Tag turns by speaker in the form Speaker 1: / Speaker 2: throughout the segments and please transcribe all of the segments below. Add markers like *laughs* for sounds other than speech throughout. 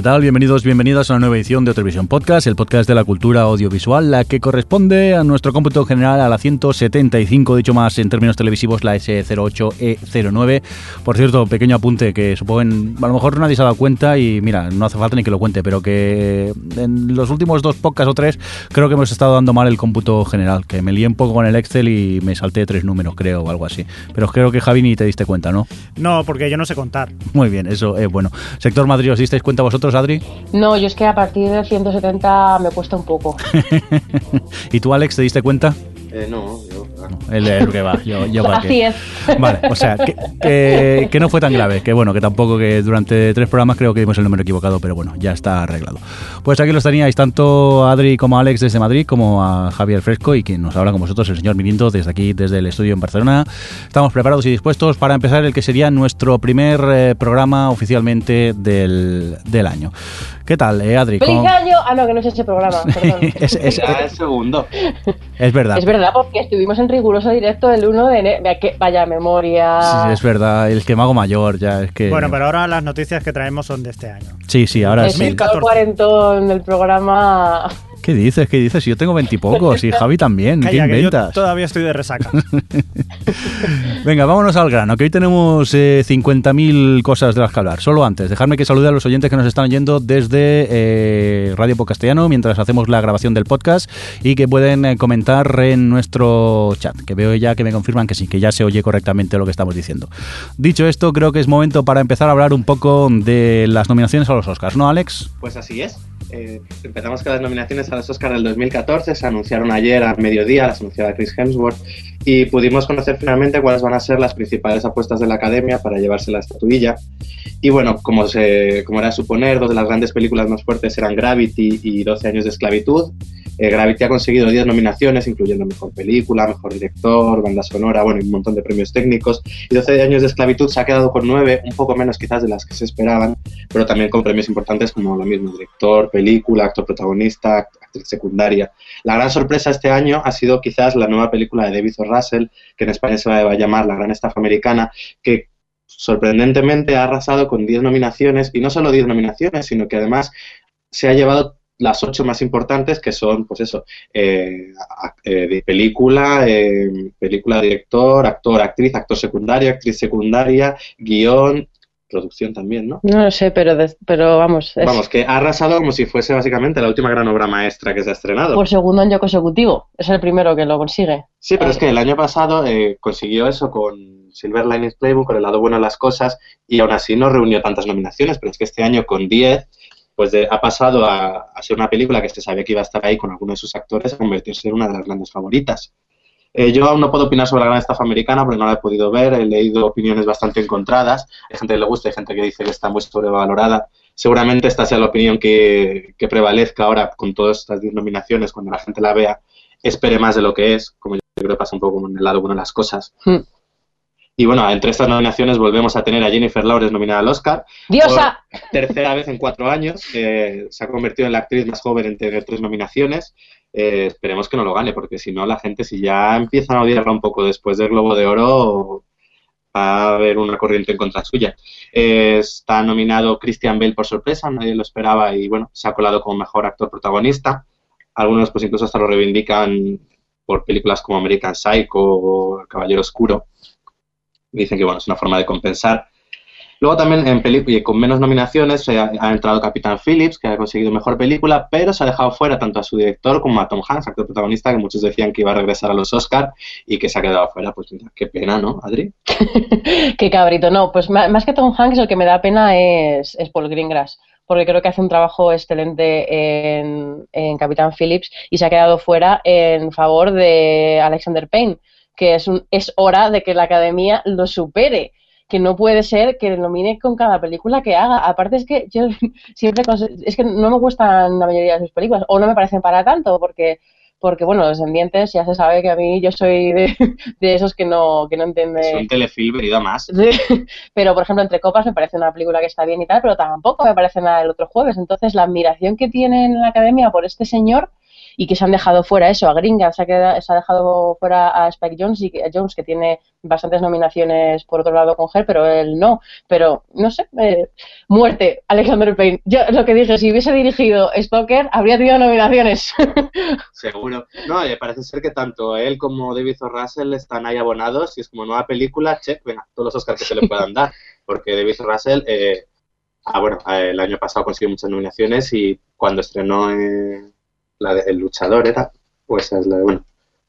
Speaker 1: ¿Qué tal? Bienvenidos, bienvenidas a una nueva edición de Televisión Podcast, el podcast de la cultura audiovisual, la que corresponde a nuestro cómputo general a la 175, dicho más en términos televisivos, la S08E09. Por cierto, pequeño apunte que supongo a lo mejor nadie se ha dado cuenta y mira, no hace falta ni que lo cuente, pero que en los últimos dos podcasts o tres creo que hemos estado dando mal el cómputo general, que me lié un poco con el Excel y me salté tres números, creo, o algo así. Pero creo que Javi ni te diste cuenta, ¿no?
Speaker 2: No, porque yo no sé contar.
Speaker 1: Muy bien, eso es bueno. Sector Madrid, ¿os disteis cuenta vosotros? Adri?
Speaker 3: No, yo es que a partir del 170 me cuesta un poco. *laughs*
Speaker 1: ¿Y tú, Alex, te diste cuenta?
Speaker 4: Eh, no, yo.
Speaker 1: El, el que va, yo, yo para
Speaker 3: Así
Speaker 1: qué.
Speaker 3: es.
Speaker 1: Vale, o sea, que, que- que no fue tan grave, que bueno, que tampoco que durante tres programas creo que dimos el número equivocado, pero bueno, ya está arreglado. Pues aquí los teníais tanto a Adri como a Alex desde Madrid, como a Javier Fresco y quien nos habla con vosotros, el señor Mirindo, desde aquí, desde el estudio en Barcelona. Estamos preparados y dispuestos para empezar el que sería nuestro primer eh, programa oficialmente del, del año. ¿Qué tal, eh, Adri?
Speaker 3: ¡Feliz
Speaker 1: ¿Cómo-
Speaker 3: año! Ah, no, que no es ese programa, perdón. *laughs*
Speaker 1: es, es-
Speaker 4: Ya el segundo.
Speaker 1: es verdad.
Speaker 3: Es verdad, porque estuvimos en riguroso directo el 1 de enero. Vaya, que- Vaya memoria.
Speaker 1: Sí, es verdad, el que mago mayor ya es que...
Speaker 2: Bueno, pero ahora las noticias que traemos son de este año.
Speaker 1: Sí, sí, ahora
Speaker 3: el
Speaker 1: sí.
Speaker 2: 2014.
Speaker 3: cuarentón del programa.
Speaker 1: ¿Qué dices? ¿Qué dices? Yo tengo veintipocos y *laughs* Javi también. ¿Qué
Speaker 2: Calla, que yo
Speaker 1: inventas?
Speaker 2: todavía estoy de resaca. *laughs*
Speaker 1: Venga, vámonos al grano, que hoy tenemos eh, 50.000 cosas de las que hablar. Solo antes, dejadme que salude a los oyentes que nos están oyendo desde eh, Radio Podcastellano mientras hacemos la grabación del podcast y que pueden eh, comentar en nuestro chat, que veo ya que me confirman que sí, que ya se oye correctamente lo que estamos diciendo. Dicho esto, creo que es momento para empezar a hablar un poco de las nominaciones a los Oscars, ¿no, Alex?
Speaker 4: Pues así es. Eh, empezamos con las nominaciones a los Oscars del 2014. Se anunciaron ayer a mediodía, las anunciaba Chris Hemsworth, y pudimos conocer finalmente cuáles van a ser las principales apuestas de la academia para llevarse la estatuilla. Y bueno, como, se, como era suponer, dos de las grandes películas más fuertes eran Gravity y 12 años de esclavitud. Eh, Gravity ha conseguido 10 nominaciones, incluyendo Mejor Película, Mejor Director, Banda Sonora, bueno, y un montón de premios técnicos. Y 12 años de esclavitud se ha quedado con 9, un poco menos quizás de las que se esperaban, pero también con premios importantes como lo mismo, director, película, actor protagonista, secundaria. La gran sorpresa este año ha sido quizás la nueva película de David O. Russell, que en España se va a llamar La Gran Estafa Americana, que sorprendentemente ha arrasado con 10 nominaciones, y no solo 10 nominaciones, sino que además se ha llevado las ocho más importantes, que son, pues eso, eh, eh, de película, eh, película, director, actor, actriz, actor secundario, actriz secundaria, guion, producción también, ¿no?
Speaker 3: No lo sé, pero, des- pero vamos. Es
Speaker 4: Vamos, que ha arrasado como si fuese básicamente la última gran obra maestra que se ha estrenado.
Speaker 3: por segundo año consecutivo. Es el primero que lo consigue.
Speaker 4: Sí, pero es que el año pasado eh, consiguió eso con Silver Linings Playbook, con el lado bueno de las cosas, y aún así no reunió tantas nominaciones, pero es que este año con 10, pues de- ha pasado a, a ser una película que se sabía que iba a estar ahí con algunos de sus actores a convertirse en una de las grandes favoritas. Eh, yo aún no puedo opinar sobre la gran estafa americana porque no la he podido ver, he leído opiniones bastante encontradas, hay gente que le gusta, hay gente que dice que está muy sobrevalorada. Seguramente esta sea la opinión que, que prevalezca ahora con todas estas 10 nominaciones, cuando la gente la vea, espere más de lo que es, como yo creo que pasa un poco con el lado bueno de las cosas.
Speaker 3: Hmm.
Speaker 4: Y bueno, entre estas nominaciones volvemos a tener a Jennifer Lawrence nominada al Oscar.
Speaker 3: ¡Diosa!
Speaker 4: Por tercera vez en cuatro años. eh, se ha convertido en la actriz más joven en tener tres nominaciones. Eh, esperemos que no lo gane, porque si no, la gente, si ya empiezan a odiarla un poco después del Globo de Oro, va a haber una corriente en contra suya. Eh, está nominado Christian Bale por sorpresa, nadie lo esperaba y bueno, se ha colado como mejor actor protagonista. Algunos pues incluso hasta lo reivindican por películas como American Psycho o El Caballero Oscuro. Dicen que bueno, es una forma de compensar. Luego también en película y con menos nominaciones eh, ha, ha entrado Capitán Phillips, que ha conseguido mejor película, pero se ha dejado fuera tanto a su director como a Tom Hanks, actor protagonista, que muchos decían que iba a regresar a los Oscar y que se ha quedado fuera. Pues qué pena, ¿no, Adri? *laughs*
Speaker 3: Qué cabrito. No, pues más que Tom Hanks, el que me da pena es, es Paul Greengrass. Porque creo que hace un trabajo excelente en, en Capitán Phillips y se ha quedado fuera en favor de Alexander Payne, que es, un, es hora de que la academia lo supere. Que no puede ser que nomine con cada película que haga. Aparte es que yo *laughs* siempre es que no me gustan la mayoría de sus películas o no me parecen para tanto porque porque bueno, Descendientes ya se sabe que a mí yo soy de, de esos que no que no entiende
Speaker 4: Es un telefilm venido más.
Speaker 3: Sí, *laughs* pero por ejemplo, Entre Copas me parece una película que está bien y tal, pero tampoco me parece nada el otro jueves. Entonces, la admiración que tiene en la academia por este señor y que se han dejado fuera eso, a Gringa se ha, quedado- se ha dejado fuera a Spike Jones, y a Jones, que tiene bastantes nominaciones por otro lado con Her, pero él no. Pero, no sé, eh, muerte, Alexander Payne. Yo lo que dije, si hubiese dirigido Stoker, habría tenido nominaciones. *laughs*
Speaker 4: Seguro. No, eh, parece ser que tanto él como David O. Russell están ahí abonados y es como nueva película, check, venga, todos los Oscars que se le puedan dar. Porque David. Russell, eh, ah, bueno, eh, el año pasado consiguió muchas nominaciones y cuando estrenó eh, la de El Luchador, ¿era? Pues es la de, bueno,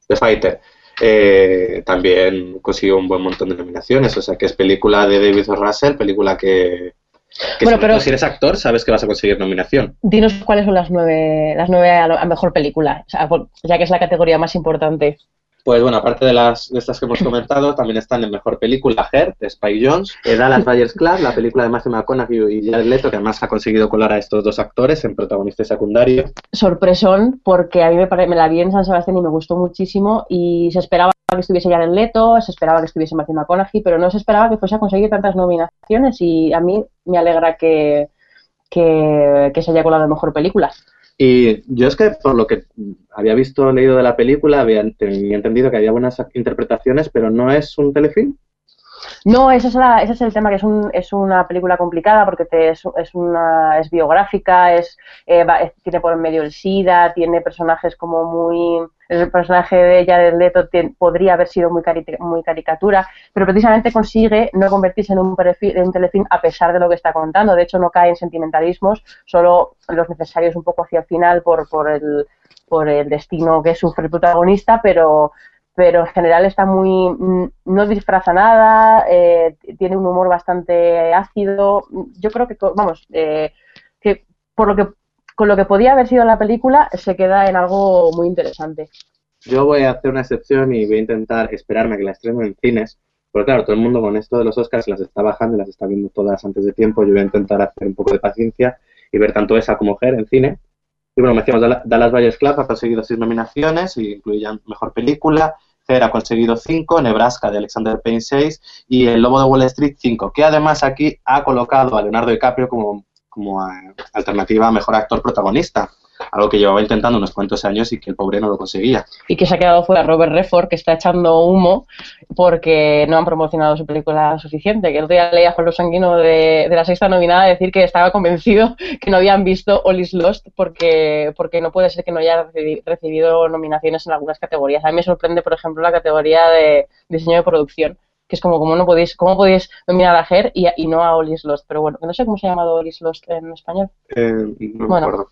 Speaker 4: The Fighter, eh, también consiguió un buen montón de nominaciones. O sea que es película de David O. Russell, película que... que
Speaker 3: Bueno,
Speaker 4: sobre
Speaker 3: pero-
Speaker 4: si eres actor, sabes que vas a conseguir nominación.
Speaker 3: Dinos cuáles son las nueve, las nueve a, lo- a mejor película, o sea, por- ya que es la categoría más importante.
Speaker 4: Pues bueno, aparte de las de estas que hemos comentado, también están en mejor película Her, de Spike Jones, eh, Dallas Buyers Club, la película de Matthew McConaughey y Jared Leto, que además ha conseguido colar a estos dos actores en protagonista y secundario.
Speaker 3: sorpresón porque a mí me, pare- me la vi en San Sebastián y me gustó muchísimo y se esperaba que estuviese en Leto, se esperaba que estuviese Matthew McConaughey, pero no se esperaba que fuese a conseguir tantas nominaciones y a mí me alegra que, que, que se haya colado en mejor película.
Speaker 4: Y yo es que por lo que había visto, leído de la película, había entendido que había buenas interpretaciones, pero no es un telefilm.
Speaker 3: No, ese es, la- ese es el tema, que es, un, es una película complicada porque te, es, es una, es biográfica, es, eh, va- tiene por medio el SIDA, tiene personajes como muy... El personaje de Jared Leto podría haber sido muy, cari- muy caricatura, pero precisamente consigue no convertirse en un, en un telefilm a pesar de lo que está contando. De hecho, no cae en sentimentalismos, solo los necesarios un poco hacia el final por, por, el, por el destino que sufre el protagonista, pero pero en general está muy mm, no disfraza nada eh, tiene un humor bastante ácido yo creo que vamos eh, que por lo que con lo que podía haber sido la película se queda en algo muy interesante
Speaker 4: Yo voy a hacer una excepción y voy a intentar esperarme a que la estrenen en cines. Porque claro, todo el mundo con esto de los Oscars las está bajando y las está viendo todas antes de tiempo. Yo voy a intentar hacer un poco de paciencia y ver tanto esa como Her en cine. Y bueno, me decíamos, Dal- Dallas Buyers Club ha conseguido seis nominaciones, y incluían Mejor Película. Her ha conseguido cinco, Nebraska de Alexander Payne seis y El Lobo de Wall Street cinco. Que además aquí ha colocado a Leonardo DiCaprio como, como alternativa a Mejor Actor Protagonista. Algo que llevaba intentando unos cuantos años y que el pobre no lo conseguía.
Speaker 3: y que se ha quedado fuera Robert Redford que está echando humo porque no han promocionado su película suficiente que el día leía a Juan Luis Sanguino de, de la sexta nominada decir que estaba convencido que no habían visto All is Lost porque, porque no puede ser que no haya recibi- recibido nominaciones en algunas categorías. A mí me sorprende, por ejemplo, la categoría de diseño de producción, que es como, ¿cómo no podéis, cómo podéis nominar a Her y, y no a All is Lost? Pero bueno, no sé cómo se ha llamado All is Lost en español.
Speaker 4: Eh, no me
Speaker 3: Bueno.
Speaker 4: acuerdo.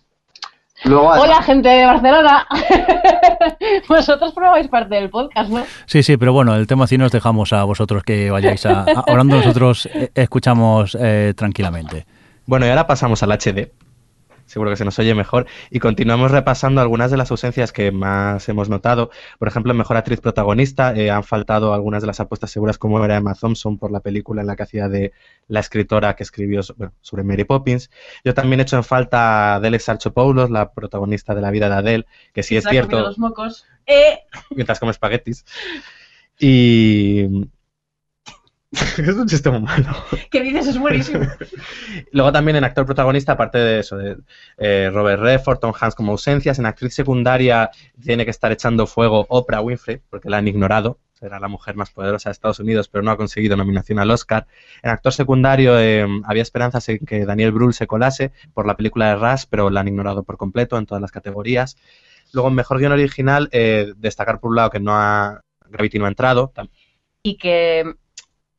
Speaker 4: Luego, además-
Speaker 3: Hola, gente de Barcelona. *laughs* Vosotros probáis parte del podcast, ¿no?
Speaker 1: Sí, sí, pero bueno, el tema cine os dejamos a vosotros que vayáis a... a- hablando nosotros, eh, escuchamos eh, tranquilamente.
Speaker 4: Bueno, y ahora pasamos al HD. Seguro que se nos oye mejor. Y continuamos repasando algunas de las ausencias que más hemos notado. Por ejemplo, en Mejor Actriz Protagonista eh, han faltado algunas de las apuestas seguras como era Emma Thompson por la película en la que hacía de la escritora que escribió bueno, sobre Mary Poppins. Yo también he hecho en falta a Adele Sarchopoulos, la protagonista de la vida de Adele, que sí es cierto,
Speaker 3: los mocos. Eh, *laughs*
Speaker 4: mientras come espaguetis. Y... *laughs* es un chiste muy malo. *laughs*
Speaker 3: ¿Qué dices? Es buenísimo. *laughs*
Speaker 4: Luego también en actor protagonista, aparte de eso, de eh, Robert Redford, Tom Hanks como ausencias, en actriz secundaria tiene que estar echando fuego Oprah Winfrey, porque la han ignorado. Era la mujer más poderosa de Estados Unidos, pero no ha conseguido nominación al Oscar. En actor secundario eh, había esperanzas en que Daniel Brühl se colase por la película de Rush, pero la han ignorado por completo en todas las categorías. Luego en mejor guion original, eh, destacar por un lado que no ha Gravity no ha entrado,
Speaker 3: y que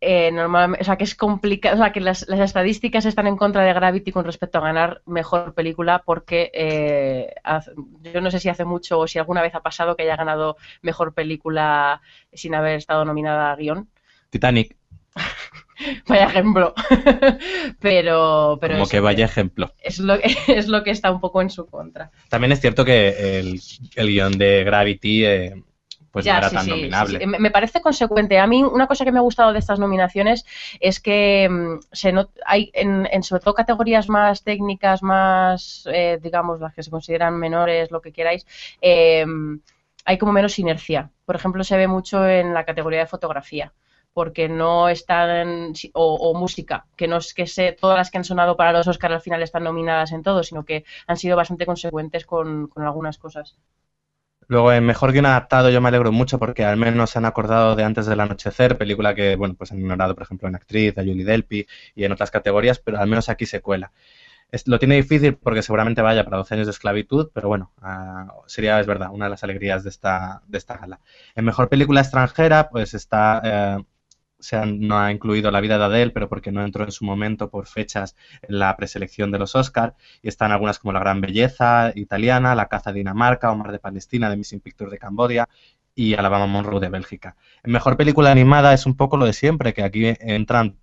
Speaker 3: eh, normalmente, o sea, que es complicado, o sea, que las, las estadísticas están en contra de Gravity con respecto a ganar mejor película porque eh, hace- yo no sé si hace mucho o si alguna vez ha pasado que haya ganado mejor película sin haber estado nominada a guion.
Speaker 4: Titanic, *laughs*
Speaker 3: Vaya ejemplo. *laughs* pero, pero
Speaker 4: como
Speaker 3: eso,
Speaker 4: que vaya ejemplo.
Speaker 3: es lo, *laughs* es lo que está un poco en su contra.
Speaker 4: También es cierto que el, el guion de Gravity, eh, pues
Speaker 3: Ya,
Speaker 4: no era
Speaker 3: sí,
Speaker 4: tan
Speaker 3: sí,
Speaker 4: nominable.
Speaker 3: sí. Me, parece consecuente. A mí una cosa que me ha gustado de estas nominaciones es que mm, se not- hay en, en sobre todo categorías más técnicas, más, eh, digamos, las que se consideran menores, lo que queráis, eh, hay como menos inercia. Por ejemplo, se ve mucho en la categoría de fotografía porque no están o, o música, que no es que se, todas las que han sonado para los Oscars al final están nominadas en todo, sino que han sido bastante consecuentes con, con algunas cosas.
Speaker 4: Luego, en Mejor Guión Adaptado yo me alegro mucho porque al menos se han acordado de Antes del Anochecer, película que, bueno, pues han ignorado, por ejemplo, en Actriz, a Julie Delpy y en otras categorías, pero al menos aquí se cuela. Lo tiene difícil porque seguramente vaya para 12 años de esclavitud, pero bueno, ah, sería, es verdad, una de las alegrías de esta, de esta gala. En Mejor Película Extranjera, pues está... eh, se han- no ha incluido La vida de Adele, pero porque no entró en su momento por fechas en la preselección de los Oscar. Y están algunas como La Gran Belleza italiana, La Caza de Dinamarca, Omar de Palestina, de Missing Pictures de Cambodia y Alabama Monroe de Bélgica. En Mejor Película Animada es un poco lo de siempre, que aquí entran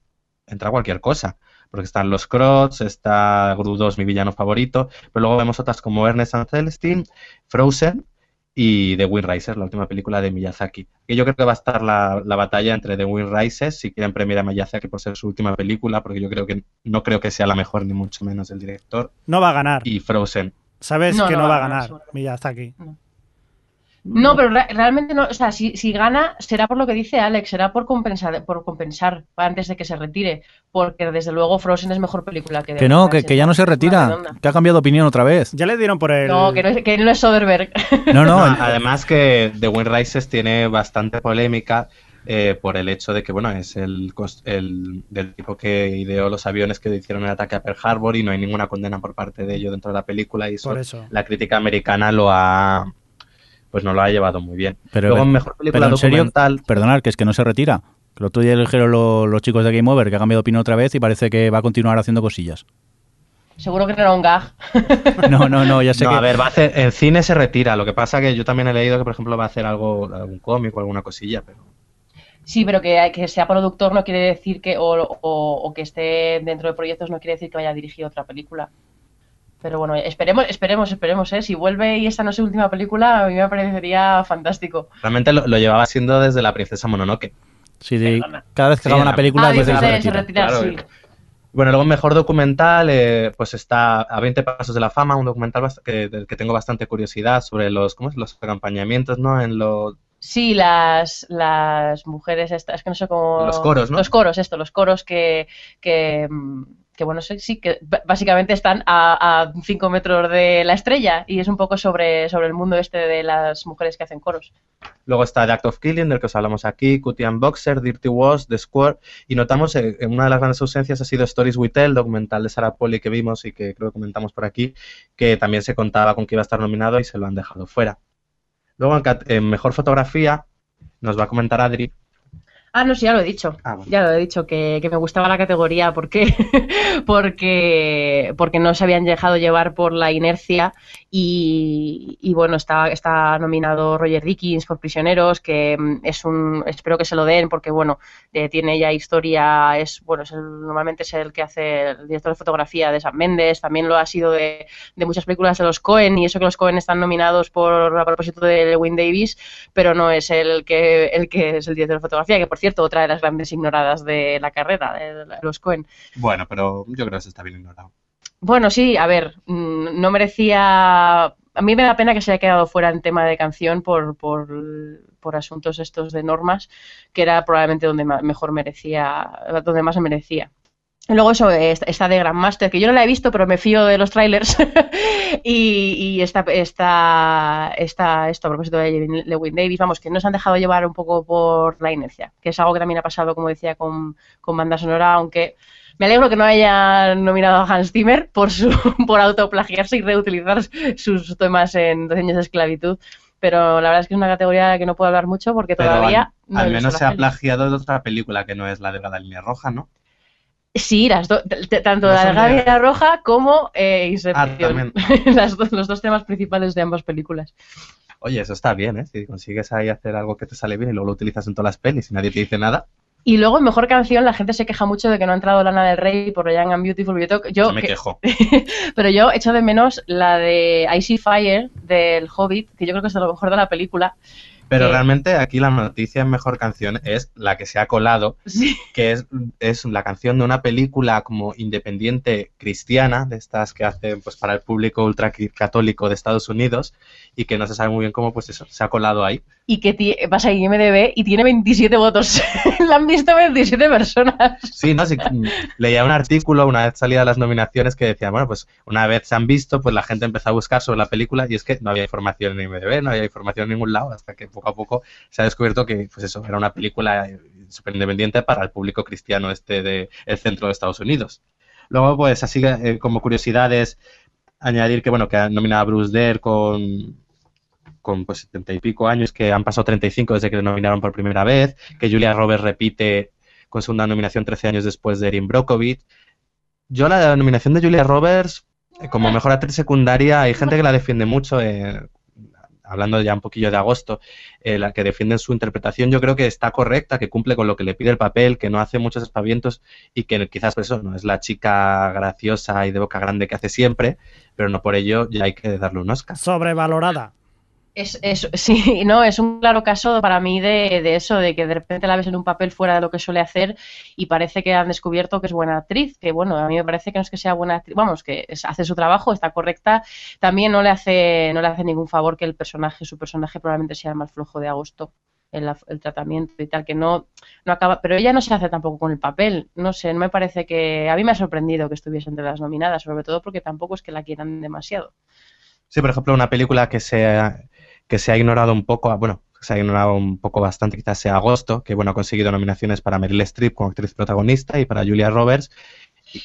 Speaker 4: entra cualquier cosa. Porque están Los Crocs, está Gru 2, mi villano favorito, pero luego vemos otras como Ernest and Celestine, Frozen y The Wind Rises, la última película de Miyazaki. Que yo creo que va a estar la, la batalla entre The Wind Rises, si quieren premiar a Miyazaki por ser su última película, porque yo creo que no creo que sea la mejor, ni mucho menos el director,
Speaker 2: No va a ganar.
Speaker 4: y Frozen.
Speaker 2: Sabes
Speaker 3: No,
Speaker 2: que
Speaker 3: no
Speaker 2: no,
Speaker 3: va
Speaker 2: va
Speaker 3: a ganar.
Speaker 2: Miyazaki.
Speaker 3: No, pero re- realmente no, o sea, si, si gana será por lo que dice Alex, será por compensar, por compensar antes de que se retire, porque desde luego Frozen es mejor película que
Speaker 1: Que no, que, que ya no se retira, que ha cambiado de opinión otra vez.
Speaker 2: Ya le dieron por el.
Speaker 3: No, que no es, que no es Soderbergh. *laughs*
Speaker 1: No, no,
Speaker 4: No, *laughs*
Speaker 1: el-
Speaker 4: además que The Wind Rises tiene bastante polémica eh, por el hecho de que, bueno, es el, el del tipo que ideó los aviones que hicieron el ataque a Pearl Harbor y no hay ninguna condena por parte de ello dentro de la película y eso,
Speaker 2: Por eso.
Speaker 4: la crítica americana lo ha pues no lo ha llevado muy bien.
Speaker 1: Pero,
Speaker 4: Luego en mejor película
Speaker 1: pero en serio,
Speaker 4: documental
Speaker 1: perdonad, que es que no se retira. Que el otro día dijeron lo- los chicos de Game Over que ha cambiado de opinión otra vez y parece que va a continuar haciendo cosillas.
Speaker 3: Seguro que no era un gag. *laughs*
Speaker 1: No, no, no, ya sé
Speaker 4: no,
Speaker 1: que...
Speaker 4: a ver, va a hacer, en cine se retira. Lo que pasa que yo también he leído que, por ejemplo, va a hacer algo, algún cómic o alguna cosilla, pero
Speaker 3: Sí, pero que, que sea productor no quiere decir que, o, o- o que esté dentro de proyectos no quiere decir que vaya a dirigir otra película. Pero bueno, esperemos, esperemos, esperemos, ¿eh? Si vuelve y esta no es su última película, a mí me parecería fantástico.
Speaker 4: realmente lo, lo llevaba haciendo desde la princesa Mononoke.
Speaker 1: Sí, de-
Speaker 3: Perdona.
Speaker 1: cada vez que
Speaker 4: Sí,
Speaker 1: haga
Speaker 4: en
Speaker 1: una
Speaker 4: la-
Speaker 1: película
Speaker 3: Ah,
Speaker 1: que se retira.
Speaker 4: Claro,
Speaker 3: sí.
Speaker 4: Bueno, luego mejor documental, eh, pues está A 20 Pasos de la Fama, un documental que, del que tengo bastante curiosidad sobre los, ¿cómo es? los acompañamientos, ¿no? En lo,
Speaker 3: Sí, las, las mujeres, estas, es que no sé cómo...
Speaker 4: Los coros, ¿no?
Speaker 3: Los coros, esto, los coros que, que, mm, que bueno, sí, que básicamente están a, a cinco metros de la estrella y es un poco sobre, sobre el mundo este de las mujeres que hacen coros.
Speaker 4: Luego está The Act of Killing, del que os hablamos aquí, Cutie and Boxer, Dirty Wars, The Square, y notamos eh, en una de las grandes ausencias ha sido Stories We Tell, documental de Sarah Polly que vimos y que creo que comentamos por aquí, que también se contaba con que iba a estar nominado y se lo han dejado fuera. Luego en, en Mejor Fotografía nos va a comentar Adri.
Speaker 3: Ah, no, sí, ya lo he dicho.
Speaker 4: Ah, bueno.
Speaker 3: Ya lo he dicho, que, que me gustaba la categoría. ¿Por qué? *laughs* porque, porque no se habían dejado llevar por la inercia. Y, y bueno, está, está nominado Roger Dickens por Prisioneros, que mm, es un. Espero que se lo den, porque bueno, eh, tiene ya historia. Es bueno, es el- normalmente es el que hace el director de fotografía de Sam Mendes. También lo ha sido de, de muchas películas de los Cohen. Y eso que los Cohen están nominados por a propósito de Lewin Davis, pero no es el que, el que es el director de fotografía, que por cierto, otra de las grandes ignoradas de la carrera, de los Cohen.
Speaker 4: Bueno, pero yo creo que eso está bien ignorado.
Speaker 3: Bueno, sí, a ver, mm, no merecía. A mí me da pena que se haya quedado fuera en tema de canción por, por, por asuntos estos de normas, que era probablemente donde mejor merecía, donde más se merecía. Luego eso, está de Grandmaster, que yo no la he visto, pero me fío de los trailers. *laughs* y y está, está, está esto a propósito de Lewin- Davis, vamos, que nos han dejado llevar un poco por la inercia, que es algo que también ha pasado, como decía, con, con banda sonora, aunque me alegro que no hayan nominado a Hans Zimmer por su *laughs* por autoplagiarse y reutilizar sus temas en 12 años de esclavitud. Pero la verdad es que es una categoría de la que no puedo hablar mucho porque
Speaker 4: Pero
Speaker 3: todavía
Speaker 4: al,
Speaker 3: no
Speaker 4: al menos se ha plagiado de otra película que no es la de la línea roja, ¿no?
Speaker 3: Sí, las do- tanto la Gaviria Roja como eh, Inception.
Speaker 4: Ah. *laughs*
Speaker 3: Las do- los dos temas principales de ambas películas.
Speaker 4: Oye, eso está bien, ¿eh? Si consigues ahí hacer algo que te sale bien y luego lo utilizas en todas las pelis y nadie te dice nada,
Speaker 3: Y luego, en mejor canción, la gente se queja mucho de que no ha entrado Lana del Rey por Young and Beautiful. Yo, yo
Speaker 4: yo me
Speaker 3: que-
Speaker 4: quejo. *laughs*
Speaker 3: Pero yo echo de menos la de Icy Fire del Hobbit, que yo creo que es de lo mejor de la película.
Speaker 4: Pero
Speaker 3: Eh.
Speaker 4: realmente aquí la noticia en mejor canción es la que se ha colado,
Speaker 3: Sí.
Speaker 4: que es, es la canción de una película como independiente cristiana, de estas que hacen pues para el público ultracatólico de Estados Unidos, y que no se sabe muy bien cómo pues eso, se ha colado ahí.
Speaker 3: Y que pasa en IMDB y tiene 27 votos. *laughs* la han visto 27 personas.
Speaker 4: Sí, ¿no? Sí, leía un artículo una vez salía las nominaciones que decía, bueno, pues una vez se han visto, pues la gente empezó a buscar sobre la película y es que no había información en IMDb, no había información en ningún lado, hasta que poco a poco se ha descubierto que, pues eso, era una película eh, súper independiente para el público cristiano este de el centro de Estados Unidos. Luego, pues así eh, como curiosidades, añadir que, bueno, que han nominado a Bruce Dare con con pues 70 y pico años, que han pasado 35 desde que le nominaron por primera vez, que Julia Roberts repite con segunda nominación 13 años después de Erin Brockovich. Yo la nominación de Julia Roberts eh, como mejor actriz secundaria hay gente que la defiende mucho, eh, hablando ya un poquillo de agosto, eh, la que defiende su interpretación yo creo que está correcta, que cumple con lo que le pide el papel, que no hace muchos espavientos y que quizás por eso no es la chica graciosa y de boca grande que hace siempre, pero no por ello ya hay que darle un Oscar.
Speaker 2: Sobrevalorada.
Speaker 3: Es, es, *laughs* sí, no, es un claro caso para mí de, de, eso, de que de repente la ves en un papel fuera de lo que suele hacer y parece que han descubierto que es buena actriz, que bueno, a mí me parece que no es que sea buena actriz, vamos, que hace su trabajo, está correcta, también no le hace, no le hace ningún favor que el personaje, su personaje probablemente sea el más flojo de agosto. El, el, tratamiento y tal, que no, no acaba, pero ella no se hace tampoco con el papel, no sé, no me parece que, a mí me ha sorprendido que estuviese entre las nominadas, sobre todo porque tampoco es que la quieran demasiado.
Speaker 4: Sí, por ejemplo, una película que se que se ha ignorado un poco, bueno, se ha ignorado un poco bastante, quizás sea Agosto, que bueno, ha conseguido nominaciones para Meryl Streep como actriz protagonista y para Julia Roberts.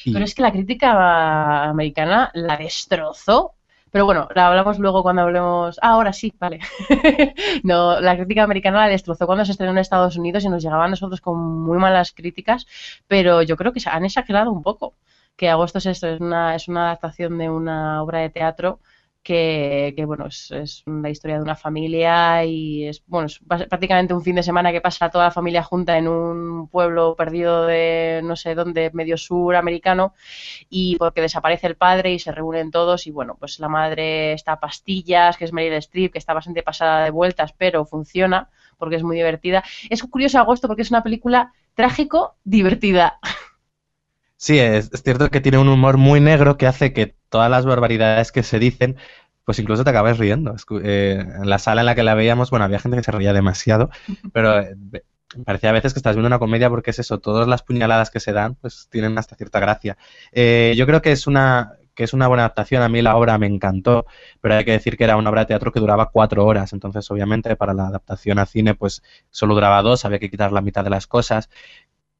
Speaker 3: Pero es que la crítica americana la destrozó. Pero bueno, la hablamos luego cuando hablemos. Ah, ahora sí, vale. *laughs* no, la crítica americana la destrozó cuando se estrenó en Estados Unidos y nos llegaban nosotros con muy malas críticas, pero yo creo que se han exagerado un poco. Que Agosto es esto, es una, es una adaptación de una obra de teatro que, que, bueno, es, es, la historia de una familia y es, bueno, es prácticamente un fin de semana que pasa toda la familia junta en un pueblo perdido de no sé dónde, medio sur americano, y porque desaparece el padre y se reúnen todos y bueno, pues la madre está a pastillas, que es Meryl Streep, que está bastante pasada de vueltas, pero funciona porque es muy divertida. Es curioso Agosto porque es una película trágico divertida. *laughs*
Speaker 4: Sí, es, es, cierto que tiene un humor muy negro que hace que todas las barbaridades que se dicen, pues incluso te acabas riendo. Eh, en la sala en la que la veíamos, bueno, había gente que se reía demasiado, pero eh, parecía a veces que estás viendo una comedia porque es eso, todas las puñaladas que se dan, pues tienen hasta cierta gracia. Eh, yo creo que es una que es una buena adaptación, a mí la obra me encantó, pero hay que decir que era una obra de teatro que duraba cuatro horas, entonces obviamente para la adaptación a cine pues solo duraba dos, había que quitar la mitad de las cosas,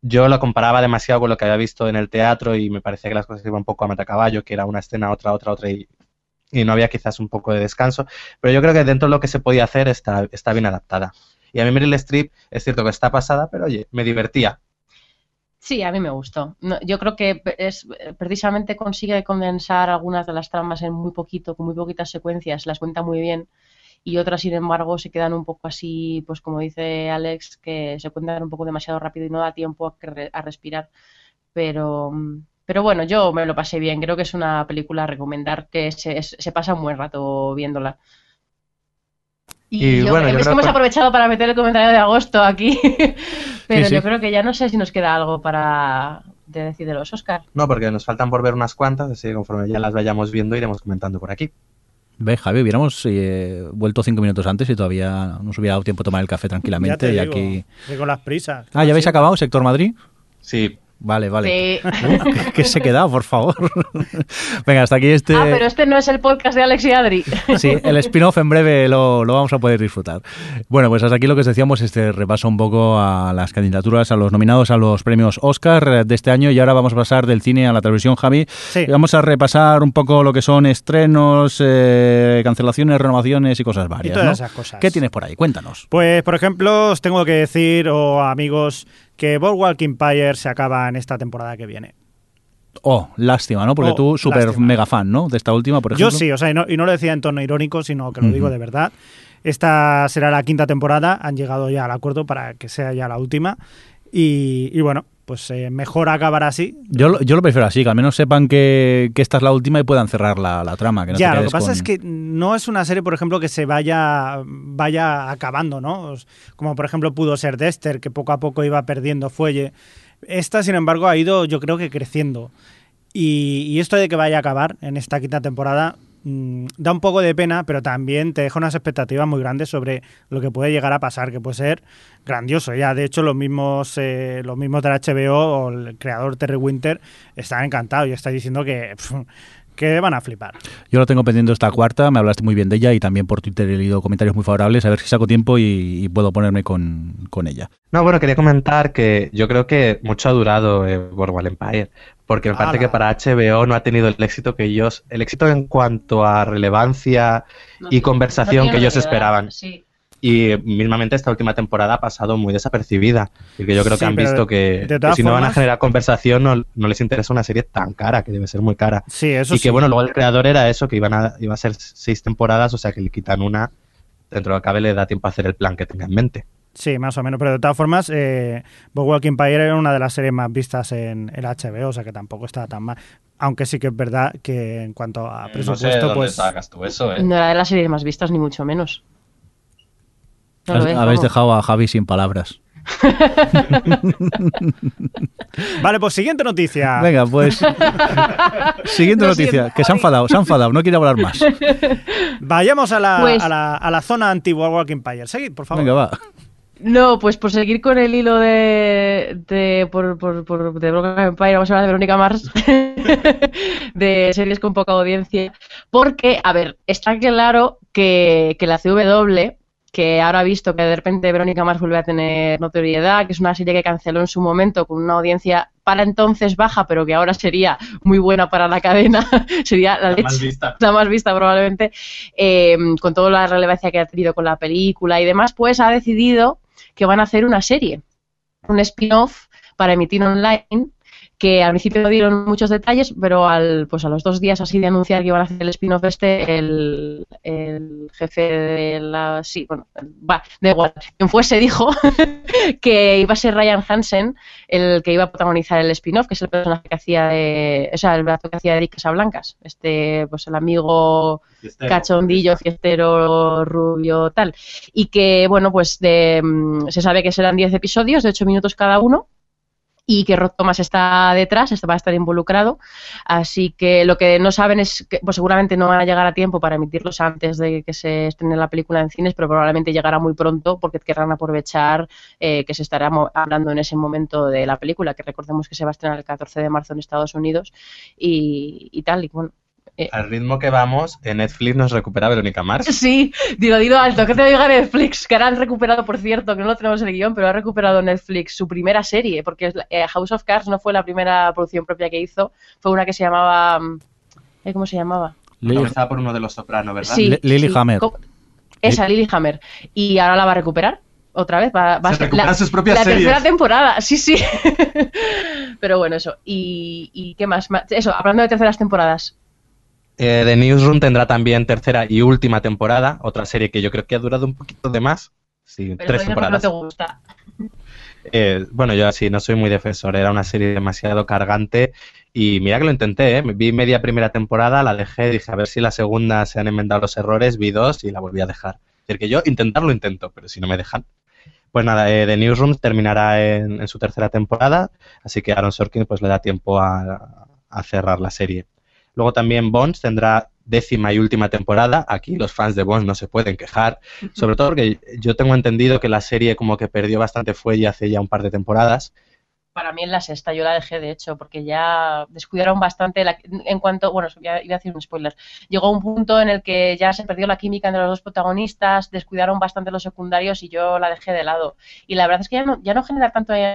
Speaker 4: yo lo comparaba demasiado con lo que había visto en el teatro y me parecía que las cosas iban un poco a matacaballo, que era una escena, otra, otra, otra y, y, no había quizás un poco de descanso. Pero yo creo que dentro de lo que se podía hacer está, está bien adaptada. Y a mí Meryl Streep es cierto que está pasada, pero oye, me divertía.
Speaker 3: Sí, a mí me gustó. Yo creo que es precisamente consigue condensar algunas de las tramas en muy poquito, con muy poquitas secuencias, las cuenta muy bien y otras, sin embargo, se quedan un poco así, pues como dice Alex, que se cuentan un poco demasiado rápido y no da tiempo a, a respirar. Pero, pero bueno, yo me lo pasé bien. Creo que es una película a recomendar que se, se pasa un buen rato viéndola. Y, y yo, bueno, yo es que hemos que... aprovechado para meter el comentario de agosto aquí, *laughs* pero sí, sí. yo creo que ya no sé si nos queda algo para de decir de los Oscar.
Speaker 4: No, porque nos faltan por ver unas cuantas, así que conforme ya las vayamos viendo iremos comentando por aquí.
Speaker 1: Ve, Javi, hubiéramos eh, vuelto cinco minutos antes y todavía nos hubiera dado tiempo a tomar el café tranquilamente.
Speaker 2: Ya
Speaker 1: y
Speaker 2: digo,
Speaker 1: aquí...
Speaker 2: con las prisas.
Speaker 1: Ah, ¿ya habéis acabado, Sector Madrid?
Speaker 4: Sí.
Speaker 1: Vale, vale.
Speaker 3: Sí. *laughs*
Speaker 1: Uh, ¿qué, ¿qué, se queda, por favor? *laughs* Venga, hasta aquí este...
Speaker 3: Ah, pero este no es el podcast de Alex y Adri. *laughs*
Speaker 1: Sí, el spin-off en breve lo, lo, vamos a poder disfrutar. Bueno, pues hasta aquí lo que os decíamos, este repaso un poco a las candidaturas, a los nominados a los premios Oscar de este año y ahora vamos a pasar del cine a la televisión, Javi.
Speaker 2: Sí.
Speaker 1: Y vamos a repasar un poco lo que son estrenos, eh, cancelaciones, renovaciones y cosas varias.
Speaker 2: Y todas
Speaker 1: ¿no?
Speaker 2: esas cosas.
Speaker 1: ¿Qué tienes por ahí? Cuéntanos.
Speaker 2: Pues, por ejemplo, os tengo que decir, o oh, amigos, que Boardwalk Empire se acaba en esta temporada que viene.
Speaker 1: Oh, lástima, ¿no? Porque
Speaker 2: Oh,
Speaker 1: tú, súper mega fan, ¿no? De esta última, por ejemplo.
Speaker 2: Yo sí, o sea, y no, y no lo decía en tono irónico, sino que lo digo de verdad. Esta será la quinta temporada, han llegado ya al acuerdo para que sea ya la última. Y, y bueno, pues eh, mejor acabar así.
Speaker 1: Yo, lo- yo lo prefiero así, que al menos sepan que, que esta es la última y puedan cerrar la, la trama. Que no te
Speaker 2: ya, lo que pasa
Speaker 1: con-
Speaker 2: es que no es una serie, por ejemplo, que se vaya, vaya acabando, ¿no? Como por ejemplo pudo ser Dexter, que poco a poco iba perdiendo fuelle. Esta, sin embargo, ha ido, yo creo que creciendo. Y, y esto de que vaya a acabar en esta quinta temporada mm, da un poco de pena, pero también te deja unas expectativas muy grandes sobre lo que puede llegar a pasar, que puede ser grandioso. Ya, de hecho, los mismos, eh, los mismos de la HBO o el creador Terry Winter están encantados y está diciendo que, que van a flipar.
Speaker 1: Yo lo tengo pendiente esta cuarta, me hablaste muy bien de ella y también por Twitter he leído comentarios muy favorables, a ver si saco tiempo y, y puedo ponerme con, con ella.
Speaker 4: No, bueno, quería comentar que yo creo que mucho ha durado eh, Boardwalk Empire, porque me parece que para HBO no ha tenido el éxito que ellos, el éxito en cuanto a relevancia y conversación que ellos esperaban.
Speaker 3: Sí.
Speaker 4: Y mismamente esta última temporada ha pasado muy desapercibida, porque yo creo
Speaker 2: Sí,
Speaker 4: que han visto que, que si no van a generar conversación no, no les interesa una serie tan cara, que debe ser muy cara.
Speaker 2: Sí, eso
Speaker 4: y
Speaker 2: sí.
Speaker 4: que bueno, luego el creador era eso, que iban a, iba a ser seis temporadas, o sea que le quitan una, dentro de lo que cabe le da tiempo a hacer el plan que tenga en mente.
Speaker 2: Sí, más o menos. Pero de todas formas, eh, Boardwalk Empire era una de las series más vistas en el HBO, o sea que tampoco está tan mal. Aunque sí que es verdad que en cuanto a presupuesto, pues.
Speaker 4: tú eso,
Speaker 3: No era de las series más vistas, ni mucho menos. No
Speaker 1: Habéis dejado a Javi sin palabras. *laughs*
Speaker 2: Vale, pues siguiente noticia.
Speaker 1: Venga, pues. Siguiente
Speaker 3: Lo
Speaker 1: noticia.
Speaker 3: siento,
Speaker 1: que se han enfadado, se han enfadado, no quiere hablar más. *laughs*
Speaker 2: Vayamos a la,
Speaker 3: Pues-
Speaker 2: a la, a la zona anti-Boardwalk Empire. Seguid, por favor.
Speaker 1: Venga, va.
Speaker 3: No, pues por seguir con el hilo de, de por, por, por de Broken Empire, vamos a hablar de Verónica Mars, *laughs* de series con poca audiencia, porque, a ver, está claro que, que la CW, que ahora ha visto que de repente Verónica Mars vuelve a tener notoriedad, que es una serie que canceló en su momento con una audiencia para entonces baja, pero que ahora sería muy buena para la cadena, *laughs* sería la leche la más vista probablemente, eh, con toda la relevancia que ha tenido con la película y demás, pues ha decidido que van a hacer una serie, un spin-off para emitir online, que al principio no dieron muchos detalles, pero al, pues a los dos días así de anunciar que iban a hacer el spin-off este, el, el jefe de la... Sí, bueno, va, da igual, quien fuese dijo *laughs* que iba a ser Ryan Hansen el que iba a protagonizar el spin-off, que es el personaje que hacía de... O sea, el actor que hacía de Eric Casablancas, este, pues el amigo cachondillo, fiestero, rubio, tal. Y que, bueno, pues de, mm, se sabe que serán 10 episodios de 8 minutos cada uno y que Rod Thomas está detrás, va a estar involucrado. Así que lo que no saben es que pues seguramente no van a llegar a tiempo para emitirlos antes de que se estrene la película en cines, pero probablemente llegará muy pronto porque querrán aprovechar eh, que se estará hablando en ese momento de la película, que recordemos que se va a estrenar el 14 de marzo en Estados Unidos y, y tal. Y bueno, eh,
Speaker 4: Al ritmo que vamos, en Netflix nos recupera Verónica Mars. *laughs*
Speaker 3: Sí, dilo, dilo alto, que te diga Netflix, que ahora han recuperado, por cierto, que no lo tenemos en el guion, pero ha recuperado Netflix su primera serie, porque eh, House of Cards no fue la primera producción propia que hizo, fue una que se llamaba... mm, eh, ¿Cómo se llamaba?
Speaker 1: Lily,
Speaker 4: Comenzaba por uno de los sopranos, ¿verdad?
Speaker 3: Sí,
Speaker 1: Li- Lily
Speaker 3: sí,
Speaker 1: Hammer.
Speaker 3: Esa, Lily Hammer. Y ahora la va a recuperar otra vez. Va, va a
Speaker 4: Se
Speaker 3: la,
Speaker 4: sus propias
Speaker 3: la
Speaker 4: series.
Speaker 3: tercera temporada, sí, sí. *laughs* pero bueno, eso. ¿Y, y qué más? Eso, hablando de terceras temporadas.
Speaker 4: Eh, The Newsroom tendrá también tercera y última temporada, otra serie que yo creo que ha durado un poquito de más. Sí,
Speaker 3: Pero
Speaker 4: tres
Speaker 3: no
Speaker 4: temporadas.
Speaker 3: te gusta.
Speaker 4: Eh, bueno, yo así no soy muy defensor, era una serie demasiado cargante y mira que lo intenté, ¿eh? vi media primera temporada, la dejé, dije a ver si la segunda se han enmendado los errores, vi dos y la volví a dejar. Es decir, que yo intentarlo intento, pero si no me dejan. Pues nada, eh, The Newsroom terminará en, en su tercera temporada, así que Aaron Sorkin pues le da tiempo a, a cerrar la serie. Luego también Bones tendrá décima y última temporada. Aquí los fans de Bones no se pueden quejar, sobre todo porque yo tengo entendido que la serie como que perdió bastante fuelle hace ya un par de temporadas.
Speaker 3: Para mí en la sexta yo la dejé, de hecho, porque ya descuidaron bastante la- en cuanto, bueno, ya iba a decir un spoiler, llegó un punto en el que ya se perdió la química entre los dos protagonistas, descuidaron bastante los secundarios y yo la dejé de lado. Y la verdad es que ya no, ya no genera tanto, eh,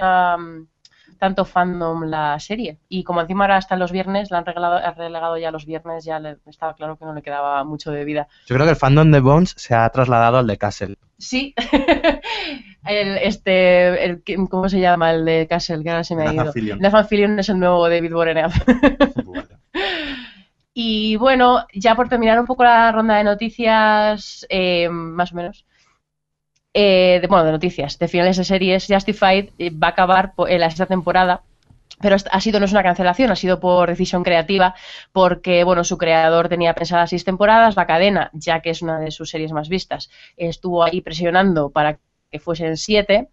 Speaker 3: tanto fandom la serie. Y como encima ahora hasta los viernes, la han regalado, han relegado ya los viernes, ya le, estaba claro que no le quedaba mucho de vida.
Speaker 4: Yo creo que el fandom de Bones se ha trasladado al de Castle.
Speaker 3: Sí, *laughs* el, este, el, ¿cómo se llama? El de Castle, que ahora se me ha ido. Nathan Fillion es el nuevo David Boreanaz. *laughs* *laughs* Y bueno, ya por terminar un poco la ronda de noticias, eh, más o menos. Eh, de, bueno, de noticias, de finales de series, Justified eh, va a acabar en la sexta temporada pero ha sido no es una cancelación, ha sido por decisión creativa, porque bueno, su creador tenía pensadas seis temporadas, la cadena, ya que es una de sus series más vistas, estuvo ahí presionando para que fuesen siete,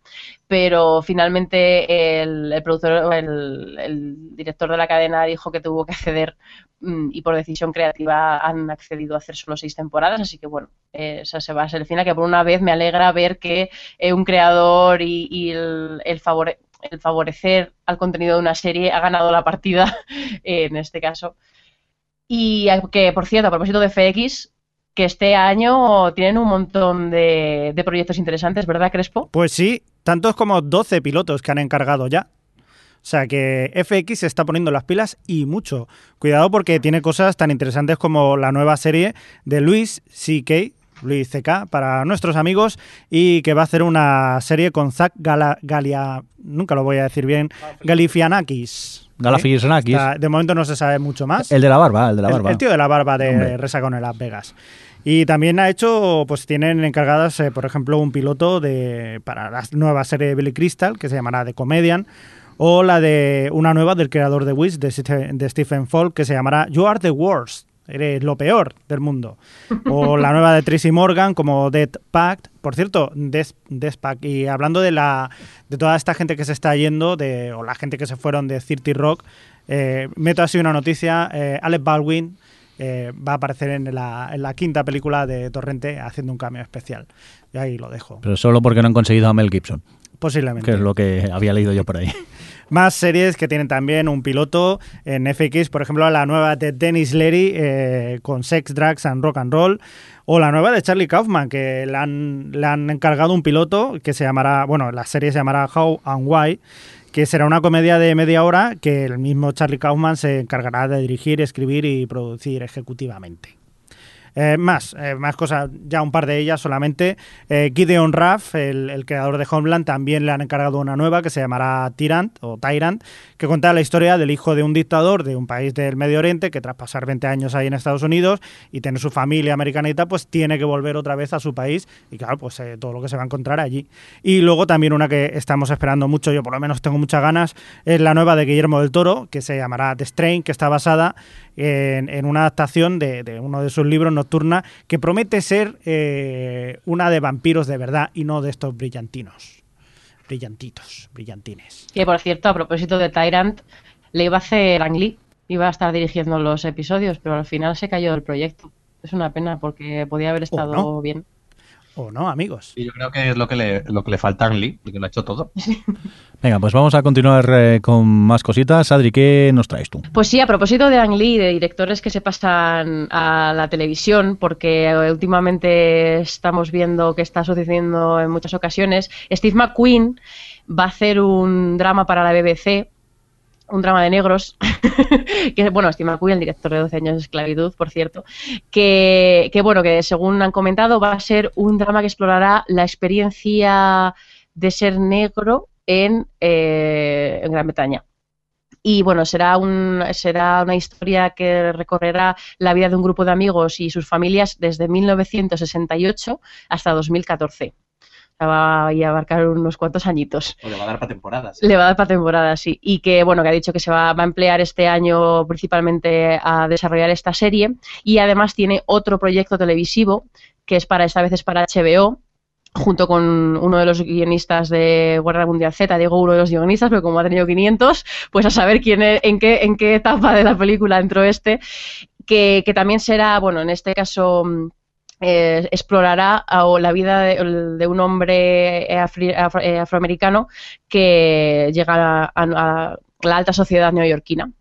Speaker 3: pero finalmente el, productor, el, director de la cadena dijo que tuvo que acceder mm, y por decisión creativa han accedido a hacer solo seis temporadas, así que bueno, esa se va a ser el final, que por una vez me alegra ver que eh, un creador y, el, el, favor, el favorecer al contenido de una serie ha ganado la partida *laughs* en este caso. Y que, por cierto, a propósito de FX, que este año tienen un montón de, proyectos interesantes, ¿verdad, Crespo?
Speaker 2: Pues sí, tantos como 12 pilotos que han encargado ya. O sea que FX se está poniendo las pilas y mucho. Cuidado porque tiene cosas tan interesantes como la nueva serie de Luis C.K., Luis C.K., para nuestros amigos, y que va a hacer una serie con Zach Galia, nunca lo voy a decir bien, Galifianakis.
Speaker 1: Galifianakis.
Speaker 2: de momento no se sabe mucho más.
Speaker 1: El de la barba, el de la barba.
Speaker 2: El, tío de la barba de Resacón en Las Vegas. Y también ha hecho, pues tienen encargadas, eh, por ejemplo, un piloto de para la nueva serie de Billy Crystal, que se llamará The Comedian, o la de una nueva del creador de Wish, de, de Stephen Falk, que se llamará You Are the Worst, eres lo peor del mundo. O la nueva de Tracy Morgan como Dead Pact. Por cierto, Death, Pact. Y hablando de la de toda esta gente que se está yendo, de, o la gente que se fueron de Cirti Rock, eh, meto así una noticia. Eh, Alec Baldwin eh, va a aparecer en la, en la, quinta película de Torrente haciendo un cambio especial. Y ahí lo dejo.
Speaker 1: Pero solo porque no han conseguido a Mel Gibson.
Speaker 2: Posiblemente.
Speaker 1: Que es lo que había leído yo por ahí. *laughs*
Speaker 2: Más series que tienen también un piloto en FX, por ejemplo, la nueva de Dennis Leary eh, con Sex, Drugs and Rock and Roll, o la nueva de Charlie Kaufman, que le han, le han encargado un piloto que se llamará, bueno, la serie se llamará How and Why, que será una comedia de media hora que el mismo Charlie Kaufman se encargará de dirigir, escribir y producir ejecutivamente. Eh, más, eh, más cosas, ya un par de ellas solamente. Eh, Gideon Raff, el, creador de Homeland, también le han encargado una nueva que se llamará Tyrant o Tyrant, que cuenta la historia del hijo de un dictador de un país del Medio Oriente que tras pasar 20 años ahí en Estados Unidos y tener su familia americanita, pues tiene que volver otra vez a su país y claro, pues todo lo que se va a encontrar allí. Y luego también una que estamos esperando mucho, yo por lo menos tengo muchas ganas, es la nueva de Guillermo del Toro, que se llamará The Strain, que está basada en, una adaptación de, uno de sus libros, Nocturna, que promete ser eh, una de vampiros de verdad y no de estos brillantinos. Brillantitos, brillantines.
Speaker 3: Que por cierto, a propósito de Tyrant, le iba a hacer Ang Lee, iba a estar dirigiendo los episodios, pero al final se cayó del proyecto. Es una pena porque podía haber estado bien.
Speaker 2: ¿O no, amigos?
Speaker 4: Y yo creo que es lo que le, lo que le falta a Ang Lee, porque lo ha hecho todo. *laughs*
Speaker 1: Venga, pues vamos a continuar eh, con más cositas. Adri, ¿qué nos traes tú?
Speaker 3: Pues sí, a propósito de Ang Lee, de directores que se pasan a la televisión, porque últimamente estamos viendo que está sucediendo en muchas ocasiones, Steve McQueen va a hacer un drama para la BBC un drama de negros, *laughs* que bueno, Steve McQueen, el director de 12 años de esclavitud, por cierto, que, bueno, que según han comentado va a ser un drama que explorará la experiencia de ser negro en, eh, en Gran Bretaña. Y bueno, será, un, será una historia que recorrerá la vida de un grupo de amigos y sus familias desde 1968 hasta 2014 va a abarcar unos cuantos añitos.
Speaker 4: O le va a dar para temporadas.
Speaker 3: Le va a dar para temporadas, sí. Y que, bueno, que ha dicho que se va, a emplear este año principalmente a desarrollar esta serie. Y además tiene otro proyecto televisivo que es para, esta vez es para HBO, junto con uno de los guionistas de Guerra Mundial Z, digo uno de los guionistas, pero como ha tenido 500, pues a saber quién en, qué, en qué etapa de la película entró este, que, que también será, bueno, en este caso eh, explorará la vida de, un hombre eh, afroamericano que llega a, la alta sociedad neoyorquina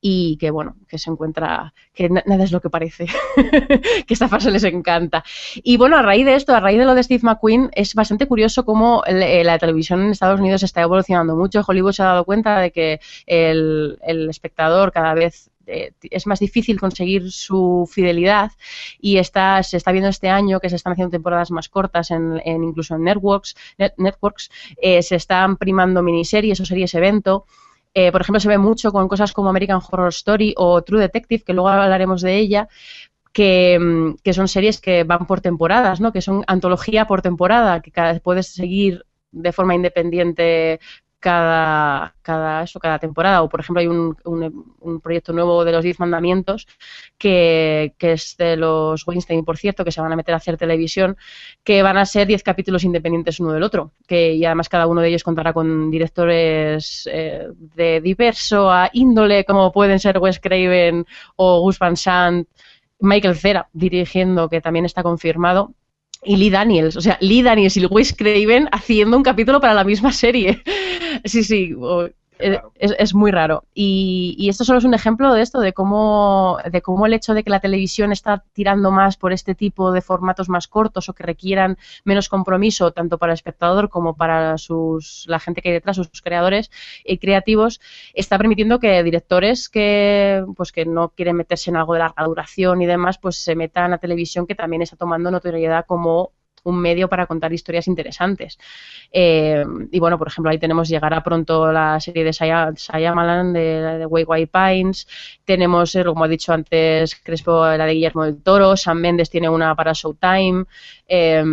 Speaker 3: y que bueno, que se encuentra, que nada es lo que parece, *laughs* que esta fase les encanta. Y bueno, a raíz de esto, a raíz de lo de Steve McQueen, es bastante curioso cómo eh, la televisión en Estados Unidos está evolucionando mucho. Hollywood se ha dado cuenta de que el espectador cada vez eh, es más difícil conseguir su fidelidad y está, se está viendo este año que se están haciendo temporadas más cortas en, incluso en networks, networks eh, se están primando miniseries o series evento. Eh, por ejemplo, se ve mucho con cosas como American Horror Story o True Detective, que luego hablaremos de ella, que, mm, que son series que van por temporadas, ¿no? Que son antología por temporada, que cada, puedes seguir de forma independiente cada, cada, eso, cada temporada. O, por ejemplo, hay un, un, proyecto nuevo de los Diez Mandamientos, que, que, es de los Weinstein, por cierto, que se van a meter a hacer televisión, que van a ser diez capítulos independientes uno del otro. Que, y además cada uno de ellos contará con directores eh, de diverso a índole, como pueden ser Wes Craven o Gus Van Sant, Michael Cera dirigiendo, que también está confirmado y Lee Daniels, o sea, Lee Daniels y Wes Craven haciendo un capítulo para la misma serie. *laughs* sí, sí, es, muy raro. Y, esto solo es un ejemplo de esto, de cómo, de cómo el hecho de que la televisión está tirando más por este tipo de formatos más cortos o que requieran menos compromiso, tanto para el espectador como para sus, la gente que hay detrás, sus creadores y creativos, está permitiendo que directores que, pues, que no quieren meterse en algo de larga duración y demás, pues se metan a televisión que también está tomando notoriedad como un medio para contar historias interesantes. Eh, y bueno, por ejemplo, ahí tenemos llegará pronto la serie de Shyamalan de, de Way White Pines, tenemos, eh, como he dicho antes, Crespo, la de Guillermo del Toro, Sam Mendes tiene una para Showtime, eh,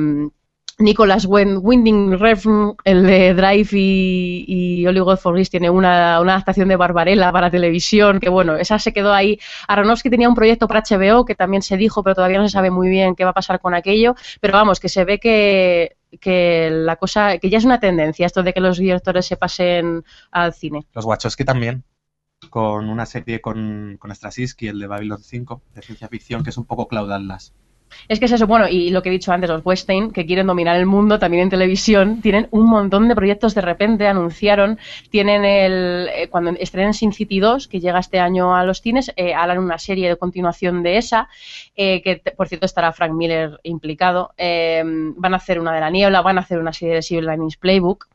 Speaker 3: Nicolas Winding Refn, el de Drive y, y Oli Godfrey tiene una, adaptación de Barbarella para televisión, que bueno, esa se quedó ahí. Aronofsky tenía un proyecto para HBO que también se dijo, pero todavía no se sabe muy bien qué va a pasar con aquello, pero vamos, que se ve que, que la cosa, que ya es una tendencia esto de que los directores se pasen al cine.
Speaker 4: Los Wachowski también, con una serie con, con Straczynski, el de Babylon 5, de ciencia ficción, que es un poco Cloud Atlas.
Speaker 3: Es que es eso, bueno, y lo que he dicho antes, los Weinstein, que quieren dominar el mundo también en televisión, tienen un montón de proyectos de repente, anunciaron, tienen el, eh, cuando estrenen Sin City 2, que llega este año a los cines, eh, harán una serie de continuación de esa, eh, que por cierto estará Frank Miller implicado, van a hacer una de la niebla, van a hacer una serie de Civil Linings Playbook,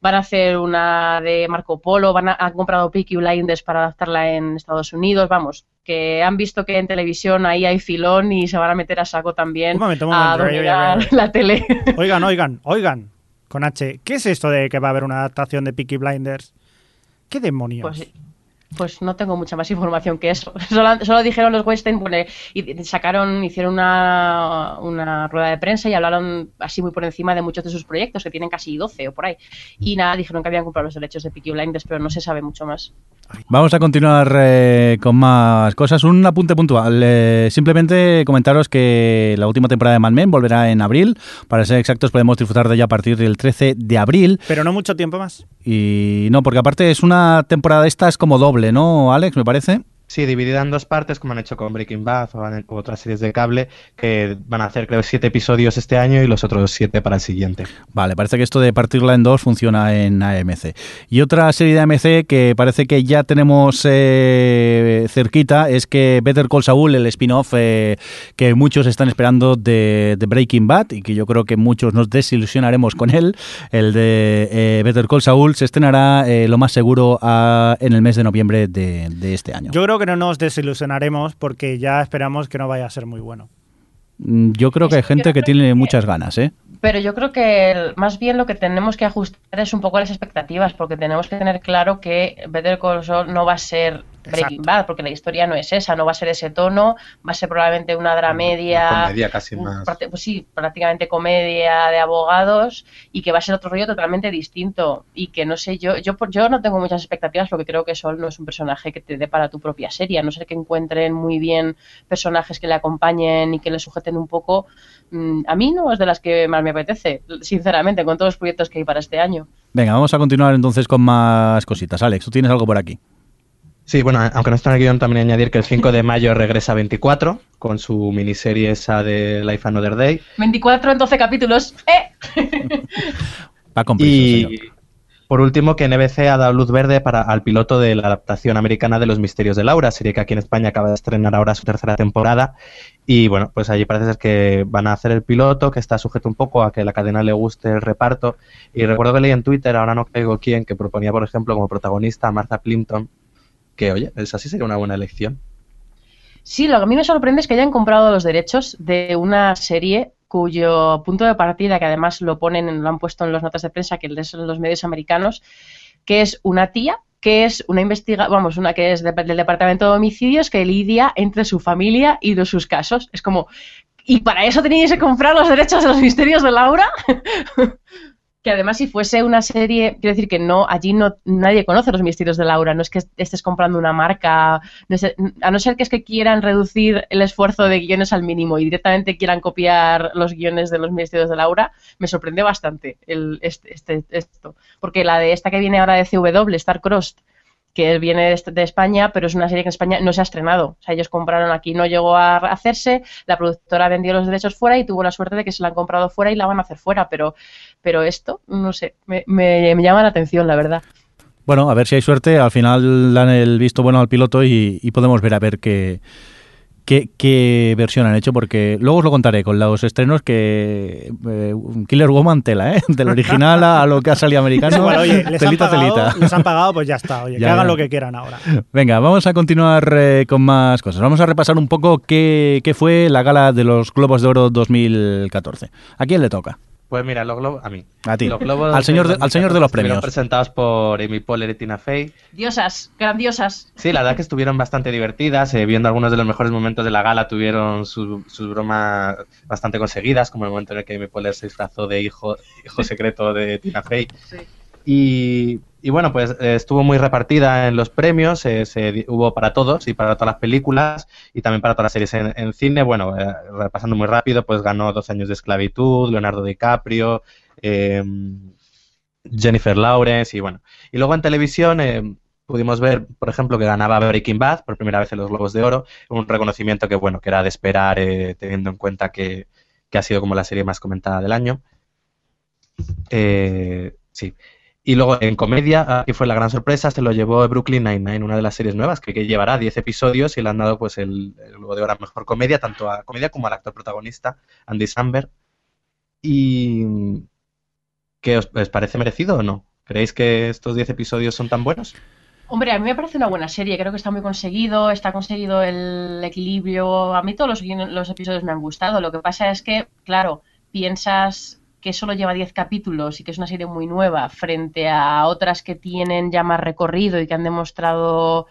Speaker 3: van a hacer una de Marco Polo, van a, han comprado Peaky Blinders para adaptarla en Estados Unidos, vamos, que han visto que en televisión ahí hay filón y se van a meter a saco también a dominar *laughs* la tele.
Speaker 2: Oigan, oigan, oigan, con H, ¿qué es esto de que va a haber una adaptación de Peaky Blinders? ¿Qué demonios?
Speaker 3: Pues pues no tengo mucha más información que eso. *laughs* Solo, dijeron los Weinstein, y sacaron, hicieron una, una, rueda de prensa y hablaron así muy por encima de muchos de sus proyectos, que tienen casi 12 o por ahí. Y nada, dijeron que habían comprado los derechos de Peaky Blinders, pero no se sabe mucho más.
Speaker 1: Vamos a continuar eh, con más cosas. Un apunte puntual. Eh, simplemente comentaros que la última temporada de Mad Men volverá en abril. Para ser exactos, podemos disfrutar de ella a partir del 13 de abril.
Speaker 2: Pero no mucho tiempo más.
Speaker 1: Y no, porque aparte es una temporada de estas como doble, ¿no, Alex? Me parece.
Speaker 4: Sí, dividida en dos partes, como han hecho con Breaking Bad o, otras series de cable, que van a hacer, creo, siete episodios este año y los otros siete para el siguiente.
Speaker 1: Vale, parece que esto de partirla en dos funciona en AMC. Y otra serie de AMC que parece que ya tenemos eh, cerquita es que Better Call Saul, el spin-off eh, que muchos están esperando de, Breaking Bad y que yo creo que muchos nos desilusionaremos con él, el de eh, Better Call Saul, se estrenará lo más seguro en el mes de noviembre de, de este año.
Speaker 2: Yo creo que no nos desilusionaremos porque ya esperamos que no vaya a ser muy bueno.
Speaker 1: Mm, yo creo que hay gente que tiene muchas ganas, ¿eh?
Speaker 3: Pero yo creo que más bien lo que tenemos que ajustar es un poco las expectativas, porque tenemos que tener claro que Better Call Saul no va a ser Breaking Bad, porque la historia no es esa, no va a ser ese tono, va a ser probablemente una dramedia.
Speaker 4: Una comedia casi más.
Speaker 3: Pues sí, prácticamente comedia de abogados y que va a ser otro rollo totalmente distinto. Y que no sé, yo, yo, yo no tengo muchas expectativas porque creo que Sol no es un personaje que te dé para tu propia serie, a no ser que encuentren muy bien personajes que le acompañen y que le sujeten un poco. Mm, a mí no es de las que más me apetece, sinceramente, con todos los proyectos que hay para este año.
Speaker 1: Venga, vamos a continuar entonces con más cositas. Alex, ¿tú tienes algo por aquí?
Speaker 4: Sí, bueno, aunque no está en el guion, también añadir que el 5 de mayo regresa 24 con su miniserie esa de Life Another Day.
Speaker 3: 24 en 12 capítulos. ¡Eh! *laughs*
Speaker 1: Va con
Speaker 4: y por último, que NBC ha dado luz verde para al piloto de la adaptación americana de Los Misterios de Laura, serie que aquí en España acaba de estrenar ahora su tercera temporada. Y bueno, pues allí parece ser que van a hacer el piloto, que está sujeto un poco a que la cadena le guste el reparto. Y recuerdo que leí en Twitter, ahora no caigo quién, que proponía, por ejemplo, como protagonista a Martha Plimpton, que, oye, esa sí sería una buena elección.
Speaker 3: Sí, lo que a mí me sorprende es que hayan comprado los derechos de una serie cuyo punto de partida, que además lo ponen, lo han puesto en las notas de prensa, que son los medios americanos, que es una tía que es una investiga, vamos, una que es de- del departamento de homicidios que lidia entre su familia y de sus casos. Es como, ¿y para eso teníais que comprar los derechos de los misterios de Laura? *laughs* que además si fuese una serie, quiero decir que no, allí no nadie conoce los misterios de Laura, no es que estés comprando una marca, no es- a no ser que es que quieran reducir el esfuerzo de guiones al mínimo y directamente quieran copiar los guiones de los misterios de Laura, me sorprendió bastante el, este, este- esto, porque la de esta que viene ahora de CW, Star Crossed, que viene de España, pero es una serie que en España no se ha estrenado. O sea, ellos compraron aquí, no llegó a hacerse, la productora vendió los derechos fuera y tuvo la suerte de que se la han comprado fuera y la van a hacer fuera, pero, pero esto, no sé, me, me- me llama la atención, la verdad.
Speaker 1: Bueno, a ver si hay suerte. Al final dan el visto bueno al piloto y, y podemos ver a ver qué, qué, qué versión han hecho, porque luego os lo contaré con los estrenos que eh, Killer Woman tela, ¿eh? Del original a, a lo que ha salido americano. *laughs*
Speaker 2: Bueno, oye, les han,
Speaker 1: telita,
Speaker 2: pagado,
Speaker 1: telita.
Speaker 2: les han pagado, pues ya está. Oye,
Speaker 1: Ya,
Speaker 2: que hagan
Speaker 1: ya.
Speaker 2: lo que quieran ahora.
Speaker 1: Venga, vamos a continuar eh, con más cosas. Vamos a repasar un poco qué, qué fue la gala de los Globos de Oro 2014. ¿A quién le toca?
Speaker 4: Pues mira, los globos, a mí.
Speaker 1: A ti.
Speaker 4: Los globos
Speaker 1: Al señor de- al señor de los premios.
Speaker 4: presentados por Amy Poehler y Tina Fey.
Speaker 3: Diosas, grandiosas.
Speaker 4: Sí, la verdad que estuvieron bastante divertidas, eh, viendo algunos de los mejores momentos de la gala, tuvieron sus, bromas bastante conseguidas, como el momento en el que Amy Poehler se disfrazó de hijo, hijo secreto de Tina Fey. Y, y bueno, pues eh, estuvo muy repartida en los premios, eh, se hubo para todos y para todas las películas y también para todas las series en, cine. Bueno, eh, repasando muy rápido, pues ganó Dos años de esclavitud, Leonardo DiCaprio, eh, Jennifer Lawrence y bueno. Y luego en televisión eh, pudimos ver, por ejemplo, que ganaba Breaking Bad por primera vez en los Globos de Oro, un reconocimiento que bueno, que era de esperar eh, teniendo en cuenta que, que ha sido como la serie más comentada del año. Sí. Y luego en comedia, aquí fue la gran sorpresa, se lo llevó Brooklyn Nine-Nine, una de las series nuevas, que, que llevará 10 episodios y le han dado pues el, el de Oro Mejor Comedia, tanto a comedia como al actor protagonista, Andy Samberg. ¿Y qué os, os parece merecido o no? ¿Creéis que estos 10 episodios son tan buenos?
Speaker 3: Hombre, a mí me parece una buena serie, creo que está muy conseguido, está conseguido el equilibrio. A mí todos los, los episodios me han gustado. Lo que pasa es que, claro, piensas que solo lleva 10 capítulos y que es una serie muy nueva frente a otras que tienen ya más recorrido y que han demostrado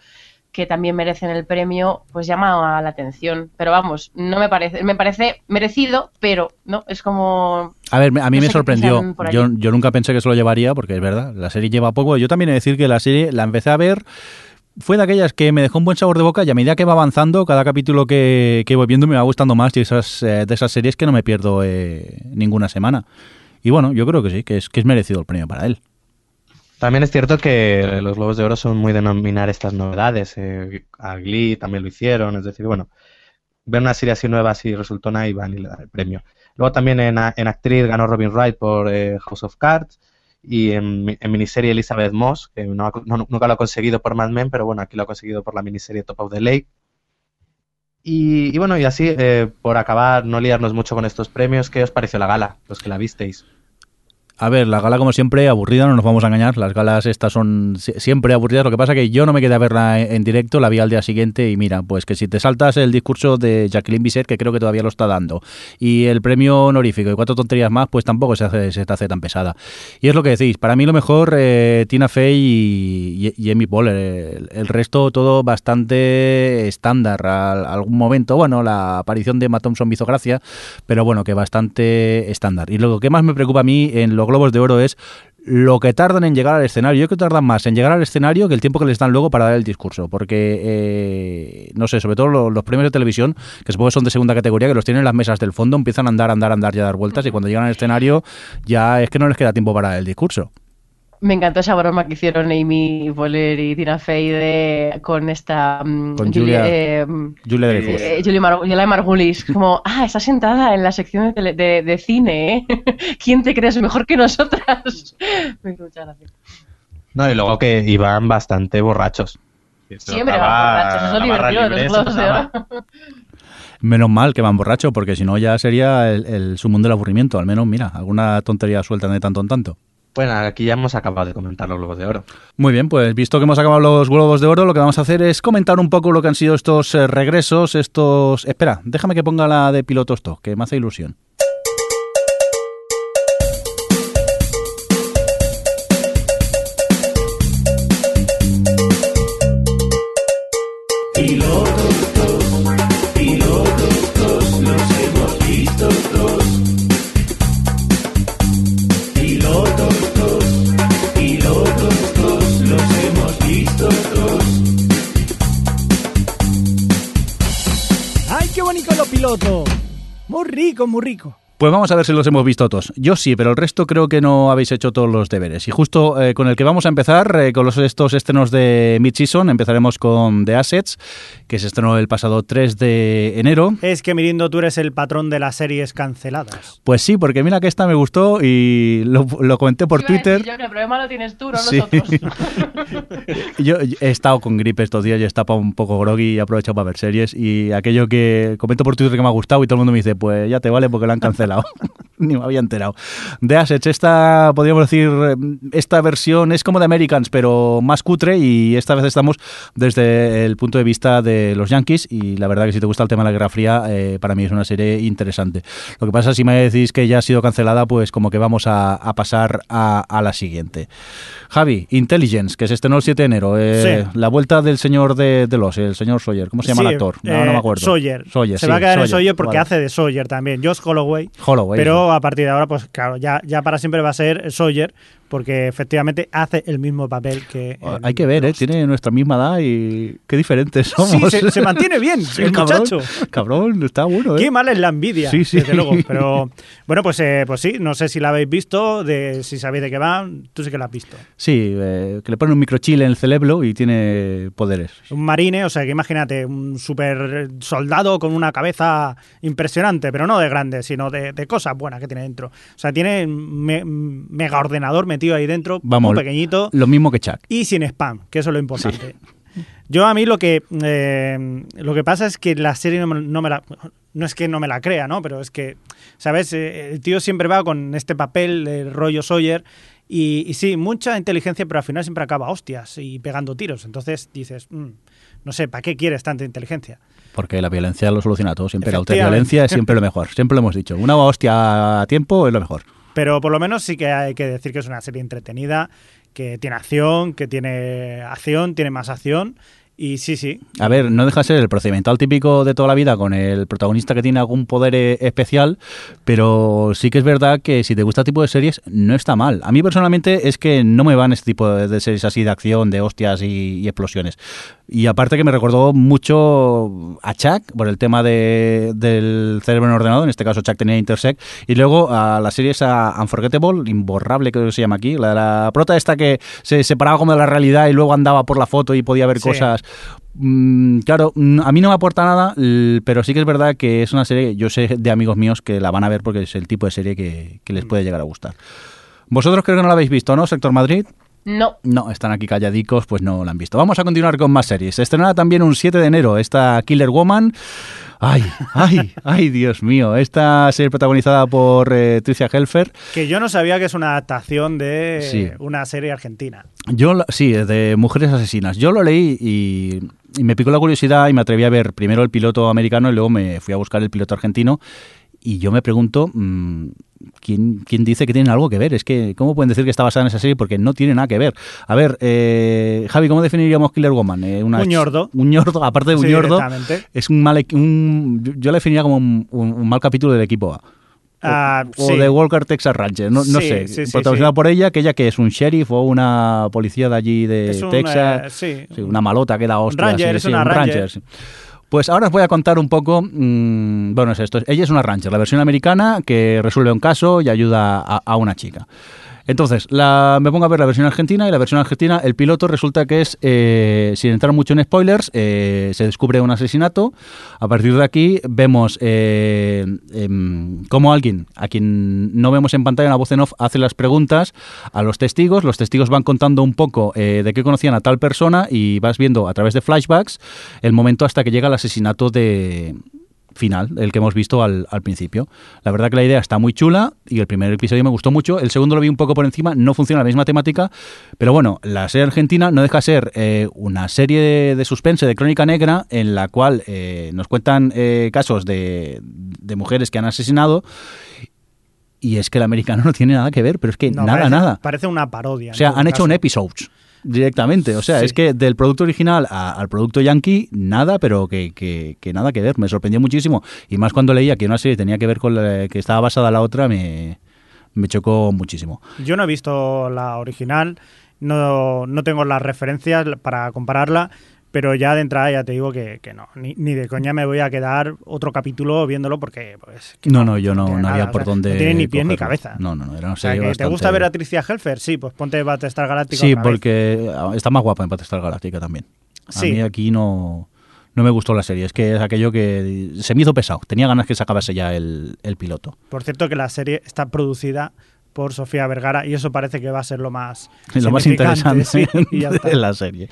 Speaker 3: que también merecen el premio, pues llama la atención. Pero vamos, no me parece, me parece merecido, pero no, es como
Speaker 1: A ver, a mí
Speaker 3: No
Speaker 1: me sorprendió. Yo, yo nunca pensé que se lo llevaría, porque es verdad, la serie lleva poco. Yo también he de decir que la serie la empecé a ver. Fue de aquellas que me dejó un buen sabor de boca y a medida que va avanzando, cada capítulo que, que voy viendo me va gustando más y esas, eh, de esas series que no me pierdo eh, ninguna semana. Y bueno, yo creo que sí, que es, que es merecido el premio para él.
Speaker 4: También es cierto que los Globos de Oro son muy de nominar estas novedades. eh, a Glee también lo hicieron, es decir, bueno, ver una serie así nueva si resultó una y van y le dan el premio. Luego también en, en actriz ganó Robin Wright por House of Cards y en, en miniserie Elizabeth Moss, que nunca lo ha conseguido por Mad Men, pero bueno, aquí lo ha conseguido por la miniserie Top of the Lake. Y, y bueno, y así, eh, por acabar, no liarnos mucho con estos premios, ¿qué os pareció la gala, los que la visteis?
Speaker 1: A ver, la gala como siempre aburrida, no nos vamos a engañar, las galas estas son si- siempre aburridas, lo que pasa que yo no me quedé a verla en, en directo, la vi al día siguiente y mira, pues que si te saltas el discurso de Jacqueline Bisset, que creo que todavía lo está dando, y el premio honorífico y cuatro tonterías más, pues tampoco se, hace, se te hace tan pesada. Y es lo que decís, para mí lo mejor eh, Tina Fey y, y, y el, resto todo bastante estándar, al- algún momento, bueno, la aparición de Emma Thompson me hizo gracia, pero bueno, que bastante estándar. Y lo que más me preocupa a mí en los Globos de Oro es lo que tardan en llegar al escenario. Yo creo que tardan más en llegar al escenario que el tiempo que les dan luego para dar el discurso. Porque, eh, no sé, sobre todo lo- los, premios de televisión, que supongo que son de segunda categoría, que los tienen en las mesas del fondo, empiezan a andar, andar, andar y a dar vueltas. Y cuando llegan al escenario, ya es que no les queda tiempo para el discurso.
Speaker 3: Me encantó esa broma que hicieron Amy Poehler y Tina Fey de, con esta... mm,
Speaker 1: Con
Speaker 3: Julia,
Speaker 1: Julia-
Speaker 3: eh,
Speaker 1: Julia Dreyfus.
Speaker 3: eh, Julia, Mar Julia Margulis. Como, ah, está sentada en la sección de, tele- de, de cine, ¿eh? *laughs* ¿Quién te crees mejor que nosotras? *laughs* Me hizo mucha gracia.
Speaker 4: No, y luego que iban bastante borrachos.
Speaker 3: Siempre van borrachos, eso. *laughs*
Speaker 1: Menos mal que van borrachos, porque si no ya sería el, el sumón del aburrimiento. Al menos, mira, alguna tontería sueltan de tanto en tanto.
Speaker 4: Bueno, aquí ya hemos acabado de comentar los Globos de Oro.
Speaker 1: Muy bien, pues visto que hemos acabado los Globos de Oro, lo que vamos a hacer es comentar un poco lo que han sido estos eh, regresos, estos... Espera, déjame que ponga la de piloto esto, que me hace ilusión.
Speaker 2: Rico, muy rico.
Speaker 1: Pues vamos a ver si los hemos visto todos. Yo sí, pero el resto creo que no habéis hecho todos los deberes. Y justo eh, con el que vamos a empezar, eh, con los, estos estrenos de Mid-Season, empezaremos con The Assets, que se estrenó el pasado 3 de enero.
Speaker 2: Es que, Mirindo, tú eres el patrón de las series canceladas.
Speaker 1: Pues sí, porque mira que esta me gustó y lo, lo comenté por Twitter.
Speaker 3: yo que el problema lo tienes tú, no
Speaker 1: Sí.
Speaker 3: nosotros. *laughs*
Speaker 1: Yo he estado con gripe estos días y he estado un poco groggy y he aprovechado para ver series. Y aquello que comento por Twitter que me ha gustado y todo el mundo me dice, pues ya te vale porque lo han cancelado. *laughs* *laughs* Ni me había enterado. The Assets, esta, podríamos decir, esta versión es como de Americans, pero más cutre. Y esta vez estamos desde el punto de vista de los Yankees. Y la verdad que si te gusta el tema de la Guerra Fría, eh, para mí es una serie interesante. Lo que pasa, si me decís que ya ha sido cancelada, pues como que vamos a, a pasar a, a la siguiente. Javi, Intelligence, que se estrenó el 7 de enero. eh,
Speaker 2: Sí.
Speaker 1: La vuelta del señor de, de los, el señor Sawyer. ¿Cómo se llama
Speaker 2: Sí,
Speaker 1: el actor? No,
Speaker 2: eh,
Speaker 1: no me acuerdo.
Speaker 2: Sawyer.
Speaker 1: Sawyer,
Speaker 2: Se
Speaker 1: sí,
Speaker 2: va a quedar en
Speaker 1: Sawyer,
Speaker 2: Sawyer porque
Speaker 1: vale.
Speaker 2: hace de Sawyer también. Josh Holloway.
Speaker 1: Holloway,
Speaker 2: Pero a partir de ahora, pues claro, ya, ya para siempre va a ser Sawyer porque efectivamente hace el mismo papel que... En
Speaker 1: Hay que ver, ¿eh? Tiene nuestra misma edad y qué diferentes somos.
Speaker 2: Sí, se, se mantiene bien *laughs*
Speaker 1: Sí,
Speaker 2: el
Speaker 1: cabrón,
Speaker 2: muchacho.
Speaker 1: Cabrón, está bueno, ¿eh?
Speaker 2: Qué mal es la envidia,
Speaker 1: Sí, sí.
Speaker 2: desde luego. Pero *laughs* bueno, pues, eh, pues sí, no sé si la habéis visto, de, si sabéis de qué va, tú sí que la has visto.
Speaker 1: Sí, eh, que le ponen un microchile en el cerebro y tiene poderes.
Speaker 2: Un marine, o sea que imagínate, un super soldado con una cabeza impresionante, pero no de grande, sino de, de cosas buenas que tiene dentro. O sea, tiene me- mega ordenador metido ahí dentro,
Speaker 1: Vamos,
Speaker 2: muy pequeñito
Speaker 1: Lo mismo que Chuck.
Speaker 2: y sin spam, que eso es lo importante. Yo a mí lo que eh, lo que pasa es que la serie no me, no me la no es que no me la crea, ¿no? Pero es que, ¿sabes? Eh, El tío siempre va con este papel de rollo Sawyer y, y sí, mucha inteligencia, pero al final siempre acaba hostias y pegando tiros. Entonces dices, mm, no sé, ¿para qué quieres tanta inteligencia?
Speaker 1: Porque la violencia lo soluciona todo. Siempre la autoviolencia es siempre lo mejor. Siempre lo hemos dicho. Una hostia a tiempo es lo mejor.
Speaker 2: Pero por lo menos sí que hay que decir que es una serie entretenida, que tiene acción, que tiene acción, tiene más acción. Y sí, sí,
Speaker 1: A ver, no deja de ser el procedimental típico de toda la vida con el protagonista que tiene algún poder eh, especial, pero sí que es verdad que si te gusta este tipo de series, no está mal. A mí personalmente es que no me van este tipo de, series así de acción, de hostias y, y explosiones. Y aparte que me recordó mucho a Chuck por el tema de, del cerebro en ordenado, en este caso Chuck tenía Intersect, y luego a la serie esa Unforgettable, imborrable creo que se llama aquí, la de la prota esta que se separaba como de la realidad y luego andaba por la foto y podía ver
Speaker 2: Sí.
Speaker 1: cosas. Mm, claro, mm, a mí no me aporta nada, pero sí que es verdad que es una serie, yo sé de amigos míos que la van a ver porque es el tipo de serie que, que les puede llegar a gustar. Vosotros creo que no la habéis visto, ¿no? Sector Madrid.
Speaker 3: No.
Speaker 1: No, están aquí calladicos, pues no la han visto. Vamos a continuar con más series. Se estrenará también un 7 de enero esta Killer Woman. Ay, ay, ay, Dios mío. Esta serie protagonizada por eh, Tricia Helfer.
Speaker 2: que yo no sabía que es una adaptación de
Speaker 1: Sí.
Speaker 2: una serie argentina.
Speaker 1: Yo, la- sí, de Mujeres Asesinas. Yo lo leí y, y me picó la curiosidad y me atreví a ver primero el piloto americano y luego me fui a buscar el piloto argentino. Y yo me pregunto, mm, ¿quién, quién dice que tienen algo que ver? Es que, ¿cómo pueden decir que está basada en esa serie? Porque no tiene nada que ver. A ver, eh, Javi, ¿cómo definiríamos Killer Woman? Eh, una
Speaker 2: Un ñordo.
Speaker 1: Un ñordo, aparte de un
Speaker 2: Sí,
Speaker 1: ñordo, es un mal... Un, yo- la definiría como un, un- un mal capítulo del equipo A.
Speaker 2: Ah,
Speaker 1: o
Speaker 2: sí.
Speaker 1: de Walker Texas Ranger, no, sé.
Speaker 2: sí,
Speaker 1: protagonizada por ella, que ella que es un sheriff o una policía de allí de
Speaker 2: un,
Speaker 1: Texas.
Speaker 2: eh,
Speaker 1: una malota que da hostias.
Speaker 2: Ranger, es una
Speaker 1: un
Speaker 2: ranger.
Speaker 1: sí. Pues ahora os voy a contar un poco. mm, bueno, es esto. Ella es una ranger, la versión americana que resuelve un caso y ayuda a una chica. Entonces, la, me pongo a ver la versión argentina y la versión argentina, el piloto resulta que es, eh, sin entrar mucho en spoilers, eh, se descubre un asesinato. A partir de aquí vemos eh, em, cómo alguien, a quien no vemos en pantalla, una voz en off, hace las preguntas a los testigos. Los testigos van contando un poco eh, de qué conocían a tal persona y vas viendo a través de flashbacks el momento hasta que llega el asesinato de final, el que hemos visto al, al principio. La verdad que la idea está muy chula y el primer episodio me gustó mucho. El segundo lo vi un poco por encima, no funciona la misma temática, pero bueno, la serie argentina no deja de ser eh, una serie de, de suspense, de crónica negra, en la cual eh, nos cuentan eh, casos de, de mujeres que han asesinado. Y es que el americano *laughs* no tiene nada que ver, pero es que
Speaker 2: No,
Speaker 1: nada,
Speaker 2: parece,
Speaker 1: nada.
Speaker 2: Parece una parodia.
Speaker 1: O sea, han hecho un episode. Directamente. O sea, es que del producto original al producto yankee, nada, pero que, que, que, nada que ver. Me sorprendió muchísimo. Y más cuando leía que una serie tenía que ver con la, que estaba basada la otra, me, me chocó muchísimo.
Speaker 2: Yo no he visto la original, no, no tengo las referencias para compararla, pero ya de entrada ya te digo que, que no, ni, ni, de coña me voy a quedar otro capítulo viéndolo porque pues...
Speaker 1: No, no, no, yo no, no había por o sea, dónde...
Speaker 2: No tiene ni pies ni cabeza.
Speaker 1: No, no, no, era una
Speaker 2: o sea, que
Speaker 1: bastante...
Speaker 2: ¿Te gusta ver a Tricia Helfer? Sí, pues ponte Battlestar Galactica
Speaker 1: Sí,
Speaker 2: vez.
Speaker 1: porque está más guapa en Battlestar Galactica también. A
Speaker 2: Sí.
Speaker 1: mí aquí no, no me gustó la serie, es que es aquello que se me hizo pesado. Tenía ganas que se acabase ya el, el piloto.
Speaker 2: Por cierto que la serie está producida por Sofía Vergara y eso parece que va a ser lo más
Speaker 1: Lo más interesante *laughs*
Speaker 2: sí,
Speaker 1: de la serie.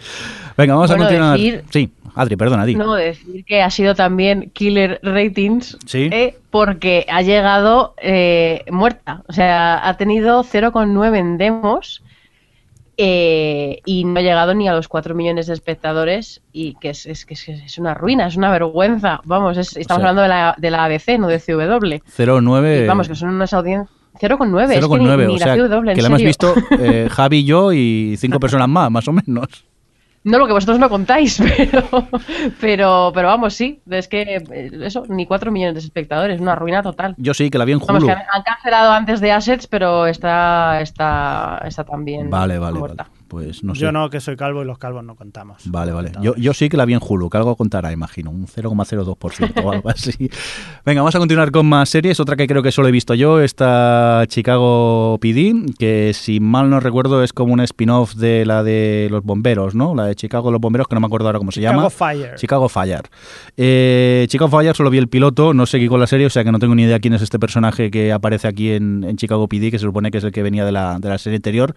Speaker 1: Venga, vamos
Speaker 3: Bueno,
Speaker 1: a continuar.
Speaker 3: decir-
Speaker 1: Sí, Adri, perdona, di.
Speaker 3: No, decir que ha sido también killer ratings
Speaker 1: Sí.
Speaker 3: eh, porque ha llegado eh, muerta. O sea, ha tenido 0,9 en demos eh, y no ha llegado ni a los 4 millones de espectadores y que es, es que es, es una ruina, es una vergüenza. Vamos, es- estamos
Speaker 1: sea-
Speaker 3: hablando de la, de la ABC, no de CW.
Speaker 1: 09.
Speaker 3: Y vamos, que son unas audiencias... 0,9, es que ni,
Speaker 1: 0,9,
Speaker 3: ni
Speaker 1: o sea,
Speaker 3: en
Speaker 1: que la hemos visto eh, *laughs* Javi y yo y cinco personas más, más o menos.
Speaker 3: No lo que vosotros no contáis, *laughs* pero, pero, pero vamos, sí, es que eh, eso, ni 4 millones de espectadores, una ruina total.
Speaker 1: Yo sí, que la vi en
Speaker 3: Vamos,
Speaker 1: Hulu.
Speaker 3: que han, han cancelado antes de Assets, pero está, está, está también
Speaker 1: Vale, vale,
Speaker 3: muerta.
Speaker 1: vale. Pues no sé.
Speaker 2: Yo no, que soy calvo y los calvos no contamos.
Speaker 1: Vale, vale. Yo, yo sí que la vi en Hulu, que algo contará, imagino. Un 0,02% o algo así. *laughs* Venga, vamos a continuar con más series. Otra que creo que solo he visto yo, esta Chicago PD, que si mal no recuerdo es como un spin-off de la de los bomberos, ¿no? La de Chicago los bomberos, que no me acuerdo ahora cómo se
Speaker 2: Chicago
Speaker 1: llama.
Speaker 2: Fire.
Speaker 1: Chicago Fire. Eh, Chicago Fire solo vi el piloto, no seguí con la serie, o sea que no tengo ni idea quién es este personaje que aparece aquí en, en Chicago PD, que se supone que es el que venía de la, de la serie anterior.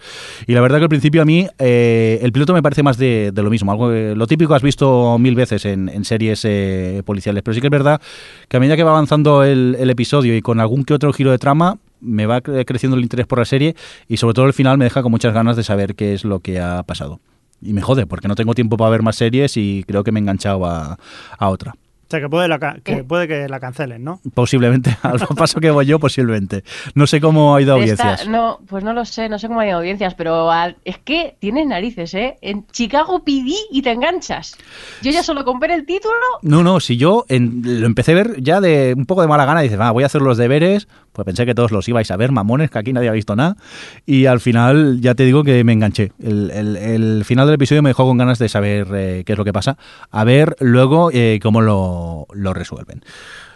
Speaker 1: Y la verdad que al principio a mí eh, el piloto me parece más de, de lo mismo, algo que- lo típico has visto mil veces en, en series eh, policiales, pero sí que es verdad que a medida que va avanzando el, el episodio y con algún que otro giro de trama, me va cre- creciendo el interés por la serie y sobre todo el final me deja con muchas ganas de saber qué es lo que ha pasado. Y me jode, porque no tengo tiempo para ver más series y creo que me he enganchado a, a otra.
Speaker 2: Sea, que puede, la que
Speaker 3: Eh.
Speaker 2: puede que la cancelen, ¿no?
Speaker 1: Posiblemente, *laughs* al paso que voy yo, posiblemente. No sé cómo ha ido
Speaker 3: Esta-
Speaker 1: audiencias.
Speaker 3: no, pues no lo sé, no sé cómo hay audiencias, pero al- es que tiene narices, ¿eh? En Chicago PD y te enganchas. Yo ya solo ver el título,
Speaker 1: No, no, si yo en- lo empecé a ver ya de un poco de mala gana, dices, va, voy a hacer los deberes, pues pensé que todos los ibais a ver, mamones, que aquí nadie ha visto nada, y al final ya te digo que me enganché. El, el- el final del episodio me dejó con ganas de saber eh, qué es lo que pasa, a ver luego eh, cómo lo, lo resuelven.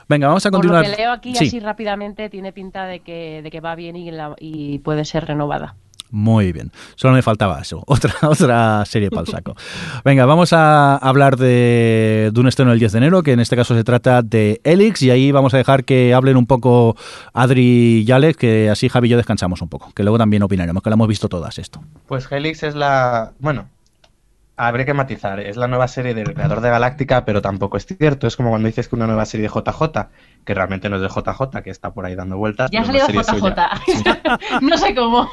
Speaker 1: Venga, vamos a
Speaker 3: por
Speaker 1: continuar.
Speaker 3: lo que leo aquí
Speaker 1: Sí.
Speaker 3: así rápidamente, tiene pinta de que, de que va bien y, la- y puede ser renovada.
Speaker 1: Muy bien, solo me faltaba eso, *laughs* otra, otra serie para el saco. *laughs* Venga, vamos a hablar de, de un estreno el 10 de enero, que en este caso se trata de Elix, y ahí vamos a dejar que hablen un poco Adri y Alex, que así Javi y yo descansamos un poco, que luego también opinaremos, que lo hemos visto todas esto.
Speaker 4: Pues Helix es la. Bueno, habría que matizar. Es la nueva serie del creador de Galáctica, pero tampoco es cierto. Es como cuando dices que una nueva serie de JJ, que realmente no es de JJ, que está por ahí dando vueltas.
Speaker 3: Ya ha salido. JJ. *laughs* no sé cómo.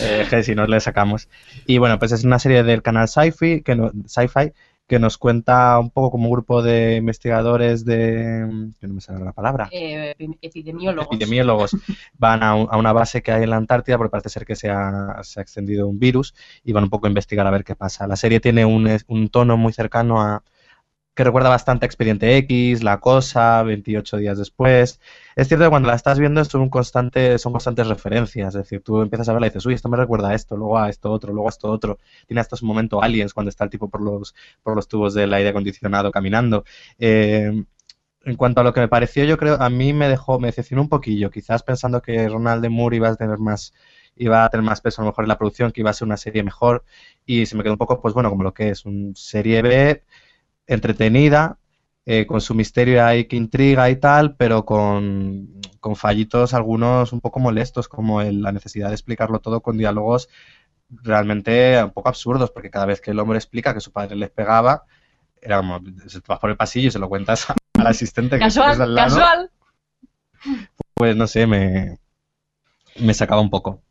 Speaker 4: Eh, que si nos le sacamos. Y bueno, pues es una serie del canal Sci-Fi que, no- Sci-Fi que nos cuenta un poco como un grupo de investigadores de... que no me sale la palabra.
Speaker 3: Eh, epidemiólogos.
Speaker 4: Epidemiólogos *laughs* van a, un- a una base que hay en la Antártida porque parece ser que se ha, se ha extendido un virus y van un poco a investigar a ver qué pasa. La serie tiene un, un tono muy cercano a que recuerda bastante a Expediente X, La Cosa, 28 días después. Es cierto que cuando la estás viendo son, un constante, son constantes referencias, es decir, tú empiezas a verla y dices, uy, esto me recuerda a esto, luego a esto otro, luego a esto otro. Tiene hasta su momento Aliens cuando está el tipo por los, por los tubos del aire acondicionado caminando. Eh, en cuanto a lo que me pareció, yo creo, a mí me dejó, me decepcionó un poquillo, quizás pensando que Ronald de Moore iba a tener más, iba a tener más peso a lo mejor en la producción, que iba a ser una serie mejor, y se me quedó un poco, pues bueno, como lo que es, un serie B, entretenida, eh, con su misterio ahí que intriga y tal, pero con, con fallitos algunos un poco molestos, como el- la necesidad de explicarlo todo con diálogos realmente un poco absurdos, porque cada vez que el hombre explica que su padre les pegaba, era como, se te vas por el pasillo y se lo cuentas al asistente que
Speaker 3: Casual,
Speaker 4: tienes al lado,
Speaker 3: casual.
Speaker 4: pues no sé, me, me sacaba un poco.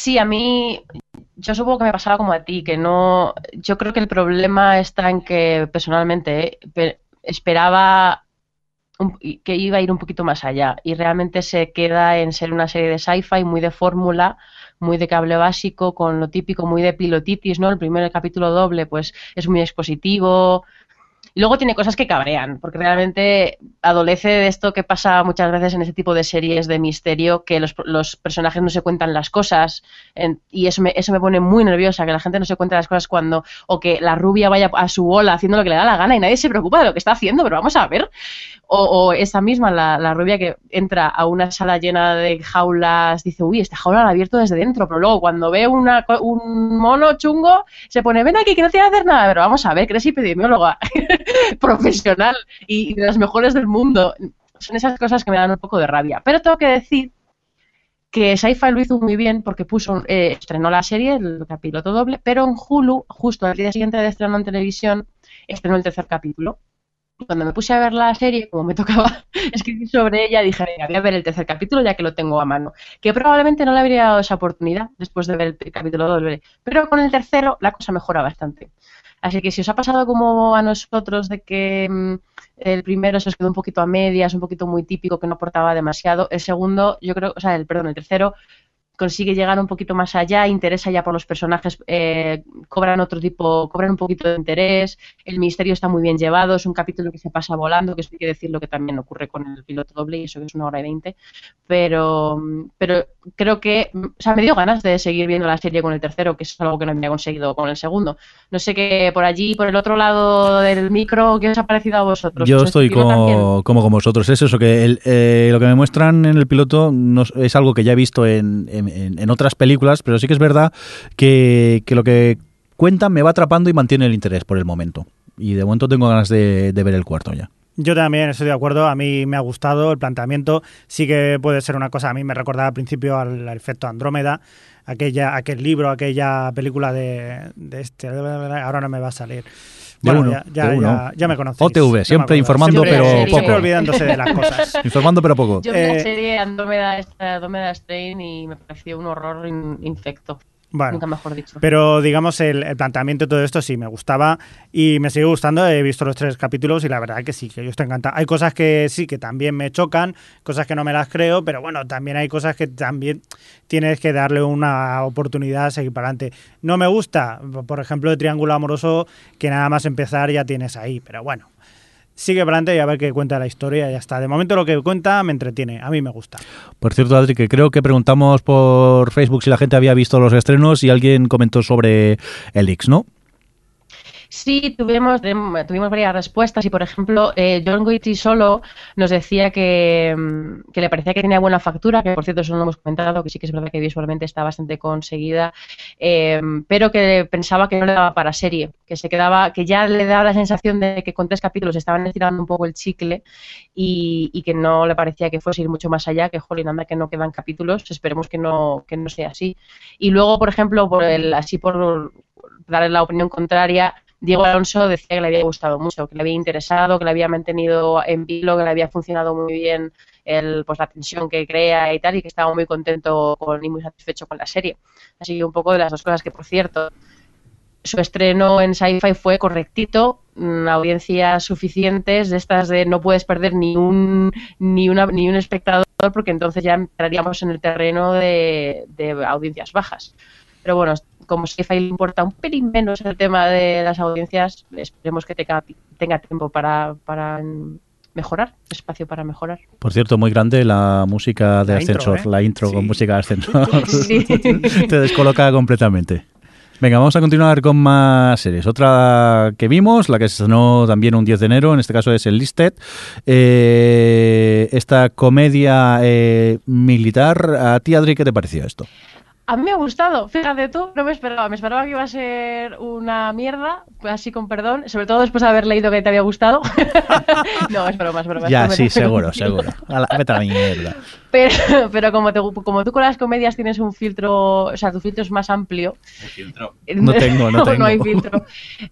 Speaker 3: Sí, a mí, yo supongo que me pasaba como a ti, que no, yo creo que el problema está en que personalmente eh, pe- esperaba que iba a ir un poquito más allá y realmente se queda en ser una serie de sci-fi muy de fórmula, muy de cable básico, con lo típico, muy de pilotitis, ¿no? El primer capítulo doble, pues es muy expositivo, y luego tiene cosas que cabrean, porque realmente adolece de esto que pasa muchas veces en ese tipo de series de misterio, que los, los personajes no se cuentan las cosas, y eso me, eso me pone muy nerviosa, que la gente no se cuente las cosas cuando, o que la rubia vaya a su bola haciendo lo que le da la gana y nadie se preocupa de lo que está haciendo, pero vamos a ver. O, o esa misma, la, la, rubia que entra a una sala llena de jaulas, dice, uy, esta jaula la abierto desde dentro, pero luego cuando ve una, un mono chungo, se pone, ven aquí, que no tiene que hacer nada, pero vamos a ver, que eres epidemióloga. *laughs* *laughs* profesional y, de las mejores del mundo. Son esas cosas que me dan un poco de rabia. Pero tengo que decir que Sci-Fi lo hizo muy bien porque puso eh, estrenó la serie, el capítulo doble, pero en Hulu, justo al día siguiente de estreno en televisión, estrenó el tercer capítulo. Cuando me puse a ver la serie, como me tocaba *laughs* escribir sobre ella, dije, venga, voy a ver el tercer capítulo ya que lo tengo a mano. Que probablemente no le habría dado esa oportunidad después de ver el capítulo doble. Pero con el tercero la cosa mejora bastante. Así que si os ha pasado como a nosotros de que mm, el primero se os quedó un poquito a medias, un poquito muy típico, que no aportaba demasiado, el segundo, yo creo, o sea, el, perdón, el tercero consigue llegar un poquito más allá, interesa ya por los personajes, eh, cobran otro tipo, cobran un poquito de interés, el misterio está muy bien llevado, es un capítulo que se pasa volando, que eso hay que decir lo que también ocurre con el piloto doble y eso que es una hora y veinte, pero, pero creo que, o sea, me dio ganas de seguir viendo la serie con el tercero, que es algo que no había conseguido con el segundo. No sé qué por allí, por el otro lado del micro, ¿qué os ha parecido a vosotros?
Speaker 1: Yo estoy como, como, con vosotros, es eso, que eh, lo que me muestran en el piloto no, es algo que ya he visto en en, otras películas, pero sí que es verdad que, lo que cuentan me va atrapando y mantiene el interés por el momento. Y de momento tengo ganas de, ver el cuarto ya.
Speaker 2: Yo también estoy de acuerdo, a mí me ha gustado el planteamiento, sí que puede ser una cosa, a mí me recordaba al principio al, efecto Andrómeda, aquella, aquel libro, aquella película de, de este, ahora no me va a salir. Bueno, ya, ya, me conocéis.
Speaker 1: OTV, siempre informando, pero poco.
Speaker 2: Siempre olvidándose de las *laughs* cosas.
Speaker 1: informando, pero poco.
Speaker 3: Yo vi la eh, serie Andrómeda, Strain y me pareció un horror infecto. Bueno, Nunca mejor dicho.
Speaker 2: Pero digamos, el, planteamiento de todo esto sí me gustaba y me sigue gustando. He visto los tres capítulos y la verdad que sí, que yo estoy encantado. Hay cosas que sí, que también me chocan, cosas que no me las creo, pero bueno, también hay cosas que también tienes que darle una oportunidad a seguir para adelante. No me gusta, por ejemplo, el triángulo amoroso, que nada más empezar ya tienes ahí, pero bueno, sigue adelante y a ver qué cuenta la historia ya está. De momento lo que cuenta me entretiene, a mí me gusta.
Speaker 1: Por cierto, Adri, que creo que preguntamos por Facebook si la gente había visto los estrenos y alguien comentó sobre el X, ¿no?
Speaker 3: Sí, tuvimos, tuvimos varias respuestas y, por ejemplo, eh, John Goichi solo nos decía que, mm, que, le parecía que tenía buena factura, que por cierto eso no lo hemos comentado, que sí que es verdad que visualmente está bastante conseguida, eh, pero que pensaba que no le daba para serie, que se quedaba, que ya le daba la sensación de que con tres capítulos estaban estirando un poco el chicle y, y que no le parecía que fuese ir mucho más allá, que jolín, anda que no quedan capítulos, esperemos que no, que no sea así. Y luego, por ejemplo, por el, así por darle la opinión contraria, Diego Alonso decía que le había gustado mucho, que le había interesado, que le había mantenido en vilo, que le había funcionado muy bien el, pues, la tensión que crea y tal, y que estaba muy contento con, y muy satisfecho con la serie. Así que un poco de las dos cosas que, por cierto, su estreno en Sci-Fi fue correctito, mm, audiencias suficientes, de estas de no puedes perder ni un, ni una, ni un espectador, porque entonces ya entraríamos en el terreno de, de audiencias bajas. Pero bueno, como Sci-Fi le importa un pelín menos el tema de las audiencias, esperemos que tenga, tenga tiempo para, para mejorar, espacio para mejorar.
Speaker 1: Por cierto, muy grande la música de Ascensor, ¿eh? la intro con música de Ascensor. *laughs* *laughs* Te descoloca completamente. Venga, vamos a continuar con más series. Otra que vimos, la que se estrenó también un 10 de enero, en este caso es el Listed. Eh, esta comedia eh, militar. ¿A ti, Adri, qué te pareció esto?
Speaker 3: A mí me ha gustado, fíjate tú, no me esperaba, me esperaba que iba a ser una mierda, así con perdón, sobre todo después de haber leído que te había gustado. *laughs* no, es broma, es broma.
Speaker 1: Ya, sí, seguro, seguro. A la, vete a la mierda.
Speaker 3: Pero, pero como, te, como tú con las comedias tienes un filtro, o sea, tu filtro es más amplio.
Speaker 1: filtro? No tengo, no *laughs* tengo.
Speaker 3: no hay filtro.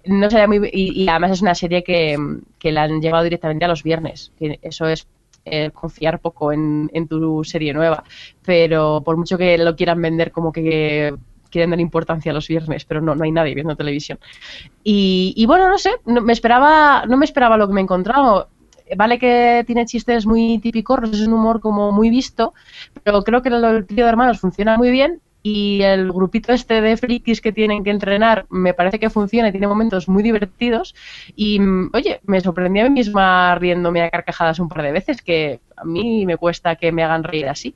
Speaker 3: No muy, y, y, además es una serie que, que la han llevado directamente a los viernes, que eso es eh, confiar poco en, tu serie nueva. Pero por mucho que lo quieran vender como que quieren dar importancia a los viernes, pero no, no hay nadie viendo televisión. Y, bueno, no sé, no, me esperaba, no me esperaba lo que me he encontrado. Vale que tiene chistes muy típicos, es un humor como muy visto, pero creo que el trío de hermanos funciona muy bien y el grupito este de frikis que tienen que entrenar me parece que funciona y tiene momentos muy divertidos y mm, oye, me sorprendí a mí misma riéndome a carcajadas un par de veces que a mí me cuesta que me hagan reír así.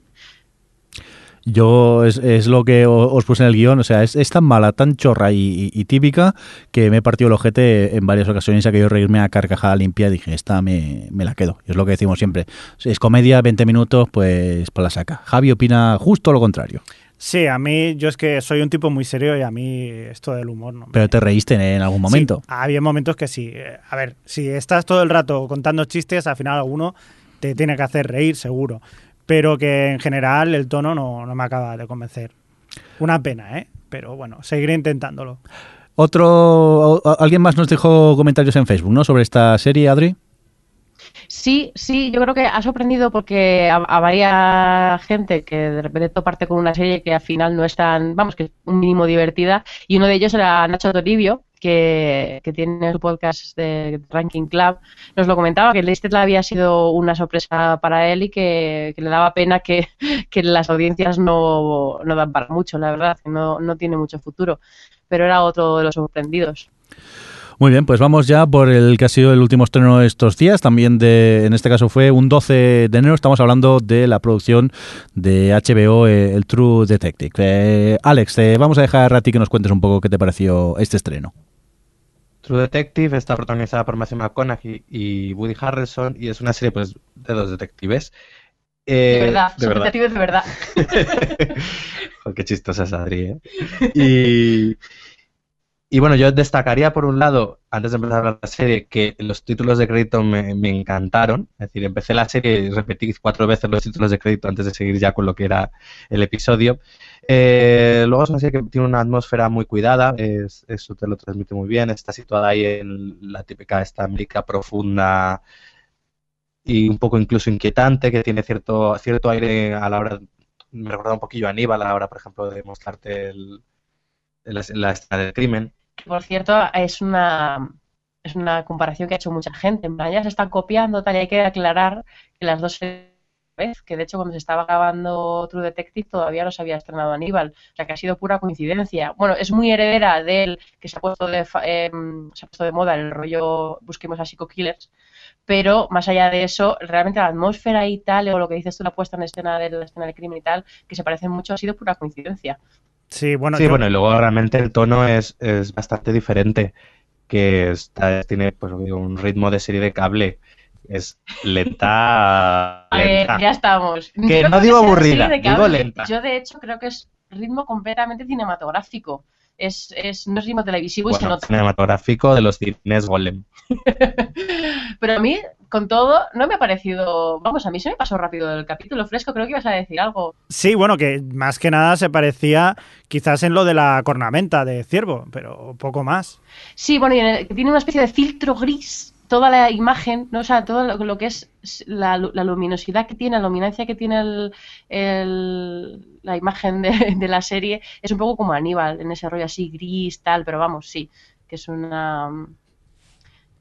Speaker 1: Yo es, lo que os puse en el guion, o sea, es, tan mala, tan chorra y, típica que me he partido el ojete en varias ocasiones a que yo reírme a carcajada limpia. Dije, esta me, la quedo. es lo que decimos siempre. Es comedia, 20 minutos, pues, pues la saca. Javi opina justo lo contrario.
Speaker 2: Sí, a mí, yo es que soy un tipo muy serio y a mí esto del humor no.
Speaker 1: Pero te reíste en algún momento.
Speaker 2: Sí, había momentos que sí. A ver, si estás todo el rato contando chistes, al final alguno te tiene que hacer reír, seguro pero que en general el tono no, me acaba de convencer. Una pena, ¿eh? Pero bueno, seguiré intentándolo.
Speaker 1: Otro, alguien más nos dejó comentarios en Facebook, ¿no? Sobre esta serie, Adri.
Speaker 3: Sí, sí, yo creo que ha sorprendido porque a, varias gente que de repente parte con una serie que al final no es tan, vamos, que es un mínimo divertida. Y uno de ellos era Nacho Toribio, que, tiene su podcast de Ranking Club, nos lo comentaba que Leicester había sido una sorpresa para él y que, le daba pena *laughs* que, las audiencias no, no, dan para mucho, la verdad, que no, no tiene mucho futuro. Pero era otro de los sorprendidos.
Speaker 1: Muy bien, pues vamos ya por el que ha sido el último estreno de estos días. También de, en este caso fue un 12 de enero. Estamos hablando de la producción de HBO, eh, el True Detective. Eh, Alex, vamos a dejar a ti que nos cuentes un poco qué te pareció este estreno.
Speaker 4: True Detective está protagonizada por Matthew McConaughey y Woody Harrelson y es una serie pues de dos detectives.
Speaker 3: de eh, verdad, son detectives de verdad. *laughs*
Speaker 4: qué chistosa es Adri, ¿eh? Y, y bueno, yo destacaría por un lado, antes de empezar la serie, que los títulos de crédito me, encantaron. Es decir, empecé la serie y repetí cuatro veces los títulos de crédito antes de seguir ya con lo que era el episodio. Eh, luego es una serie que tiene una atmósfera muy cuidada, es, eso te lo transmite muy bien. Está situada ahí en la típica esta América profunda y un poco incluso inquietante, que tiene cierto, cierto aire a la hora, me recuerda un poquillo a Aníbal a la hora, por ejemplo, de mostrarte el, la, la escena del crimen
Speaker 3: por cierto, es una, es una comparación que ha hecho mucha gente. En plan, ya se están copiando, tal, y hay que aclarar que las dos vez, que de hecho cuando se estaba grabando True Detective todavía no se había estrenado Aníbal, o sea que ha sido pura coincidencia. Bueno, es muy heredera del que se ha puesto de, em, se ha puesto de moda el rollo busquemos a Psycho Killers, pero más allá de eso, realmente la atmósfera y tal, o lo que dices tú, la puesta en escena de la escena del crimen y tal, que se parecen mucho, ha sido pura coincidencia.
Speaker 2: Sí, bueno,
Speaker 4: sí, bueno, y luego realmente el tono es, es bastante diferente, que está, tiene pues un ritmo de serie de cable, es lenta. *laughs*
Speaker 3: lenta. ya estamos.
Speaker 4: Que no digo aburrida, digo lenta.
Speaker 3: Yo de hecho creo que es ritmo completamente cinematográfico. Es, es, no es ritmo televisivo y se nota.
Speaker 4: Cinematográfico de los cines Golem. *laughs*
Speaker 3: Pero a mí, con todo, no me ha parecido. Vamos, a mí se me pasó rápido el capítulo fresco. Creo que ibas a decir algo.
Speaker 2: Sí, bueno, que más que nada se parecía quizás en lo de la cornamenta de ciervo, pero poco más.
Speaker 3: Sí, bueno, y tiene una especie de filtro gris toda la imagen, ¿no? o sea, todo lo, que es la, luminosidad que tiene, la luminancia que tiene el, la imagen de, de, la serie, es un poco como Aníbal, en ese rollo así gris, tal, pero vamos, sí, que es una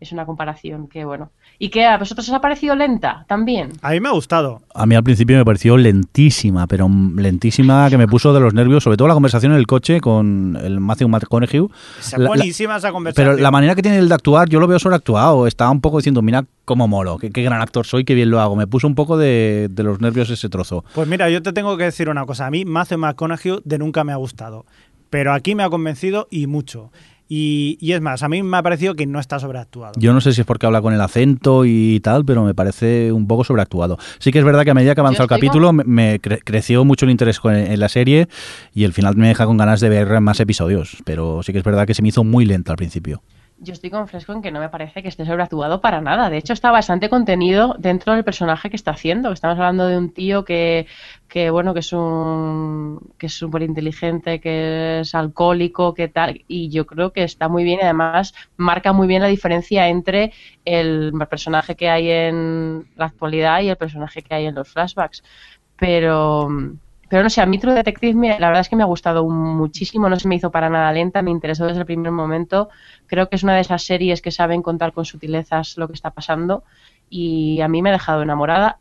Speaker 3: es una comparación que, bueno. ¿Y qué a vosotros os ha parecido lenta también?
Speaker 2: A mí me ha gustado.
Speaker 1: A mí al principio me pareció lentísima, pero lentísima que me puso de los nervios, sobre todo la conversación en el coche con el Matthew McConaughey.
Speaker 2: Es buenísima esa conversación.
Speaker 1: Pero la manera que tiene el de actuar, yo lo veo sobreactuado. Estaba un poco diciendo, mira cómo molo, qué, qué gran actor soy, qué bien lo hago. Me puso un poco de, de los nervios ese trozo.
Speaker 2: Pues mira, yo te tengo que decir una cosa. A mí Matthew McConaughey de nunca me ha gustado. Pero aquí me ha convencido y mucho. Y, es más, a mí me ha parecido que no está sobreactuado.
Speaker 1: Yo no sé si es porque habla con el acento y tal, pero me parece un poco sobreactuado. Sí que es verdad que a medida que avanza el capítulo me, creció mucho el interés en la serie y el final me deja con ganas de ver más episodios, pero sí que es verdad que se me hizo muy lenta al principio
Speaker 3: yo estoy con Fresco en que no me parece que esté sobreactuado para nada. De hecho, está bastante contenido dentro del personaje que está haciendo. Estamos hablando de un tío que, que bueno, que es un que es súper inteligente, que es alcohólico, que tal. Y yo creo que está muy bien y además marca muy bien la diferencia entre el personaje que hay en la actualidad y el personaje que hay en los flashbacks. Pero pero no sé, a mí True Detective la verdad es que me ha gustado muchísimo, no se me hizo para nada lenta, me interesó desde el primer momento. Creo que es una de esas series que saben contar con sutilezas lo que está pasando y a mí me ha dejado enamorada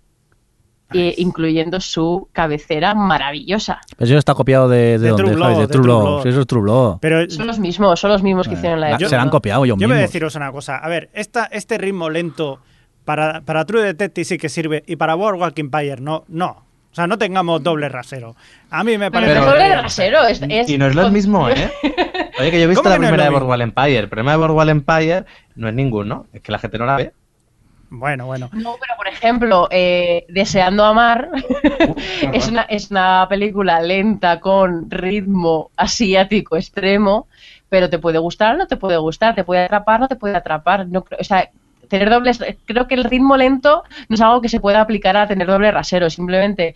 Speaker 3: eh, incluyendo su cabecera maravillosa.
Speaker 1: Pero eso está copiado de, de,
Speaker 2: De
Speaker 1: dónde,
Speaker 2: True? Blood,
Speaker 1: de
Speaker 2: de
Speaker 1: True
Speaker 2: True
Speaker 1: Blood.
Speaker 2: Blood.
Speaker 1: Sí, eso es True Blood.
Speaker 2: Pero
Speaker 3: Son los mismos, son los mismos que hicieron la
Speaker 1: La-
Speaker 3: de
Speaker 1: se la han copiado ellos
Speaker 2: yo me voy a deciros una cosa. A ver, esta, este ritmo lento para, para True Detective sí que sirve y para Boardwalk Empire no. No. O sea, no tengamos doble rasero. A mí me
Speaker 3: Pero,
Speaker 2: parece...
Speaker 3: no es doble rasero, es, es-
Speaker 4: Y no es lo mismo, ¿eh? *laughs* Oye, que yo he visto
Speaker 2: ¿Cómo
Speaker 4: la
Speaker 2: que no
Speaker 4: primera de? Boardwalk Empire. El problema de Boardwalk Empire no es ninguno, es que la gente no la ve.
Speaker 2: Bueno, bueno.
Speaker 3: No, pero por ejemplo, eh, Deseando Amar *laughs* es, una, es una película lenta con ritmo asiático extremo, pero te puede gustar o no te puede gustar, te puede atrapar o no te puede atrapar. No, creo- o sea, tener dobles, creo que el ritmo lento no es algo que se pueda aplicar a tener doble rasero, simplemente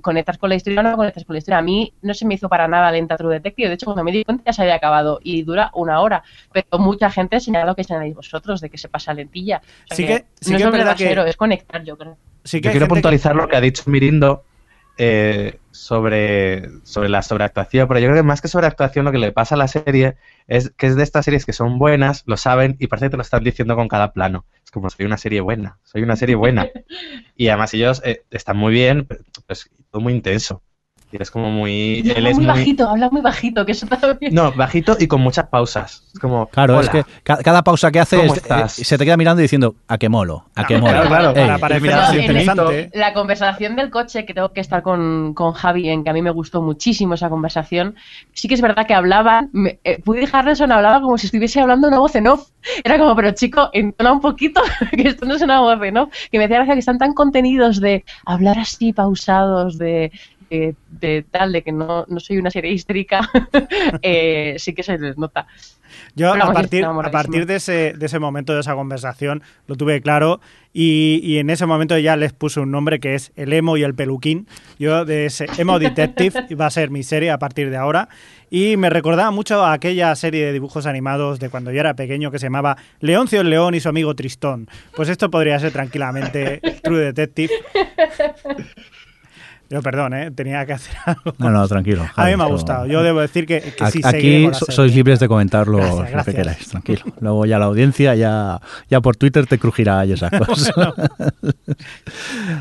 Speaker 3: conectas con la historia o no conectas con la historia. A mí no se me hizo para nada lenta True Detective, de hecho cuando me di cuenta ya se había acabado y dura una hora, pero mucha gente señala lo que señaláis vosotros, de que se pasa lentilla. O sea
Speaker 2: Sí que- sí
Speaker 3: no
Speaker 2: que
Speaker 3: es doble
Speaker 2: que-
Speaker 3: rasero, es conectar, yo creo.
Speaker 2: Sí que
Speaker 4: Yo quiero
Speaker 2: que-
Speaker 4: puntualizar lo que ha dicho Mirindo eh, sobre, sobre la sobreactuación, pero yo creo que más que sobreactuación lo que le pasa a la serie es que es de estas series que son buenas, lo saben y parece que te lo están diciendo con cada plano. Es como, soy una serie buena, soy una serie buena. *laughs* y además ellos eh, están muy bien, pero es todo muy intenso. Y es como muy...
Speaker 3: Y
Speaker 4: Él es
Speaker 3: muy
Speaker 4: muy...
Speaker 3: bajito, habla muy bajito, que eso también.
Speaker 4: No, bajito y con muchas pausas. Es como...
Speaker 1: Claro,
Speaker 4: "Hola".
Speaker 1: es que ca- cada pausa que hace eh, se te queda mirando y diciendo a qué molo, a qué molo.
Speaker 4: claro, claro.
Speaker 1: Ey,
Speaker 2: Para interesante.
Speaker 3: La conversación del coche, que tengo que estar con, con Javi, en que a mí me gustó muchísimo esa conversación, sí que es verdad que hablaban, me, eh, Woody Harrelson hablaba como si estuviese hablando una voz en off. Era como, pero chico, entona un poquito, *laughs* que esto no es una voz en off. Que me hacía gracia que están tan contenidos de hablar así, pausados, de, de, de tal, de que no, no soy una serie histérica, *laughs* eh, sí que se les nota.
Speaker 2: Yo
Speaker 3: Pero
Speaker 2: a partir, a partir de, ese, de ese momento, de esa conversación, lo tuve claro y, y en ese momento ya les puse un nombre que es el emo y el peluquín. Yo de ese Emo Detective *laughs* va a ser mi serie a partir de ahora y me recordaba mucho a aquella serie de dibujos animados de cuando yo era pequeño que se llamaba Leoncio el León y su amigo Tristón. Pues esto podría ser tranquilamente True Detective. *laughs* Yo perdón, ¿eh? tenía que hacer *laughs* algo.
Speaker 1: No, no, tranquilo.
Speaker 2: A mí me ha gustado. Yo debo decir que, que sí
Speaker 1: Aquí sois libres de comentarlo
Speaker 2: Gracias,
Speaker 1: lo que queráis, tranquilo. Luego ya la audiencia, ya, ya por Twitter te crujirá y esas *laughs* cosas. *laughs*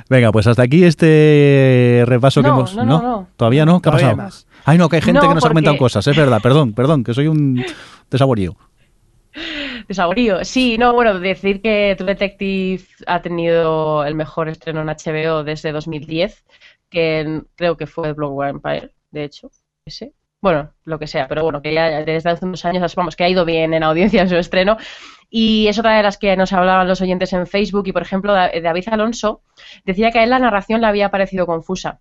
Speaker 1: Venga, pues hasta aquí este repaso que hemos.
Speaker 3: no, no, no.
Speaker 1: ¿Todavía no? ¿Qué ha pasado?
Speaker 2: más.
Speaker 1: Ay, no, que hay gente
Speaker 3: No,
Speaker 1: que nos ha comentado
Speaker 3: porque-
Speaker 1: cosas, es verdad, perdón, perdón, que soy un desaborío.
Speaker 3: de saborío. Sí, no, bueno, decir que True Detective ha tenido el mejor estreno en HBO desde 2010, que en- creo que fue Bloodwire Empire, de hecho, ese. Bueno, lo que sea, pero bueno, que ya desde hace unos años, vamos, que ha ido bien en audiencia su estreno. Y es otra de las que nos hablaban los oyentes en Facebook. Y por ejemplo, Da- David Alonso decía que a él la narración le había parecido confusa.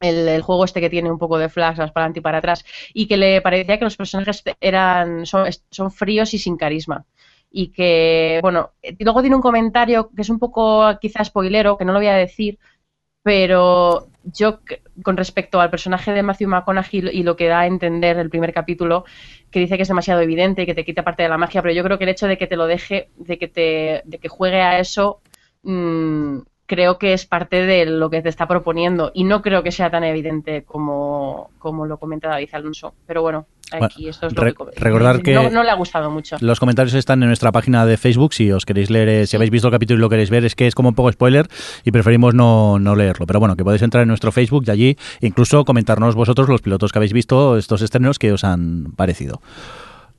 Speaker 3: El, juego este que tiene un poco de flashes para adelante y para atrás y que le parecía que los personajes eran son, son fríos y sin carisma y que bueno eh, luego tiene un comentario que es un poco quizás spoilero que no lo voy a decir pero yo con respecto al personaje de Matthew McConaughey y lo que da a entender el primer capítulo que dice que es demasiado evidente y que te quita parte de la magia pero yo creo que el hecho de que te lo deje de que te de que juegue a eso mm, creo que es parte de lo que te está proponiendo y no creo que sea tan evidente como, como lo comenta David Alonso. Pero bueno, aquí
Speaker 1: Bueno,
Speaker 3: es
Speaker 1: re-
Speaker 3: lo que...
Speaker 1: recordar que-
Speaker 3: No, no le ha gustado mucho.
Speaker 1: Los comentarios están en nuestra página de Facebook. Si os queréis leer, eh, si habéis visto el capítulo y lo queréis ver, es que es como un poco spoiler y preferimos no, no leerlo. Pero bueno, que podéis entrar en nuestro Facebook y allí incluso comentarnos vosotros los pilotos que habéis visto, estos estrenos que os han parecido.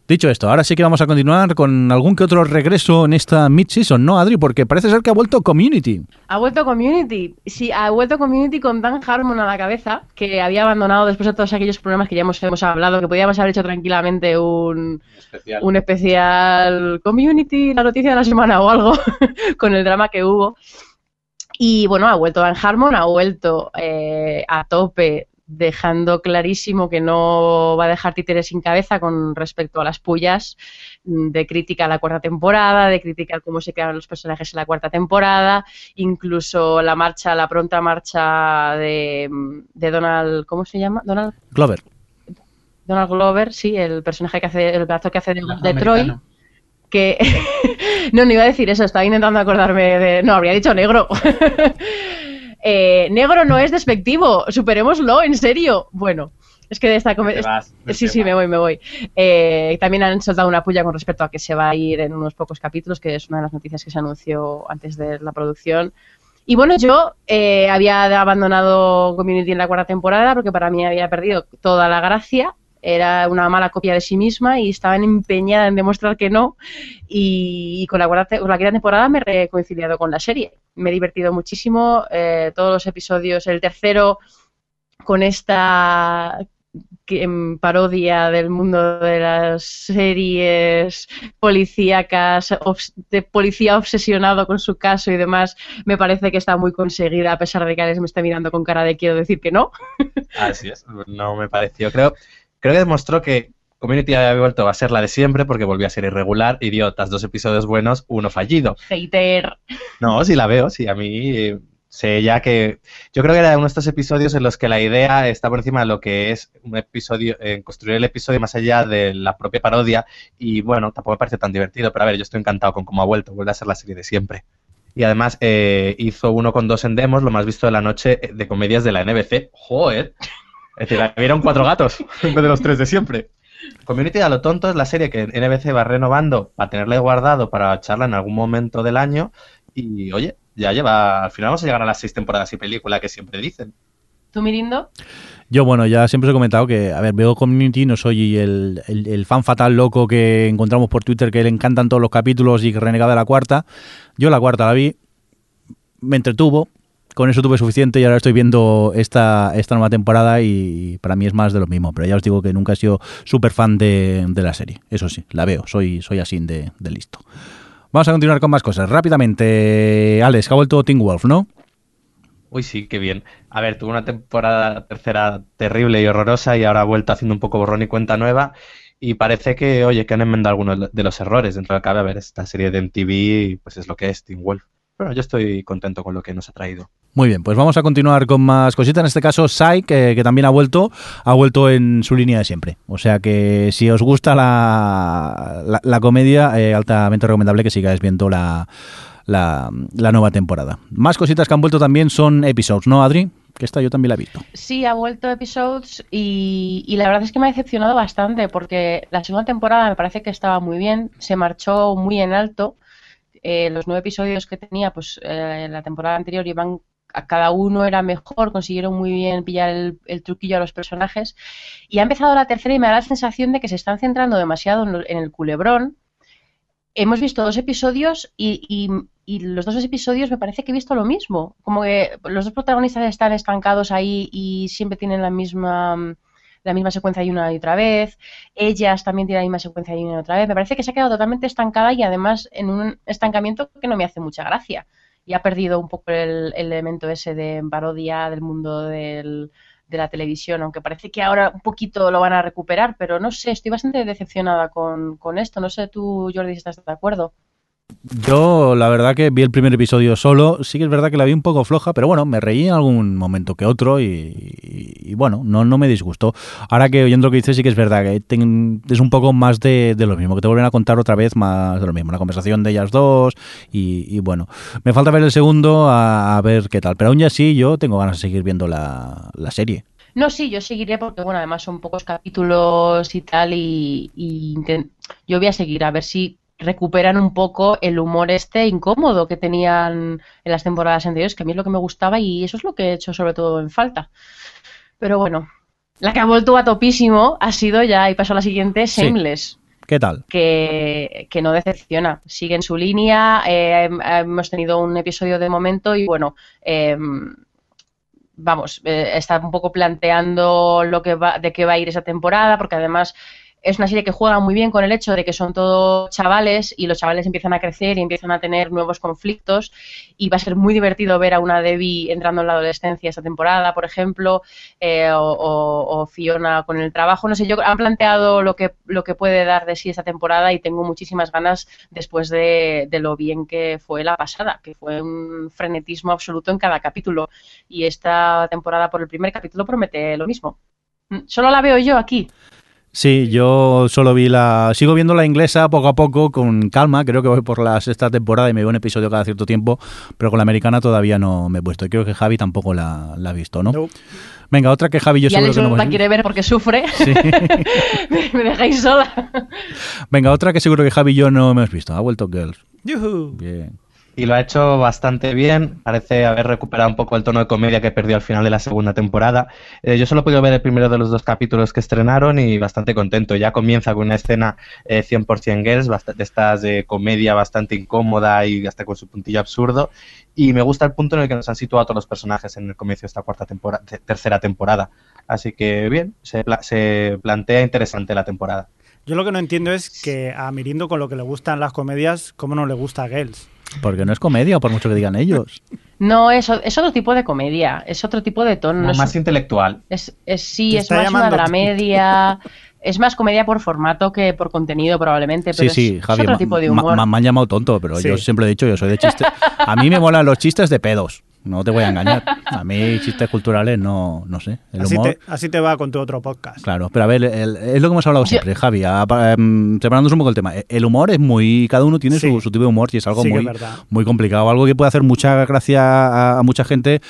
Speaker 1: Dicho esto, ahora sí que vamos a continuar con algún que otro regreso en esta mid-season, ¿no, Adri? Porque parece ser que ha vuelto Community.
Speaker 3: Ha vuelto Community. Sí, ha vuelto Community con Dan Harmon a la cabeza, que había abandonado después de todos aquellos problemas que ya hemos, hemos hablado, que podíamos haber hecho tranquilamente un,
Speaker 4: Especial.
Speaker 3: un especial Community, la noticia de la semana o algo, *laughs* con el drama que hubo. Y bueno, ha vuelto Dan Harmon, ha vuelto eh, a tope, dejando clarísimo que no va a dejar títeres sin cabeza con respecto a las pullas, mm, de crítica a la cuarta temporada, de crítica a cómo se quedan los personajes en la cuarta temporada, incluso la marcha, la pronta marcha de, mm, de Donald, ¿cómo se llama? Donald,
Speaker 1: Glover.
Speaker 3: Donald Glover, sí, el personaje que hace, el actor que hace de, de Troy que *laughs* no, no iba a decir eso, estaba intentando acordarme de. No, habría dicho negro. *laughs* Eh, negro no es despectivo, superémoslo, en serio. Bueno, es que de esta
Speaker 4: vas,
Speaker 3: Sí, sí,
Speaker 4: vas.
Speaker 3: me voy, me voy. Eh, también han soltado una puya con respecto a que se va a ir en unos pocos capítulos, que es una de las noticias que se anunció antes de la producción. Y bueno, yo eh, había abandonado Community en la cuarta temporada porque para mí había perdido toda la gracia. Era una mala copia de sí misma y estaba empeñada en demostrar que no. Y, con, la con la quinta temporada me he reconciliado con la serie. Me he divertido muchísimo. eh, todos los episodios, el tercero con esta em, parodia del mundo de las series policíacas, de policía obsesionado con su caso y demás, me parece que está muy conseguida, a pesar de que Alex me está mirando con cara de quiero decir que no.
Speaker 4: Así es, no me pareció. Creo, creo que demostró que Community había vuelto a ser la de siempre porque volvió a ser irregular, idiotas, dos episodios buenos, uno fallido.
Speaker 3: Hater.
Speaker 4: No, sí la veo, sí, a mí eh, sé ya que... Yo creo que era uno de estos episodios en los que la idea está por encima de lo que es un episodio, en construir el episodio más allá de la propia parodia y bueno, tampoco me parece tan divertido, pero a ver, yo estoy encantado con cómo ha vuelto, vuelve a ser la serie de siempre. Y además eh, hizo uno con dos en demos, lo más visto de la noche eh, de comedias de la NBC. ¡Joder! Es decir, vieron cuatro gatos *laughs* en vez de los tres de siempre. Community a lo tonto es la serie que NBC va renovando para tenerla guardado para echarla en algún momento del año. Y oye, ya lleva. Al final vamos a llegar a las seis temporadas y película que siempre dicen.
Speaker 3: ¿Tú, Mirindo?
Speaker 1: Yo, bueno, ya siempre os he comentado que, a ver, veo Community, no soy el, el- el fan fatal loco que encontramos por Twitter que le encantan todos los capítulos y que renegaba de la cuarta. Yo la cuarta la vi, me entretuvo, con eso tuve suficiente y ahora estoy viendo esta, esta nueva temporada y para mí es más de lo mismo. Pero ya os digo que nunca he sido súper fan de, la serie. Eso sí, la veo, soy, soy así de, listo. Vamos a continuar con más cosas. Rápidamente, Alex, ha vuelto Teen Wolf, ¿no?
Speaker 4: Uy, sí, qué bien. A ver, tuvo una temporada tercera terrible y horrorosa y ahora ha vuelto haciendo un poco borrón y cuenta nueva. Y parece que, oye, que han enmendado algunos de los errores. Dentro de cabe, a ver, esta serie de MTV, pues es lo que es, Teen Wolf. Pero yo estoy contento con lo que nos ha traído.
Speaker 1: Muy bien, pues vamos a continuar con más cositas. En este caso, Sai, que, que también ha vuelto, ha vuelto en su línea de siempre. O sea que si os gusta la, la, la comedia, eh, altamente recomendable que sigáis viendo la, la, la nueva temporada. Más cositas que han vuelto también son episodios, ¿no, Adri? Que esta yo también la he visto.
Speaker 3: Sí, ha vuelto episodes y, y la verdad es que me ha decepcionado bastante porque la segunda temporada me parece que estaba muy bien, se marchó muy en alto. Eh, los nueve episodios que tenía, pues eh, la temporada anterior iban a cada uno era mejor, consiguieron muy bien pillar el, el truquillo a los personajes. Y ha empezado la tercera y me da la sensación de que se están centrando demasiado en, lo- en el culebrón. Hemos visto dos episodios y, y- y los dos episodios me parece que he visto lo mismo. Como que los dos protagonistas están estancados ahí y siempre tienen la misma la misma secuencia y una y otra vez. Ellas también tienen la misma secuencia y una y otra vez. Me parece que se ha quedado totalmente estancada y además en un estancamiento que no me hace mucha gracia. Y ha perdido un poco el, el elemento ese de parodia del mundo de la televisión, aunque parece que ahora un poquito lo van a recuperar, pero no sé, estoy bastante decepcionada con, con esto. No sé tú, Jordi, si estás de acuerdo.
Speaker 1: Yo, la verdad que vi el primer episodio solo. Sí que es verdad que la vi un poco floja, pero bueno, me reí en algún momento que otro y, bueno, no, no me disgustó. Ahora que oyendo lo que dices, sí que es verdad que es un poco más de, de lo mismo, que te vuelven a contar otra vez más de lo mismo, una conversación de ellas dos y, bueno, me falta ver el segundo a, a ver qué tal. Pero aún así yo tengo ganas de seguir viendo la, la serie.
Speaker 3: No, sí, yo seguiré porque, bueno, además son pocos capítulos y tal, y, yo voy a seguir a ver si recuperan un poco el humor este incómodo que tenían en las temporadas anteriores, que a mí es lo que me gustaba y eso es lo que he hecho sobre todo en falta. Pero bueno, la que ha vuelto a topísimo ha sido ya, y paso a la siguiente,
Speaker 1: Sí.
Speaker 3: Shameless
Speaker 1: ¿Qué tal?
Speaker 3: que, que no decepciona. Sigue en su línea. eh, hemos tenido un episodio de momento y bueno, eh, vamos, eh, está un poco planteando lo que va, de qué va a ir esa temporada, porque además es una serie que juega muy bien con el hecho de que son todos chavales y los chavales empiezan a crecer y empiezan a tener nuevos conflictos y va a ser muy divertido ver a una Debbie entrando en la adolescencia esta temporada, por ejemplo, eh, o, Fiona con el trabajo. No sé, yo han planteado lo que, lo que puede dar de sí esta temporada y tengo muchísimas ganas después de, de lo bien que fue la pasada, que fue un frenetismo absoluto en cada capítulo. Y esta temporada por el primer capítulo promete lo mismo. Mm, Solo la veo yo aquí.
Speaker 1: Sí, yo solo vi la. Sigo viendo la inglesa poco a poco, con calma. Creo que voy por la sexta temporada y me veo un episodio cada cierto tiempo. Pero con la americana todavía no me he puesto. Y creo que Javi tampoco la, la ha visto, ¿no?
Speaker 2: No.
Speaker 1: Venga, otra que Javi yo
Speaker 3: y
Speaker 1: seguro
Speaker 3: Alex
Speaker 1: que no
Speaker 3: la quiere ver porque sufre.
Speaker 1: Sí. *laughs*
Speaker 3: me, me dejáis sola.
Speaker 1: Venga, otra que seguro que Javi y yo no hemos visto. Ha vuelto Girls.
Speaker 2: Yujú.
Speaker 1: Bien.
Speaker 4: Y lo ha hecho bastante bien. Parece haber recuperado un poco el tono de comedia que perdió al final de la segunda temporada. Eh, yo solo he podido ver el primero de los dos capítulos que estrenaron y bastante contento. Ya comienza con una escena 100% girls, de estas de comedia bastante incómoda y hasta con su puntillo absurdo. Y me gusta el punto en el que nos han situado todos los personajes en el comienzo de esta cuarta temporada, tercera temporada. Así que bien, se, se plantea interesante la temporada.
Speaker 2: Yo lo que no entiendo es que a Mirindo con lo que le gustan las comedias, ¿cómo no le gusta a Girls?
Speaker 1: Porque no es comedia, por mucho que digan ellos.
Speaker 3: No, es, es otro tipo de comedia, es otro tipo de tono.
Speaker 4: No,
Speaker 3: es,
Speaker 4: más intelectual.
Speaker 3: es, es- sí, es más una dramedia. Es más comedia por formato que por contenido, probablemente.
Speaker 1: Sí,
Speaker 3: Pero
Speaker 1: sí,
Speaker 3: es,
Speaker 1: Javi,
Speaker 3: es otro tipo de humor.
Speaker 1: me han llamado tonto, pero
Speaker 2: Sí.
Speaker 1: yo siempre he dicho, yo soy de chistes. A mí me molan los chistes de pedos, no te voy a engañar. A mí chistes culturales no, no sé. El
Speaker 2: Así
Speaker 1: humor...
Speaker 2: te, así te va con tu otro podcast.
Speaker 1: Claro, pero a ver, el- es lo que hemos hablado
Speaker 3: Yo-
Speaker 1: siempre, Javi, a- pa- em, separándonos un poco el tema. El humor es muy, cada uno tiene
Speaker 2: Sí.
Speaker 1: su, su tipo de humor y es algo
Speaker 2: Sí
Speaker 1: muy,
Speaker 2: es
Speaker 1: muy complicado, algo que puede hacer mucha gracia a, a mucha gente,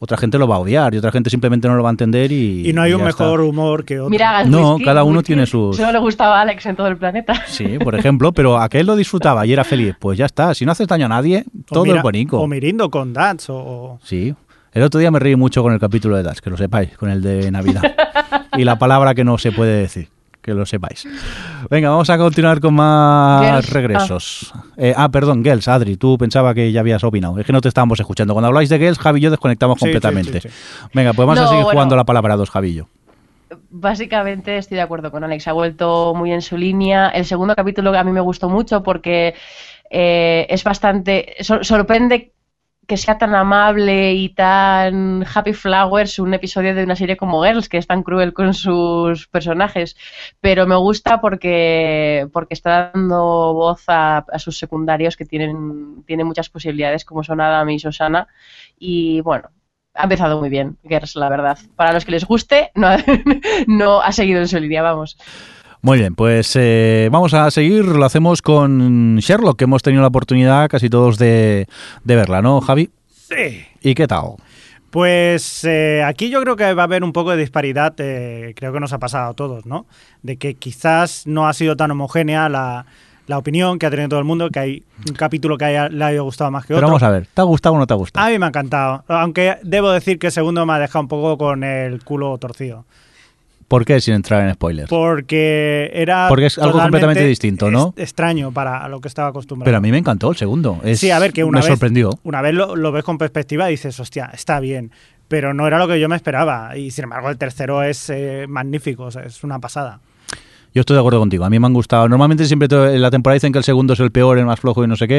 Speaker 1: otra gente lo va a odiar y otra gente simplemente no lo va a entender y...
Speaker 2: Y no hay
Speaker 1: y
Speaker 2: un
Speaker 1: está.
Speaker 2: mejor humor que otro.
Speaker 3: Mira,
Speaker 1: No,
Speaker 3: Whisky,
Speaker 1: cada uno
Speaker 3: Whisky,
Speaker 1: tiene sus-
Speaker 3: Solo le gustaba a Alex en todo el planeta. *laughs*
Speaker 1: Sí, por ejemplo, pero aquel lo disfrutaba y era feliz, pues ya está, si no haces daño a nadie, todo
Speaker 2: mira-
Speaker 1: es bonito.
Speaker 2: O Mirindo con Dats o...
Speaker 1: Sí. El otro día me reí mucho con el capítulo de Das, que lo sepáis, con el de Navidad. *laughs* y la palabra que no se puede decir, que lo sepáis. Venga, vamos a continuar con más
Speaker 3: Girls.
Speaker 1: regresos. Eh, ah, perdón, Gels, Adri, tú pensaba que ya habías opinado. Es que no te estábamos escuchando. Cuando habláis de Gels, Javi y yo desconectamos
Speaker 2: Sí, sí,
Speaker 1: completamente.
Speaker 2: sí,
Speaker 1: Venga, pues vamos a seguir
Speaker 3: bueno.
Speaker 1: jugando la palabra dos, Javi y yo.
Speaker 3: Básicamente estoy de acuerdo con Alex, ha vuelto muy en su línea. El segundo capítulo a mí me gustó mucho porque eh, es bastante... sor- sorprende que sea tan amable y tan happy flowers un episodio de una serie como Girls, que es tan cruel con sus personajes. Pero me gusta porque, porque está dando voz a, a sus secundarios que tienen, tienen muchas posibilidades, como son Adam y Susana. Y bueno, ha empezado muy bien, Girls, la verdad. Para los que les guste, no ha, *laughs* no ha seguido en su línea, vamos.
Speaker 1: Muy bien, pues eh, vamos a seguir. Lo hacemos con Sherlock, que hemos tenido la oportunidad casi todos de, de verla, ¿no, Javi?
Speaker 2: Sí.
Speaker 1: ¿Y qué tal?
Speaker 2: Pues eh, aquí yo creo que va a haber un poco de disparidad, eh, creo que nos ha pasado a todos, ¿no? De que quizás no ha sido tan homogénea la, la opinión que ha tenido todo el mundo, que hay un capítulo que haya- le haya gustado más que
Speaker 1: Pero
Speaker 2: otro.
Speaker 1: vamos a ver, ¿te ha gustado o no te ha gustado?
Speaker 2: A mí me ha encantado, aunque debo decir que el segundo me ha dejado un poco con el culo torcido.
Speaker 1: ¿Por qué sin entrar en spoilers?
Speaker 2: Porque era.
Speaker 1: Porque es algo completamente distinto, ¿no?
Speaker 2: es- extraño para lo que estaba acostumbrado.
Speaker 1: Pero a mí me encantó el segundo. Es-
Speaker 2: Sí, a ver, que una
Speaker 1: me
Speaker 2: vez,
Speaker 1: sorprendió.
Speaker 2: Una vez lo, lo ves con perspectiva y dices, hostia, está bien. Pero no era lo que yo me esperaba. Y sin embargo, el tercero es eh, magnífico, o sea, es una pasada.
Speaker 1: Yo estoy de acuerdo contigo. A mí me han gustado. Normalmente siempre en la temporada dicen que el segundo es el peor, el más flojo y no sé qué.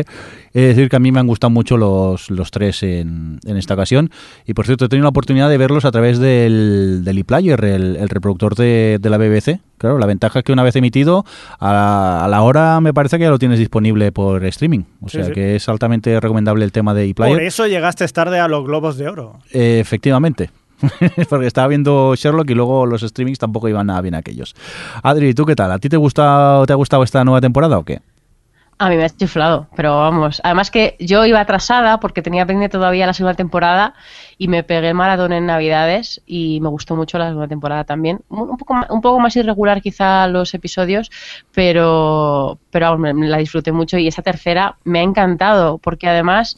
Speaker 1: Es decir, que a mí me han gustado mucho los, los tres en, en esta ocasión. Y por cierto, he tenido la oportunidad de verlos a través del, del ePlayer, el, el reproductor de, de la BBC. Claro, la ventaja es que una vez emitido, a la, a la hora me parece que ya lo tienes disponible por streaming. O sea
Speaker 2: sí.
Speaker 1: que es altamente recomendable el tema de
Speaker 2: Por
Speaker 1: ePlayer.
Speaker 2: eso llegaste tarde a los Globos de Oro.
Speaker 1: Eh, efectivamente. *laughs* Porque estaba viendo Sherlock y luego los streamings tampoco iban nada bien aquellos. Adri, ¿tú qué tal? ¿A ti te, gusta, te ha gustado esta nueva temporada o qué?
Speaker 3: A mí me ha chiflado, pero vamos. Además que yo iba atrasada porque tenía pendiente todavía la segunda temporada y me pegué el maratón en Navidades y me gustó mucho la segunda temporada también. Un poco, ma- un poco más irregular quizá los episodios, pero, pero vamos, me la disfruté mucho y esa tercera me ha encantado porque además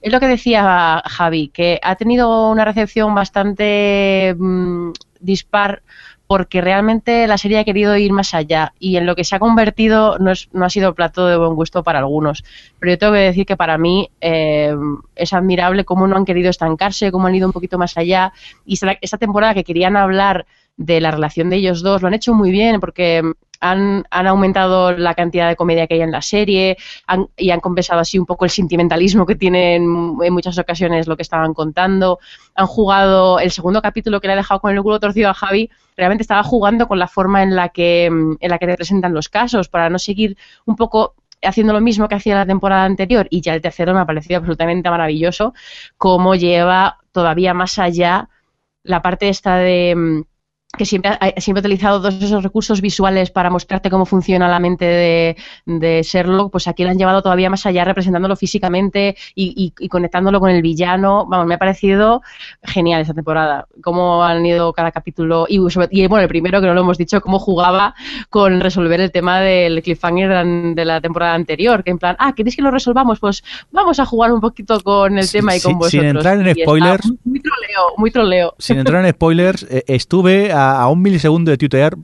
Speaker 3: es lo que decía Javi, que ha tenido una recepción bastante mm, dispar porque realmente la serie ha querido ir más allá y en lo que se ha convertido no, es- no ha sido plato de buen gusto para algunos. Pero yo tengo que decir que para mí eh, es admirable cómo no han querido estancarse, cómo han ido un poquito más allá. Y esta temporada que querían hablar de la relación de ellos dos, lo han hecho muy bien porque han, han aumentado la cantidad de comedia que hay en la serie han- y han compensado así un poco el sentimentalismo que tienen en muchas ocasiones lo que estaban contando. Han jugado el segundo capítulo que le ha dejado con el culo torcido a Javi, realmente estaba jugando con la forma en la que, en la que representan los casos para no seguir un poco haciendo lo mismo que hacía la temporada anterior y ya el tercero me ha parecido absolutamente maravilloso cómo lleva todavía más allá la parte esta de, mm, que siempre ha, siempre ha utilizado todos esos recursos visuales para mostrarte cómo funciona la mente de, de Sherlock, pues aquí lo han llevado todavía más allá, representándolo físicamente y, y, y, conectándolo con el villano. Vamos, me ha parecido genial esta temporada, cómo han ido cada capítulo y, y bueno, el primero que no lo hemos dicho, cómo jugaba con resolver el tema del cliffhanger de la temporada anterior, que en plan, ah, ¿queréis que lo resolvamos? Pues vamos a jugar un poquito con el tema y con vosotros.
Speaker 1: Sin entrar en spoilers.
Speaker 3: Muy, muy, troleo, muy troleo.
Speaker 1: Sin entrar en spoilers, eh, estuve a, a, un milisegundo de tuitear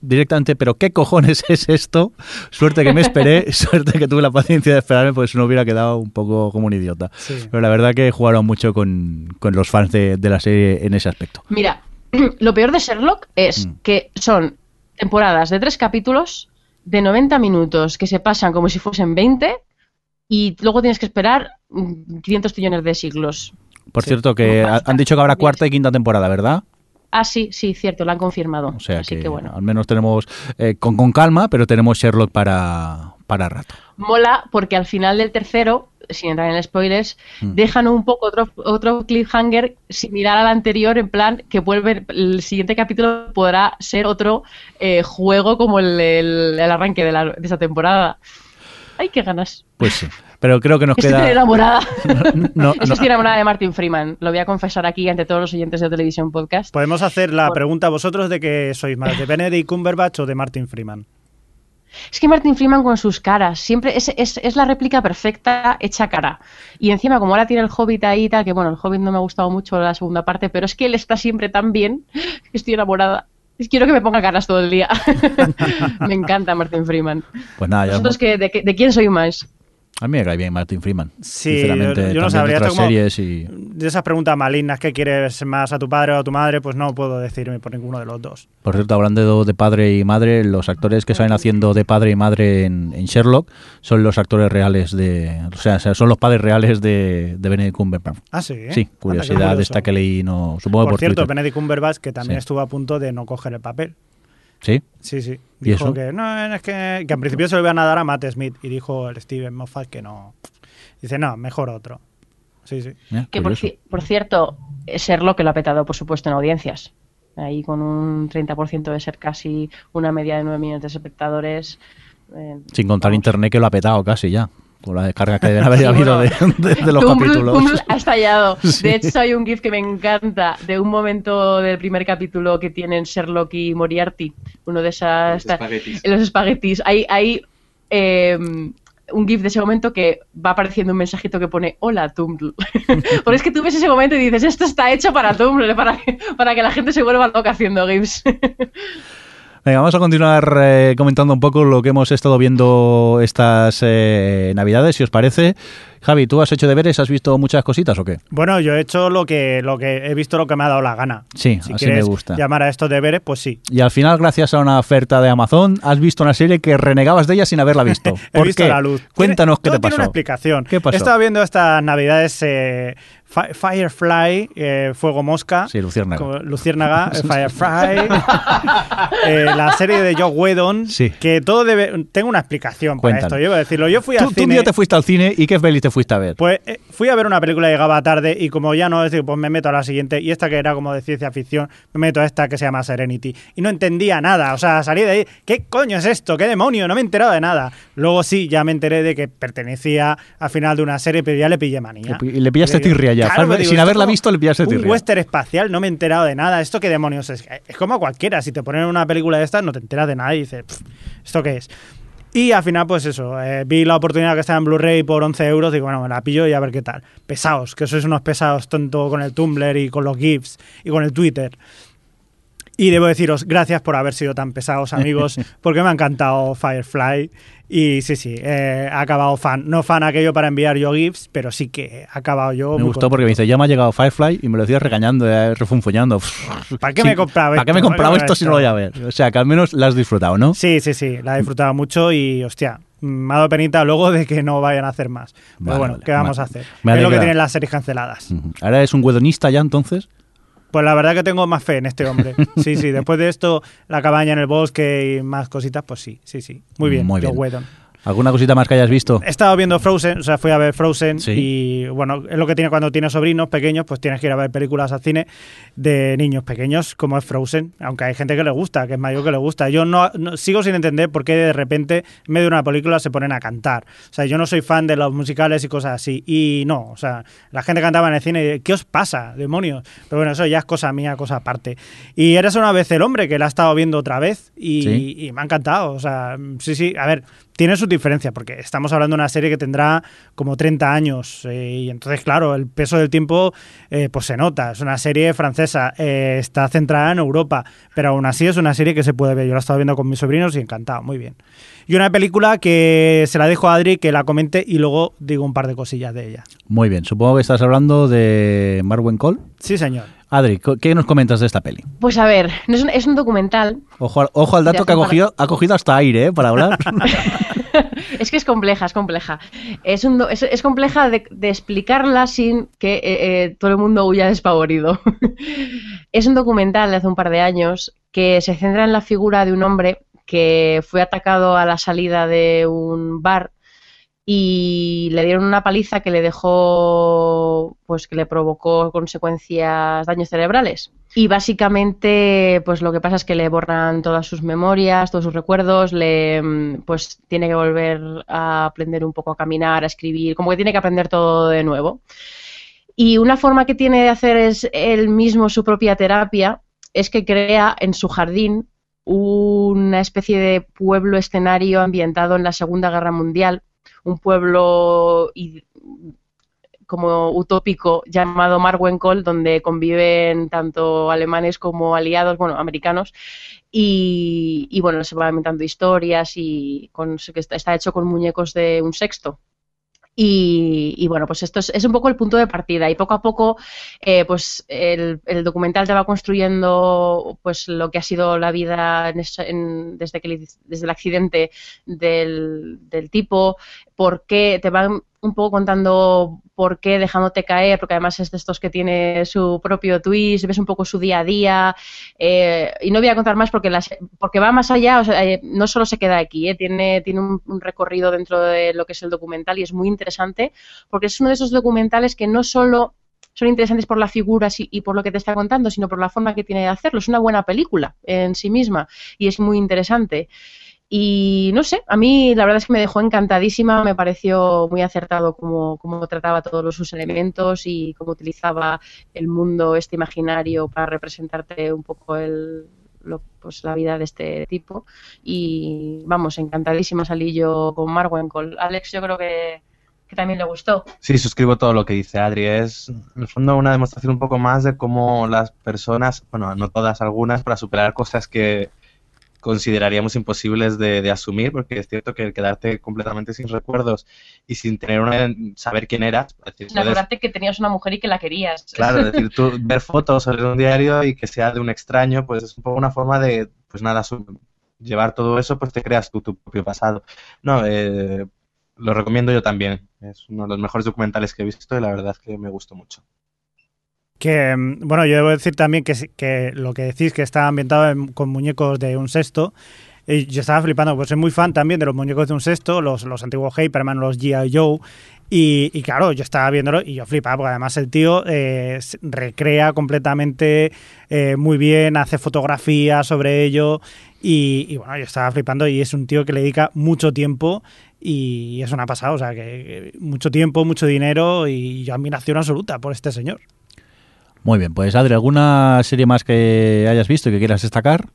Speaker 1: directamente, pero ¿qué cojones *laughs* es esto? Suerte que me esperé, *laughs* suerte que tuve la paciencia de esperarme, pues no hubiera quedado un poco como un idiota. Sí. Pero la verdad que jugaron mucho con, con los fans de, de, la serie en ese aspecto.
Speaker 3: Mira, *clears throat* lo peor de Sherlock es mm. que son temporadas de tres capítulos de 90 minutos que se pasan como si fuesen 20 y luego tienes que esperar 500 trillones de siglos.
Speaker 1: Por sí. cierto, que han dicho que habrá cuarta y quinta temporada, ¿verdad?
Speaker 3: Ah, sí, sí, cierto, lo han confirmado.
Speaker 1: O sea
Speaker 3: Así
Speaker 1: que,
Speaker 3: que bueno.
Speaker 1: al menos tenemos, eh, con, con, calma, pero tenemos Sherlock para, para rato.
Speaker 3: Mola porque al final del tercero, sin entrar en spoilers, mm. dejan un poco otro, otro cliffhanger similar al anterior, en plan que vuelve, el siguiente capítulo podrá ser otro eh, juego como el, el, el arranque de, la, de esa temporada. ¡Ay, qué ganas!
Speaker 1: Pues sí. Pero creo que nos
Speaker 3: Estoy
Speaker 1: queda.
Speaker 3: enamorada. *laughs*
Speaker 1: No, no,
Speaker 3: Estoy no. enamorada de Martin Freeman. Lo voy a confesar aquí ante todos los oyentes de televisión podcast.
Speaker 2: Podemos hacer la pregunta a vosotros de que sois más, de Benedict Cumberbatch o de Martin Freeman.
Speaker 3: Es que Martin Freeman con sus caras, siempre es, es, es, la réplica perfecta hecha cara. Y encima, como ahora tiene el Hobbit ahí y tal, que bueno, el Hobbit no me ha gustado mucho la segunda parte, pero es que él está siempre tan bien que estoy enamorada. Quiero que me ponga caras todo el día. *laughs* me encanta Martin Freeman.
Speaker 1: Pues nada, ya.
Speaker 3: ¿Vosotros que, de, de, quién soy más?
Speaker 1: A mí me cae bien Martin Freeman.
Speaker 2: Sí, sinceramente, yo no sabría.
Speaker 1: De, series y...
Speaker 2: de esas preguntas malignas, ¿qué quieres más a tu padre o a tu madre? Pues no puedo decirme por ninguno de los dos.
Speaker 1: Por cierto, hablando de padre y madre, los actores que salen haciendo de padre y madre en, en Sherlock son los actores reales de... O sea, son los padres reales de, de Benedict Cumberbatch.
Speaker 2: Ah, sí. ¿eh?
Speaker 1: Sí, curiosidad esta que leí, no, supongo
Speaker 2: por,
Speaker 1: por
Speaker 2: cierto,
Speaker 1: Twitter.
Speaker 2: Benedict Cumberbatch, que también sí. estuvo a punto de no coger el papel.
Speaker 1: ¿Sí?
Speaker 2: Sí, sí. Dijo que no, es que, que al principio se lo iban a dar a Matt Smith y dijo el Steven Moffat que no. Dice, no, mejor otro. Sí, sí.
Speaker 3: Que por, por, cierto, Sherlock que lo ha petado, por supuesto, en audiencias. Ahí con un 30% de ser casi una media de 9 millones de espectadores.
Speaker 1: Eh, Sin contar vamos. internet que lo ha petado casi ya. Con la descarga que deben haber *laughs* sí, habido de, de, de, los
Speaker 3: Tumblr,
Speaker 1: capítulos.
Speaker 3: Tumblr ha estallado. *laughs* Sí. De hecho, hay un GIF que me encanta de un momento del primer capítulo que tienen Sherlock y Moriarty. Uno de esas.
Speaker 5: Los espaguetis.
Speaker 3: Los espaguetis. Hay. hay eh, un GIF de ese momento que va apareciendo un mensajito que pone Hola Tumblr. *laughs* Porque es que tú ves ese momento y dices, esto está hecho para Tumblr, para que, para que la gente se vuelva loca haciendo GIFs.
Speaker 1: Venga, vamos a continuar eh, comentando un poco lo que hemos estado viendo estas eh, navidades, si os parece. Javi, ¿tú has hecho deberes? ¿Has visto muchas cositas o qué?
Speaker 2: Bueno, yo he hecho lo que, lo que he visto lo que me ha dado la gana.
Speaker 1: Sí,
Speaker 2: si
Speaker 1: así me gusta.
Speaker 2: llamar a estos deberes, pues sí.
Speaker 1: Y al final, gracias a una oferta de Amazon, has visto una serie que renegabas de ella sin haberla visto. *laughs*
Speaker 2: he
Speaker 1: ¿Por
Speaker 2: visto
Speaker 1: qué?
Speaker 2: la luz.
Speaker 1: Cuéntanos qué te pasó.
Speaker 2: Tiene una explicación.
Speaker 1: ¿Qué pasó?
Speaker 2: He estado viendo estas navidades eh, Firefly, eh, Fuego Mosca.
Speaker 1: Sí, Luciérnaga.
Speaker 2: Luciérnaga, eh, Firefly. *laughs* eh, la serie de Joe Whedon.
Speaker 1: Sí.
Speaker 2: Que todo debe. Tengo una explicación para esto. Yo voy a decirlo. Yo fui
Speaker 1: ¿Tú,
Speaker 2: al cine.
Speaker 1: Tú un día te fuiste al cine y qué feliz te fuiste a ver.
Speaker 2: Pues eh, fui a ver una película, llegaba tarde y como ya no, es decir, pues me meto a la siguiente. Y esta que era como de ciencia ficción, me meto a esta que se llama Serenity. Y no entendía nada. O sea, salí de ahí. ¿Qué coño es esto? ¿Qué demonio? No me he enterado de nada. Luego sí, ya me enteré de que pertenecía al final de una serie, pero ya le pillé manía.
Speaker 1: Y le pillaste tirria ya.
Speaker 2: Claro,
Speaker 1: Sin haberla visto, le tirria.
Speaker 2: Un western espacial, no me he enterado de nada. ¿Esto qué demonios es? Es como cualquiera. Si te ponen una película de estas, no te enteras de nada y dices, ¿esto qué es? Y al final, pues eso, eh, vi la oportunidad que estaba en Blu-ray por 11 euros. Digo, bueno, me la pillo y a ver qué tal. Pesados, que sois unos pesados tanto con el Tumblr y con los GIFs y con el Twitter. Y debo deciros gracias por haber sido tan pesados, amigos, *laughs* porque me ha encantado Firefly. Y sí, sí, eh, ha acabado fan. No fan aquello para enviar yo GIFs, pero sí que ha acabado yo.
Speaker 1: Me gustó porque me dice, ya me ha llegado Firefly y me lo decía regañando, eh, refunfuñando.
Speaker 2: ¿Para qué sí, me compraba
Speaker 1: ¿Para qué me compraba esto, esto si no lo voy a ver? O sea, que al menos la has disfrutado, ¿no?
Speaker 2: Sí, sí, sí, la he disfrutado mucho y, hostia, me ha dado penita luego de que no vayan a hacer más. Pero vale, bueno, ¿qué vamos
Speaker 1: vale.
Speaker 2: a hacer? es lo que tienen las series canceladas.
Speaker 1: Uh -huh. ¿Ahora es un wedonista ya entonces?
Speaker 2: Pues la verdad que tengo más fe en este hombre. *laughs* Sí, sí, después de esto, la cabaña en el bosque y más cositas, pues sí, sí, sí. Muy bien,
Speaker 1: Muy
Speaker 2: Joe
Speaker 1: bien.
Speaker 2: Whedon.
Speaker 1: ¿Alguna cosita más que hayas visto?
Speaker 2: He estado viendo Frozen, o sea, fui a ver Frozen
Speaker 1: Sí.
Speaker 2: y bueno, es lo que tiene cuando tienes sobrinos pequeños, pues tienes que ir a ver películas al cine de niños pequeños, como es Frozen, aunque hay gente que le gusta, que es mayor que le gusta. Yo no, no- sigo sin entender por qué de repente en medio de una película se ponen a cantar. O sea, yo no soy fan de los musicales y cosas así. Y no, o sea, la gente cantaba en el cine ¿qué os pasa, demonios? Pero bueno, eso ya es cosa mía, cosa aparte. Y eres una vez el hombre que la ha estado viendo otra vez y,
Speaker 1: Sí.
Speaker 2: y me ha encantado. O sea, sí, sí, a ver, tiene sus diferencias porque estamos hablando de una serie que tendrá como 30 años eh, y entonces, claro, el peso del tiempo eh, pues se nota. Es una serie francesa, eh, está centrada en Europa, pero aún así es una serie que se puede ver. Yo la he estado viendo con mis sobrinos y encantado, muy bien. Y una película que se la dejo a Adri que la comente y luego digo un par de cosillas de ella.
Speaker 1: Muy bien, supongo que estás hablando de Marwen Cole.
Speaker 2: Sí, señor.
Speaker 1: Adri, ¿qué nos comentas de esta peli?
Speaker 3: Pues a ver, no es, un, es un documental.
Speaker 1: Ojo, al- ojo al dato que ha
Speaker 3: para-
Speaker 1: cogido, ha cogido hasta aire ¿eh? para hablar. *laughs* *laughs*
Speaker 3: es que es compleja, es compleja. Es, compleja de, de explicarla sin que eh, eh, todo el mundo huya despavorido. *laughs* es un documental de hace un par de años que se centra en la figura de un hombre que fue atacado a la salida de un bar y le dieron una paliza que le dejó, pues que le provocó consecuencias, daños cerebrales. Y básicamente, pues lo que pasa es que le borran todas sus memorias, todos sus recuerdos, le, mm, pues tiene que volver a aprender un poco a caminar, a escribir, como que tiene que aprender todo de nuevo. Y una forma que tiene de hacer es él mismo su propia terapia es que crea en su jardín una especie de pueblo escenario ambientado en la Segunda Guerra Mundial, un pueblo como utópico llamado Marwencol, donde conviven tanto alemanes como aliados, bueno, americanos, y, bueno, se van inventando historias y con, que está hecho con muñecos de un sexto. Y, bueno, pues esto es, es, un poco el punto de partida. Y poco a poco eh, pues el, el, documental te va construyendo pues lo que ha sido la vida en en, desde, que, desde el accidente del, del tipo, por qué te van un poco contando por qué dejándote caer, porque además es de estos que tiene su propio twist, ves un poco su día a día, eh, y no voy a contar más porque, las, porque va más allá, o sea, eh, no solo se queda aquí, eh, tiene, tiene un, recorrido dentro de lo que es el documental y es muy interesante, porque es uno de esos documentales que no solo son interesantes por las figuras y, y, por lo que te está contando, sino por la forma que tiene de hacerlo. Es una buena película en sí misma y es muy interesante. Y no sé, a mí la verdad es que me dejó encantadísima, me pareció muy acertado cómo, cómo trataba todos sus elementos y cómo utilizaba el mundo, este imaginario, para representarte un poco el, lo, pues, la vida de este tipo. Y vamos, encantadísima salí yo con Marwencol. Alex, yo creo que, que también le gustó.
Speaker 4: Sí, suscribo todo lo que dice Adri. Es, en el fondo, una demostración un poco más de cómo las personas, bueno, no todas, algunas, para superar cosas que consideraríamos imposibles de, de, asumir, porque es cierto que quedarte completamente sin recuerdos y sin tener una saber quién eras. Decir,
Speaker 3: Acordarte que tenías una mujer y que la querías.
Speaker 4: Claro, es decir, tú *laughs* ver fotos o leer un diario y que sea de un extraño, pues es un poco una forma de, pues nada, llevar todo eso, pues te creas tú tu propio pasado. No, eh, lo recomiendo yo también. Es uno de los mejores documentales que he visto y la verdad es que me gustó mucho.
Speaker 2: Que, bueno, yo debo decir también que, lo que decís que está ambientado en, con muñecos de un sexto. Y yo estaba flipando, pues soy muy fan también de los muñecos de un sexto, los, los antiguos Hyperman, los G.I. Joe. Y, y, claro, yo estaba viéndolo y yo flipaba, porque además el tío eh, recrea completamente eh, muy bien, hace fotografías sobre ello. Y, y, bueno, yo estaba flipando y es un tío que le dedica mucho tiempo y es una pasada, o sea, que, que mucho tiempo, mucho dinero y yo admiración absoluta por este señor.
Speaker 1: Muy bien, pues Adri, ¿alguna serie más que hayas visto y que quieras destacar?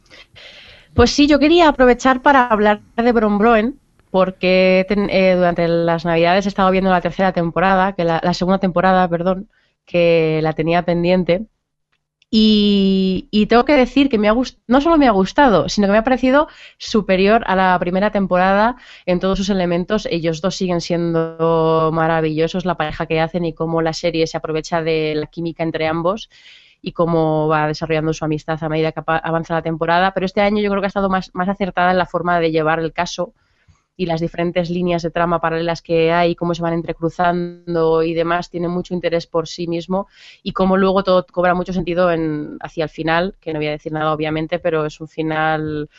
Speaker 3: Pues sí, yo quería aprovechar para hablar de Brombroen, porque eh, durante las Navidades he estado viendo la tercera temporada, que la, la segunda temporada, perdón, que la tenía pendiente. Y, y, tengo que decir que me ha no solo me ha gustado, sino que me ha parecido superior a la primera temporada en todos sus elementos. Ellos dos siguen siendo maravillosos, la pareja que hacen y cómo la serie se aprovecha de la química entre ambos y cómo va desarrollando su amistad a medida que avanza la temporada. Pero este año yo creo que ha estado más, más acertada en la forma de llevar el caso y las diferentes líneas de trama paralelas que hay, cómo se van entrecruzando y demás, tiene mucho interés por sí mismo y cómo luego todo cobra mucho sentido en, hacia el final, que no voy a decir nada obviamente, pero es un final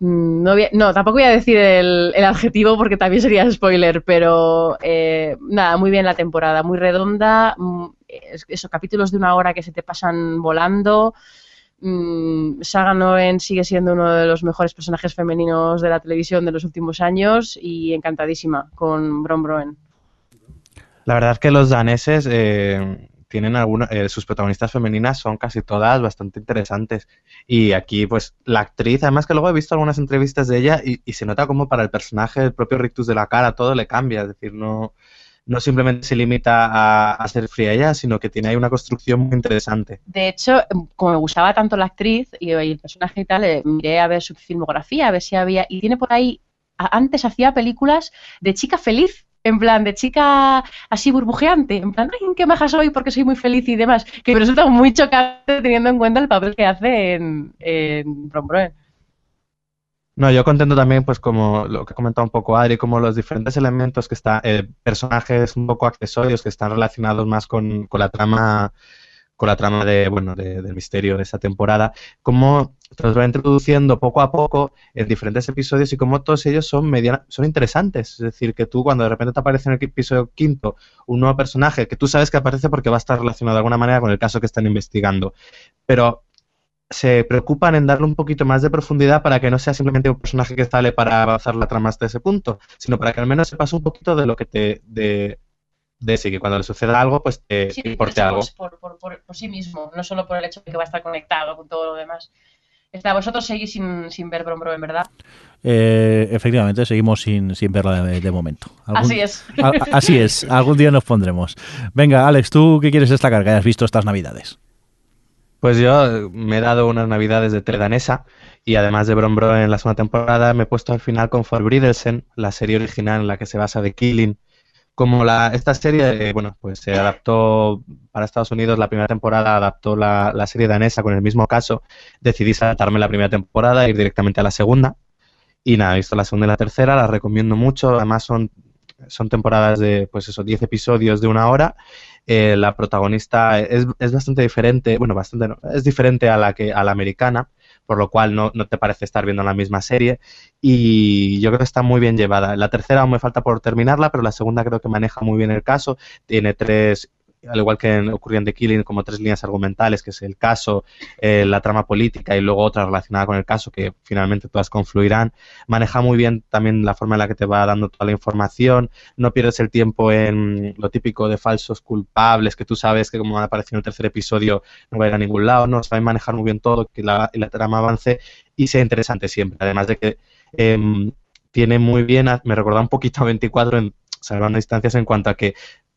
Speaker 3: Mm, no, no, tampoco voy a decir el, adjetivo porque también sería spoiler, pero eh, nada, muy bien la temporada, muy redonda, mm, esos capítulos de una hora que se te pasan volando. Mm, Saga Noen sigue siendo uno de los mejores personajes femeninos de la televisión de los últimos años y encantadísima con Bron Broen.
Speaker 4: La verdad es que los daneses eh, tienen algunas, eh, sus protagonistas femeninas son casi todas bastante interesantes. Y aquí, pues, la actriz, además que luego he visto algunas entrevistas de ella y, se nota como para el personaje, el propio rictus de la cara, todo le cambia. Es decir, no, no simplemente se limita a, ser fría ella, sino que tiene ahí una construcción muy interesante.
Speaker 3: De hecho, como me gustaba tanto la actriz y el personaje y tal, eh, miré a ver su filmografía, a ver si había. Y tiene por ahí. Antes hacía películas de chica feliz en plan de chica así burbujeante, en plan, ay, qué maja soy porque soy muy feliz y demás, que resulta muy chocante teniendo en cuenta el papel que hace en, en
Speaker 4: No, yo contento también, pues como lo que ha comentado un poco Adri, como los diferentes elementos que están, eh, personajes un poco accesorios que están relacionados más con, con la trama con la trama de, bueno, del misterio de esta temporada, cómo los va introduciendo poco a poco en diferentes episodios y cómo todos ellos son mediana, son interesantes. Es decir, que tú cuando de repente te aparece en el episodio quinto un nuevo personaje que tú sabes que aparece porque va a estar relacionado de alguna manera con el caso que están investigando, pero se preocupan en darle un poquito más de profundidad para que no sea simplemente un personaje que sale para avanzar la trama hasta ese punto, sino para que al menos se pase un poquito de lo que te de, de sí, que cuando le suceda algo, pues te, importe algo.
Speaker 3: Por, por, por, sí mismo, no solo por el hecho de que va a estar conectado con todo lo demás. Está, vosotros seguís sin, sin ver Brombro, en verdad.
Speaker 1: Eh, efectivamente, seguimos sin, sin verla de, momento.
Speaker 3: así es.
Speaker 1: así es, algún día nos pondremos. Venga, Alex, ¿tú qué quieres destacar que hayas visto estas navidades?
Speaker 4: Pues yo me he dado unas navidades de teledanesa y además de Brombro en la segunda temporada me he puesto al final con Bridelsen, la serie original en la que se basa de Killing, como la, esta serie, eh, bueno, pues se adaptó para Estados Unidos, la primera temporada adaptó la, la, serie danesa con el mismo caso, decidí saltarme la primera temporada e ir directamente a la segunda. Y nada, he visto la segunda y la tercera, las recomiendo mucho, además son, son temporadas de, pues eso, 10 episodios de una hora. Eh, la protagonista es, es, bastante diferente, bueno, bastante no, es diferente a la que a la americana por lo cual no, no, te parece estar viendo la misma serie. Y yo creo que está muy bien llevada. La tercera aún me falta por terminarla, pero la segunda creo que maneja muy bien el caso. Tiene tres al igual que en, ocurría en The Killing, como tres líneas argumentales, que es el caso, eh, la trama política y luego otra relacionada con el caso, que finalmente todas confluirán. Maneja muy bien también la forma en la que te va dando toda la información. No pierdes el tiempo en lo típico de falsos culpables, que tú sabes que como aparecido en el tercer episodio no va a ir a ningún lado. No, sabe manejar muy bien todo, que la, la trama avance y sea interesante siempre. Además de que em, tiene muy bien, me recuerda un poquito a 24 en salvando distancias en cuanto a que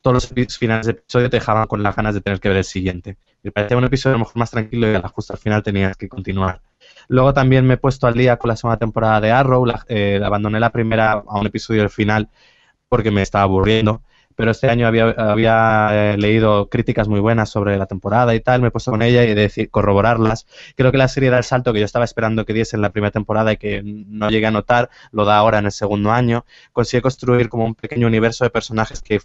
Speaker 4: todos los finales de episodio te dejaban con las ganas de tener que ver el siguiente. Me parecía un episodio a lo mejor más tranquilo y a la justo al final tenías que continuar. Luego también me he puesto al día con la segunda temporada de Arrow, eh, abandoné la primera a un episodio del final porque me estaba aburriendo, pero este año había, eh, leído críticas muy buenas sobre la temporada y tal, me he puesto con ella y he decir, corroborarlas. Creo que la serie da el salto que yo estaba esperando que diese en la primera temporada y que no llegué a notar, lo da ahora en el segundo año. Consigue construir como un pequeño universo de personajes que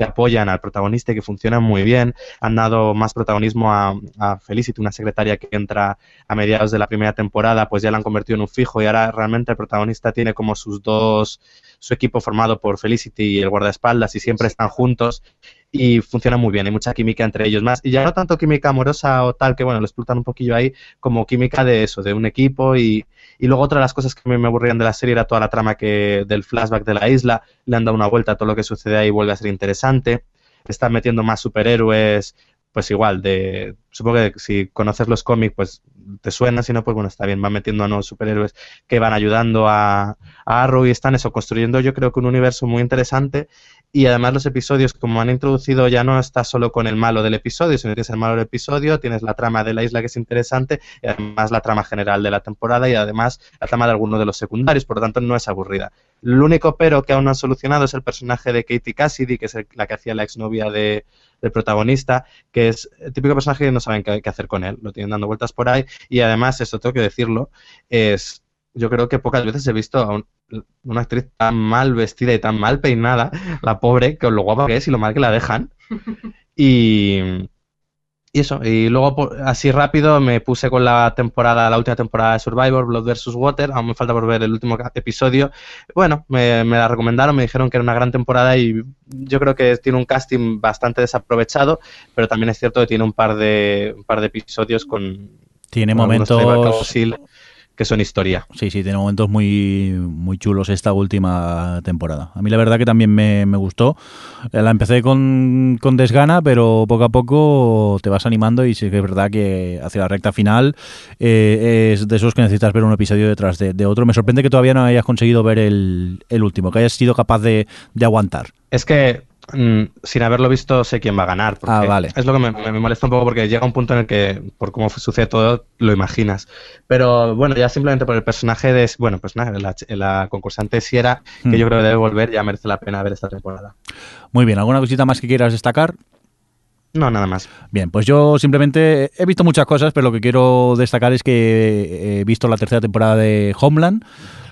Speaker 4: que apoyan al protagonista y que funcionan muy bien. Han dado más protagonismo a, a, Felicity, una secretaria que entra a mediados de la primera temporada, pues ya la han convertido en un fijo y ahora realmente el protagonista tiene como sus dos, su equipo formado por Felicity y el guardaespaldas y siempre están juntos y funciona muy bien, hay mucha química entre ellos más. Y ya no tanto química amorosa o tal, que bueno, lo explotan un poquillo ahí, como química de eso, de un equipo. Y, y luego otra de las cosas que me, aburrían de la serie era toda la trama que del flashback de la isla, le han dado una vuelta a todo lo que sucede ahí vuelve a ser interesante. Están metiendo más superhéroes, pues igual, de supongo que si conoces los cómics, pues te suena, si no, pues bueno, está bien, van metiendo a nuevos superhéroes que van ayudando a, a Arrow y están eso, construyendo yo creo que un universo muy interesante y además los episodios, como han introducido, ya no está solo con el malo del episodio, sino que tienes el malo del episodio, tienes la trama de la isla que es interesante, y además la trama general de la temporada y además la trama de alguno de los secundarios, por lo tanto no es aburrida. Lo único pero que aún no han solucionado es el personaje de Katie Cassidy, que es la que hacía la exnovia de, del protagonista, que es el típico personaje que no saben qué, qué hacer con él, lo tienen dando vueltas por ahí, y además, esto tengo que decirlo, es yo creo que pocas veces he visto a una actriz tan mal vestida y tan mal peinada, la pobre, con lo guapa que es y lo mal que la dejan. *laughs* Y, y eso, y luego así rápido me puse con la temporada, la última temporada de Survivor, Blood vs. Water, aún me falta por ver el último episodio. Bueno, me, me, la recomendaron, me dijeron que era una gran temporada y yo creo que tiene un casting bastante desaprovechado, pero también es cierto que tiene un par de, un par de episodios con...
Speaker 1: Tiene momentos
Speaker 4: que son historia.
Speaker 1: Sí, sí, tiene momentos muy, muy chulos esta última temporada. A mí la verdad que también me, gustó. Eh, la empecé con, con, desgana, pero poco a poco te vas animando y sí que es verdad que hacia la recta final eh, es de esos que necesitas ver un episodio detrás de, otro. Me sorprende que todavía no hayas conseguido ver el, el último, que hayas sido capaz de, de aguantar.
Speaker 4: Es que Mm, sin haberlo visto sé quién va a ganar.
Speaker 1: ah, vale.
Speaker 4: Es lo que me, molesta un poco porque llega un punto en el que, por cómo sucede todo, lo imaginas. Pero bueno, ya simplemente por el personaje de, bueno, pues nada, la, la concursante Sierra, que hmm. yo creo que debe volver, ya merece la pena ver esta temporada.
Speaker 1: Muy bien, ¿alguna cosita más que quieras destacar?
Speaker 4: No, nada más.
Speaker 1: Bien, pues yo simplemente he visto muchas cosas, pero lo que quiero destacar es que he visto la tercera temporada de Homeland.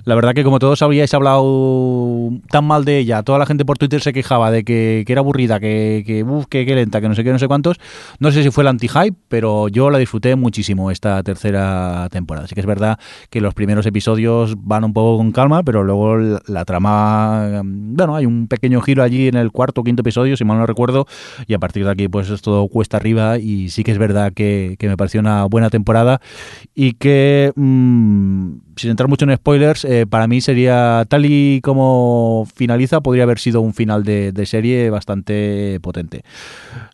Speaker 1: La verdad que como todos habríais hablado tan mal de ella, toda la gente por Twitter se quejaba de que, era aburrida, que, que, que, lenta, que no sé qué, no sé cuántos. No sé si fue el anti-hype, pero yo la disfruté muchísimo esta tercera temporada. Así que es verdad que los primeros episodios van un poco con calma, pero luego la, trama, bueno, hay un pequeño giro allí en el cuarto o quinto episodio, si mal no recuerdo, y a partir de aquí pues es todo cuesta arriba y sí que es verdad que, me pareció una buena temporada y que, mm, sin entrar mucho en spoilers, eh, para mí sería, tal y como finaliza, podría haber sido un final de, serie bastante potente.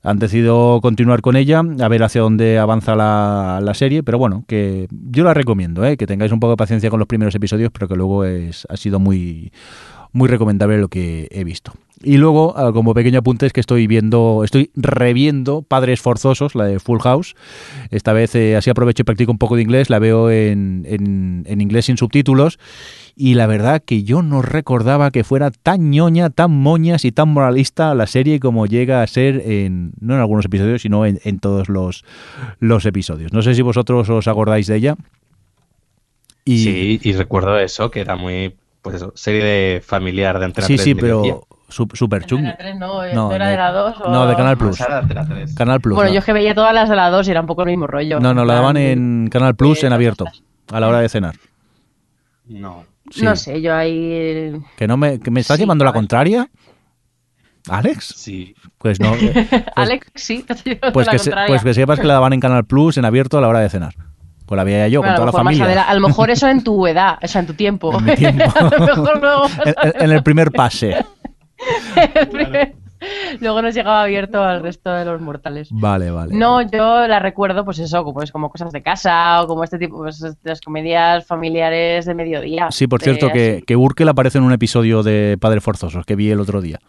Speaker 1: Han decidido continuar con ella, a ver hacia dónde avanza la, serie, pero bueno, que yo la recomiendo, eh, que tengáis un poco de paciencia con los primeros episodios, pero que luego es, ha sido muy, muy recomendable lo que he visto. Y luego, ah, como pequeño apunte, es que estoy viendo, estoy reviendo Padres Forzosos, la de Full House. Esta vez eh, así aprovecho y practico un poco de inglés, la veo en, en, inglés sin subtítulos. Y la verdad que yo no recordaba que fuera tan ñoña, tan moñas y tan moralista la serie como llega a ser en, no en algunos episodios, sino en, en todos los, los episodios. No sé si vosotros os acordáis de ella.
Speaker 4: Y... Sí, y recuerdo eso, que era muy pues eso, serie de familiar de Antena
Speaker 1: sí, Sí, sí, pero super chungo.
Speaker 3: No, no, era de la 2 o...
Speaker 1: No, de Canal Plus. Canal Plus.
Speaker 3: Bueno, yo es que veía todas las de la 2 y era un poco el mismo rollo.
Speaker 1: No, no, la daban en Canal Plus en abierto, a la hora de cenar.
Speaker 4: No.
Speaker 3: No sé, yo ahí...
Speaker 1: ¿Que no me, que me estás llevando la contraria? ¿Alex?
Speaker 4: Sí.
Speaker 1: Pues no. *laughs* Pues,
Speaker 3: Alex, sí,
Speaker 1: pues, que pues que sepas que la daban en Canal Plus en abierto a la hora de cenar. Pues la veía yo con toda la familia.
Speaker 3: a lo mejor eso en tu *laughs* edad, o sea, en tu tiempo.
Speaker 1: En, tiempo. en, el primer pase. *laughs*
Speaker 3: Luego nos llegaba abierto al resto de los mortales.
Speaker 1: Vale, vale.
Speaker 3: No, yo la recuerdo, pues eso, como, es como cosas de casa o como este tipo, pues, las comedias familiares de mediodía.
Speaker 1: Sí, por cierto, que, que Urkel aparece en un episodio de Padre Forzosos que vi el otro día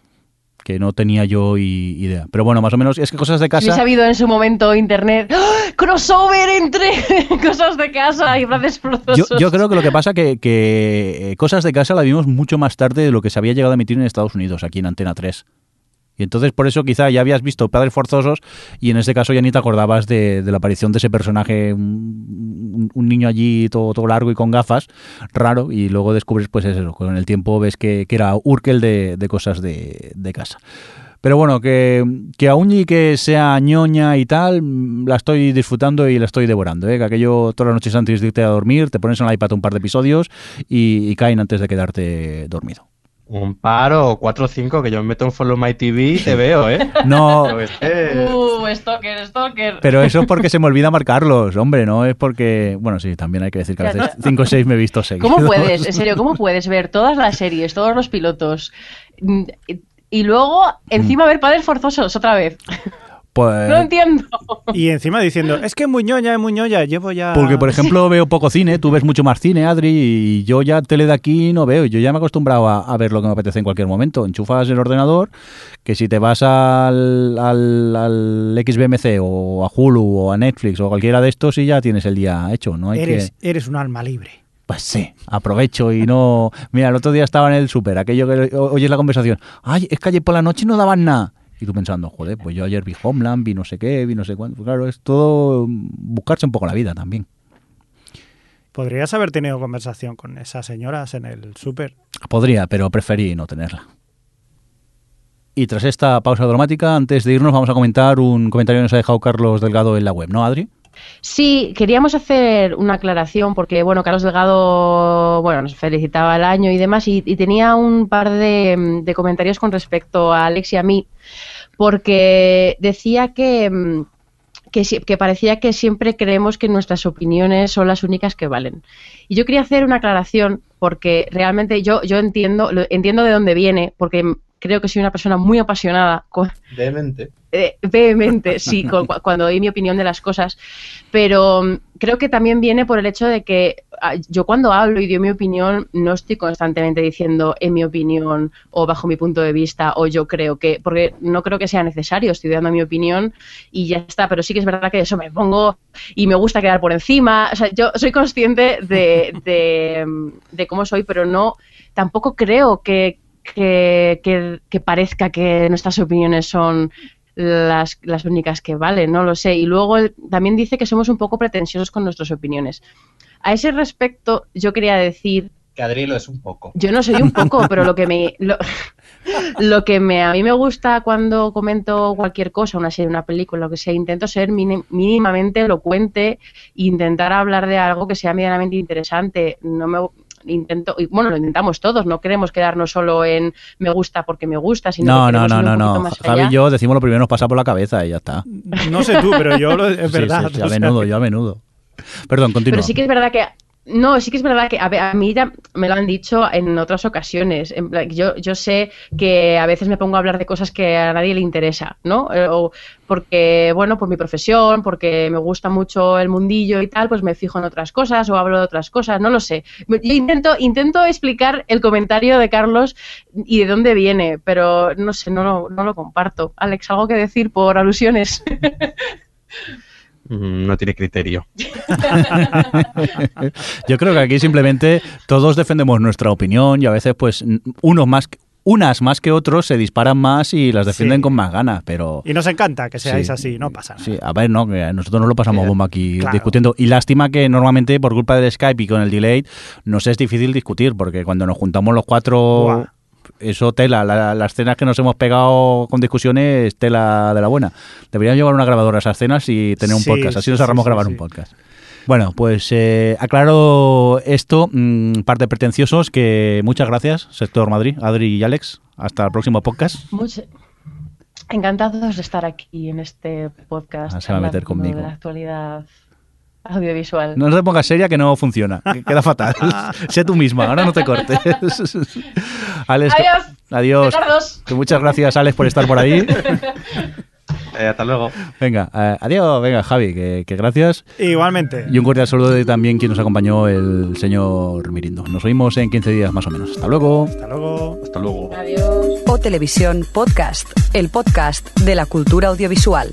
Speaker 1: que no tenía yo idea. Pero bueno, más o menos, es que cosas de casa...
Speaker 3: ha sabido en su momento internet, ¡Ah! crossover entre *laughs* cosas de casa y frases
Speaker 1: yo, yo creo que lo que pasa que, que eh, cosas de casa la vimos mucho más tarde de lo que se había llegado a emitir en Estados Unidos, aquí en Antena 3. Y entonces por eso quizá ya habías visto Padres Forzosos y en este caso ya ni te acordabas de, la aparición de ese personaje, un, niño allí todo, todo, largo y con gafas, raro, y luego descubres pues eso, con el tiempo ves que, era Urkel de, cosas de, casa. Pero bueno, que, que aún y que sea ñoña y tal, la estoy disfrutando y la estoy devorando. ¿eh? Que aquello todas las noches antes de irte a dormir, te pones en el iPad un par de episodios y caen antes de quedarte dormido.
Speaker 4: Un paro o cuatro o cinco que yo me meto en Follow My TV y te veo, ¿eh? *laughs*
Speaker 1: No. *laughs*
Speaker 3: Uh, stalker, stalker.
Speaker 1: Pero eso es porque se me olvida marcarlos, hombre, no es porque. Bueno, sí, también hay que decir que a veces cinco o seis me he visto seguidos.
Speaker 3: ¿Cómo puedes, *laughs* en serio, cómo puedes ver todas las series, todos los pilotos mm, y luego encima ver padres forzosos otra vez?
Speaker 1: Pues...
Speaker 3: No entiendo.
Speaker 2: Y encima diciendo, es que es muy ñoña, es muy ñoña, llevo ya...
Speaker 1: Porque, por ejemplo, veo poco cine, tú ves mucho más cine, Adri, y yo ya tele de aquí no veo. Yo ya me he acostumbrado a, ver lo que me apetece en cualquier momento. Enchufas el ordenador, que si te vas al, al, XBMC o a Hulu o a Netflix o cualquiera de estos y ya tienes el día hecho, ¿no? Hay
Speaker 2: eres, eres un alma libre.
Speaker 1: Pues sí, aprovecho y no... Mira, el otro día estaba en el súper, aquello que oyes la conversación. Ay, es que ayer por la noche no daban nada. Y tú pensando, joder, pues yo ayer vi Homeland, vi no sé qué, vi no sé cuánto. Pues claro, es todo buscarse un poco la vida también.
Speaker 2: ¿Podrías haber tenido conversación con esas señoras en el súper?
Speaker 1: Podría, pero preferí no tenerla. Y tras esta pausa dramática, antes de irnos, vamos a comentar un comentario que nos ha dejado Carlos Delgado en la web, ¿no, Adri?
Speaker 3: Sí, queríamos hacer una aclaración porque, bueno, Carlos Delgado, bueno, nos felicitaba el año y demás y, y tenía un par de, de, comentarios con respecto a Alex y a mí porque decía que, que, que, parecía que siempre creemos que nuestras opiniones son las únicas que valen. Y yo quería hacer una aclaración porque realmente yo, yo entiendo, entiendo de dónde viene, porque creo que soy una persona muy apasionada. Con,
Speaker 4: vehemente.
Speaker 3: Eh, vehemente, sí, con, cuando doy mi opinión de las cosas. Pero um, creo que también viene por el hecho de que uh, yo cuando hablo y doy mi opinión no estoy constantemente diciendo en mi opinión o bajo mi punto de vista o yo creo que, porque no creo que sea necesario, estoy dando mi opinión y ya está, pero sí que es verdad que eso me pongo y me gusta quedar por encima. O sea, yo soy consciente de, de, de cómo soy, pero no, tampoco creo que, que, que, que, parezca que nuestras opiniones son las, las, únicas que valen, no lo sé. Y luego él, también dice que somos un poco pretenciosos con nuestras opiniones. A ese respecto, yo quería decir...
Speaker 4: Que Adri lo es un poco.
Speaker 3: Yo no soy un poco, pero lo que me... *laughs* Lo, lo, que me, a mí me gusta cuando comento cualquier cosa, una serie, una película, lo que sea, intento ser mínimamente elocuente e intentar hablar de algo que sea medianamente interesante. No me intento, y bueno, lo intentamos todos, no queremos quedarnos solo en me gusta porque me gusta, sino
Speaker 1: no,
Speaker 3: que
Speaker 1: no, no, no, no. Javi y yo decimos lo primero nos pasa por la cabeza y ya está.
Speaker 2: No sé tú, pero yo lo, es verdad.
Speaker 1: Sí, sí, sí, a menudo, yo a menudo. Perdón, continúa.
Speaker 3: Pero sí que es verdad que no, sí que es verdad que a, a, mí ya me lo han dicho en otras ocasiones. Yo, yo sé que a veces me pongo a hablar de cosas que a nadie le interesa, ¿no? O porque, bueno, por mi profesión, porque me gusta mucho el mundillo y tal, pues me fijo en otras cosas o hablo de otras cosas, no lo sé. Yo intento, intento explicar el comentario de Carlos y de dónde viene, pero no sé, no lo, no lo comparto. Alex, ¿algo que decir por alusiones? *laughs*
Speaker 4: no tiene criterio. *laughs*
Speaker 1: Yo creo que aquí simplemente todos defendemos nuestra opinión y a veces pues unos más unas más que otros se disparan más y las defienden sí. con más ganas, pero...
Speaker 2: Y nos encanta que seáis sí, así, no pasa nada.
Speaker 1: Sí, a ver, no, que nosotros no lo pasamos bomba aquí claro. discutiendo. Y lástima que normalmente por culpa del Skype y con el delay nos es difícil discutir, porque cuando nos juntamos los cuatro... Buah eso tela, la, las escenas que nos hemos pegado con discusiones, tela de la buena. Deberíamos llevar una grabadora a esas escenas y tener un sí, podcast, así nos ahorramos sí, grabar un podcast. Bueno, pues eh, aclaro esto, mmm, parte pretenciosos, que muchas gracias, Sector Madrid, Adri y Alex. Hasta el próximo podcast.
Speaker 3: Mucho. Encantados de estar aquí en este podcast.
Speaker 1: Ah, se va a meter conmigo.
Speaker 3: De la actualidad audiovisual.
Speaker 1: No te pongas seria que no funciona, que queda fatal. *laughs* sé tú misma, ahora no te cortes. *laughs*
Speaker 3: Alex, adiós.
Speaker 1: Adiós. Muchas gracias, Alex, por estar por ahí. *laughs*
Speaker 4: Eh, hasta luego.
Speaker 1: Venga, eh, adiós, venga, Javi, que, que, gracias.
Speaker 2: Igualmente.
Speaker 1: Y un cordial saludo de también quien nos acompañó, el señor Mirindo. Nos oímos en 15 días más o menos. Hasta luego.
Speaker 2: Hasta luego.
Speaker 4: Hasta luego.
Speaker 3: Adiós.
Speaker 6: O Televisión Podcast, el podcast de la cultura audiovisual.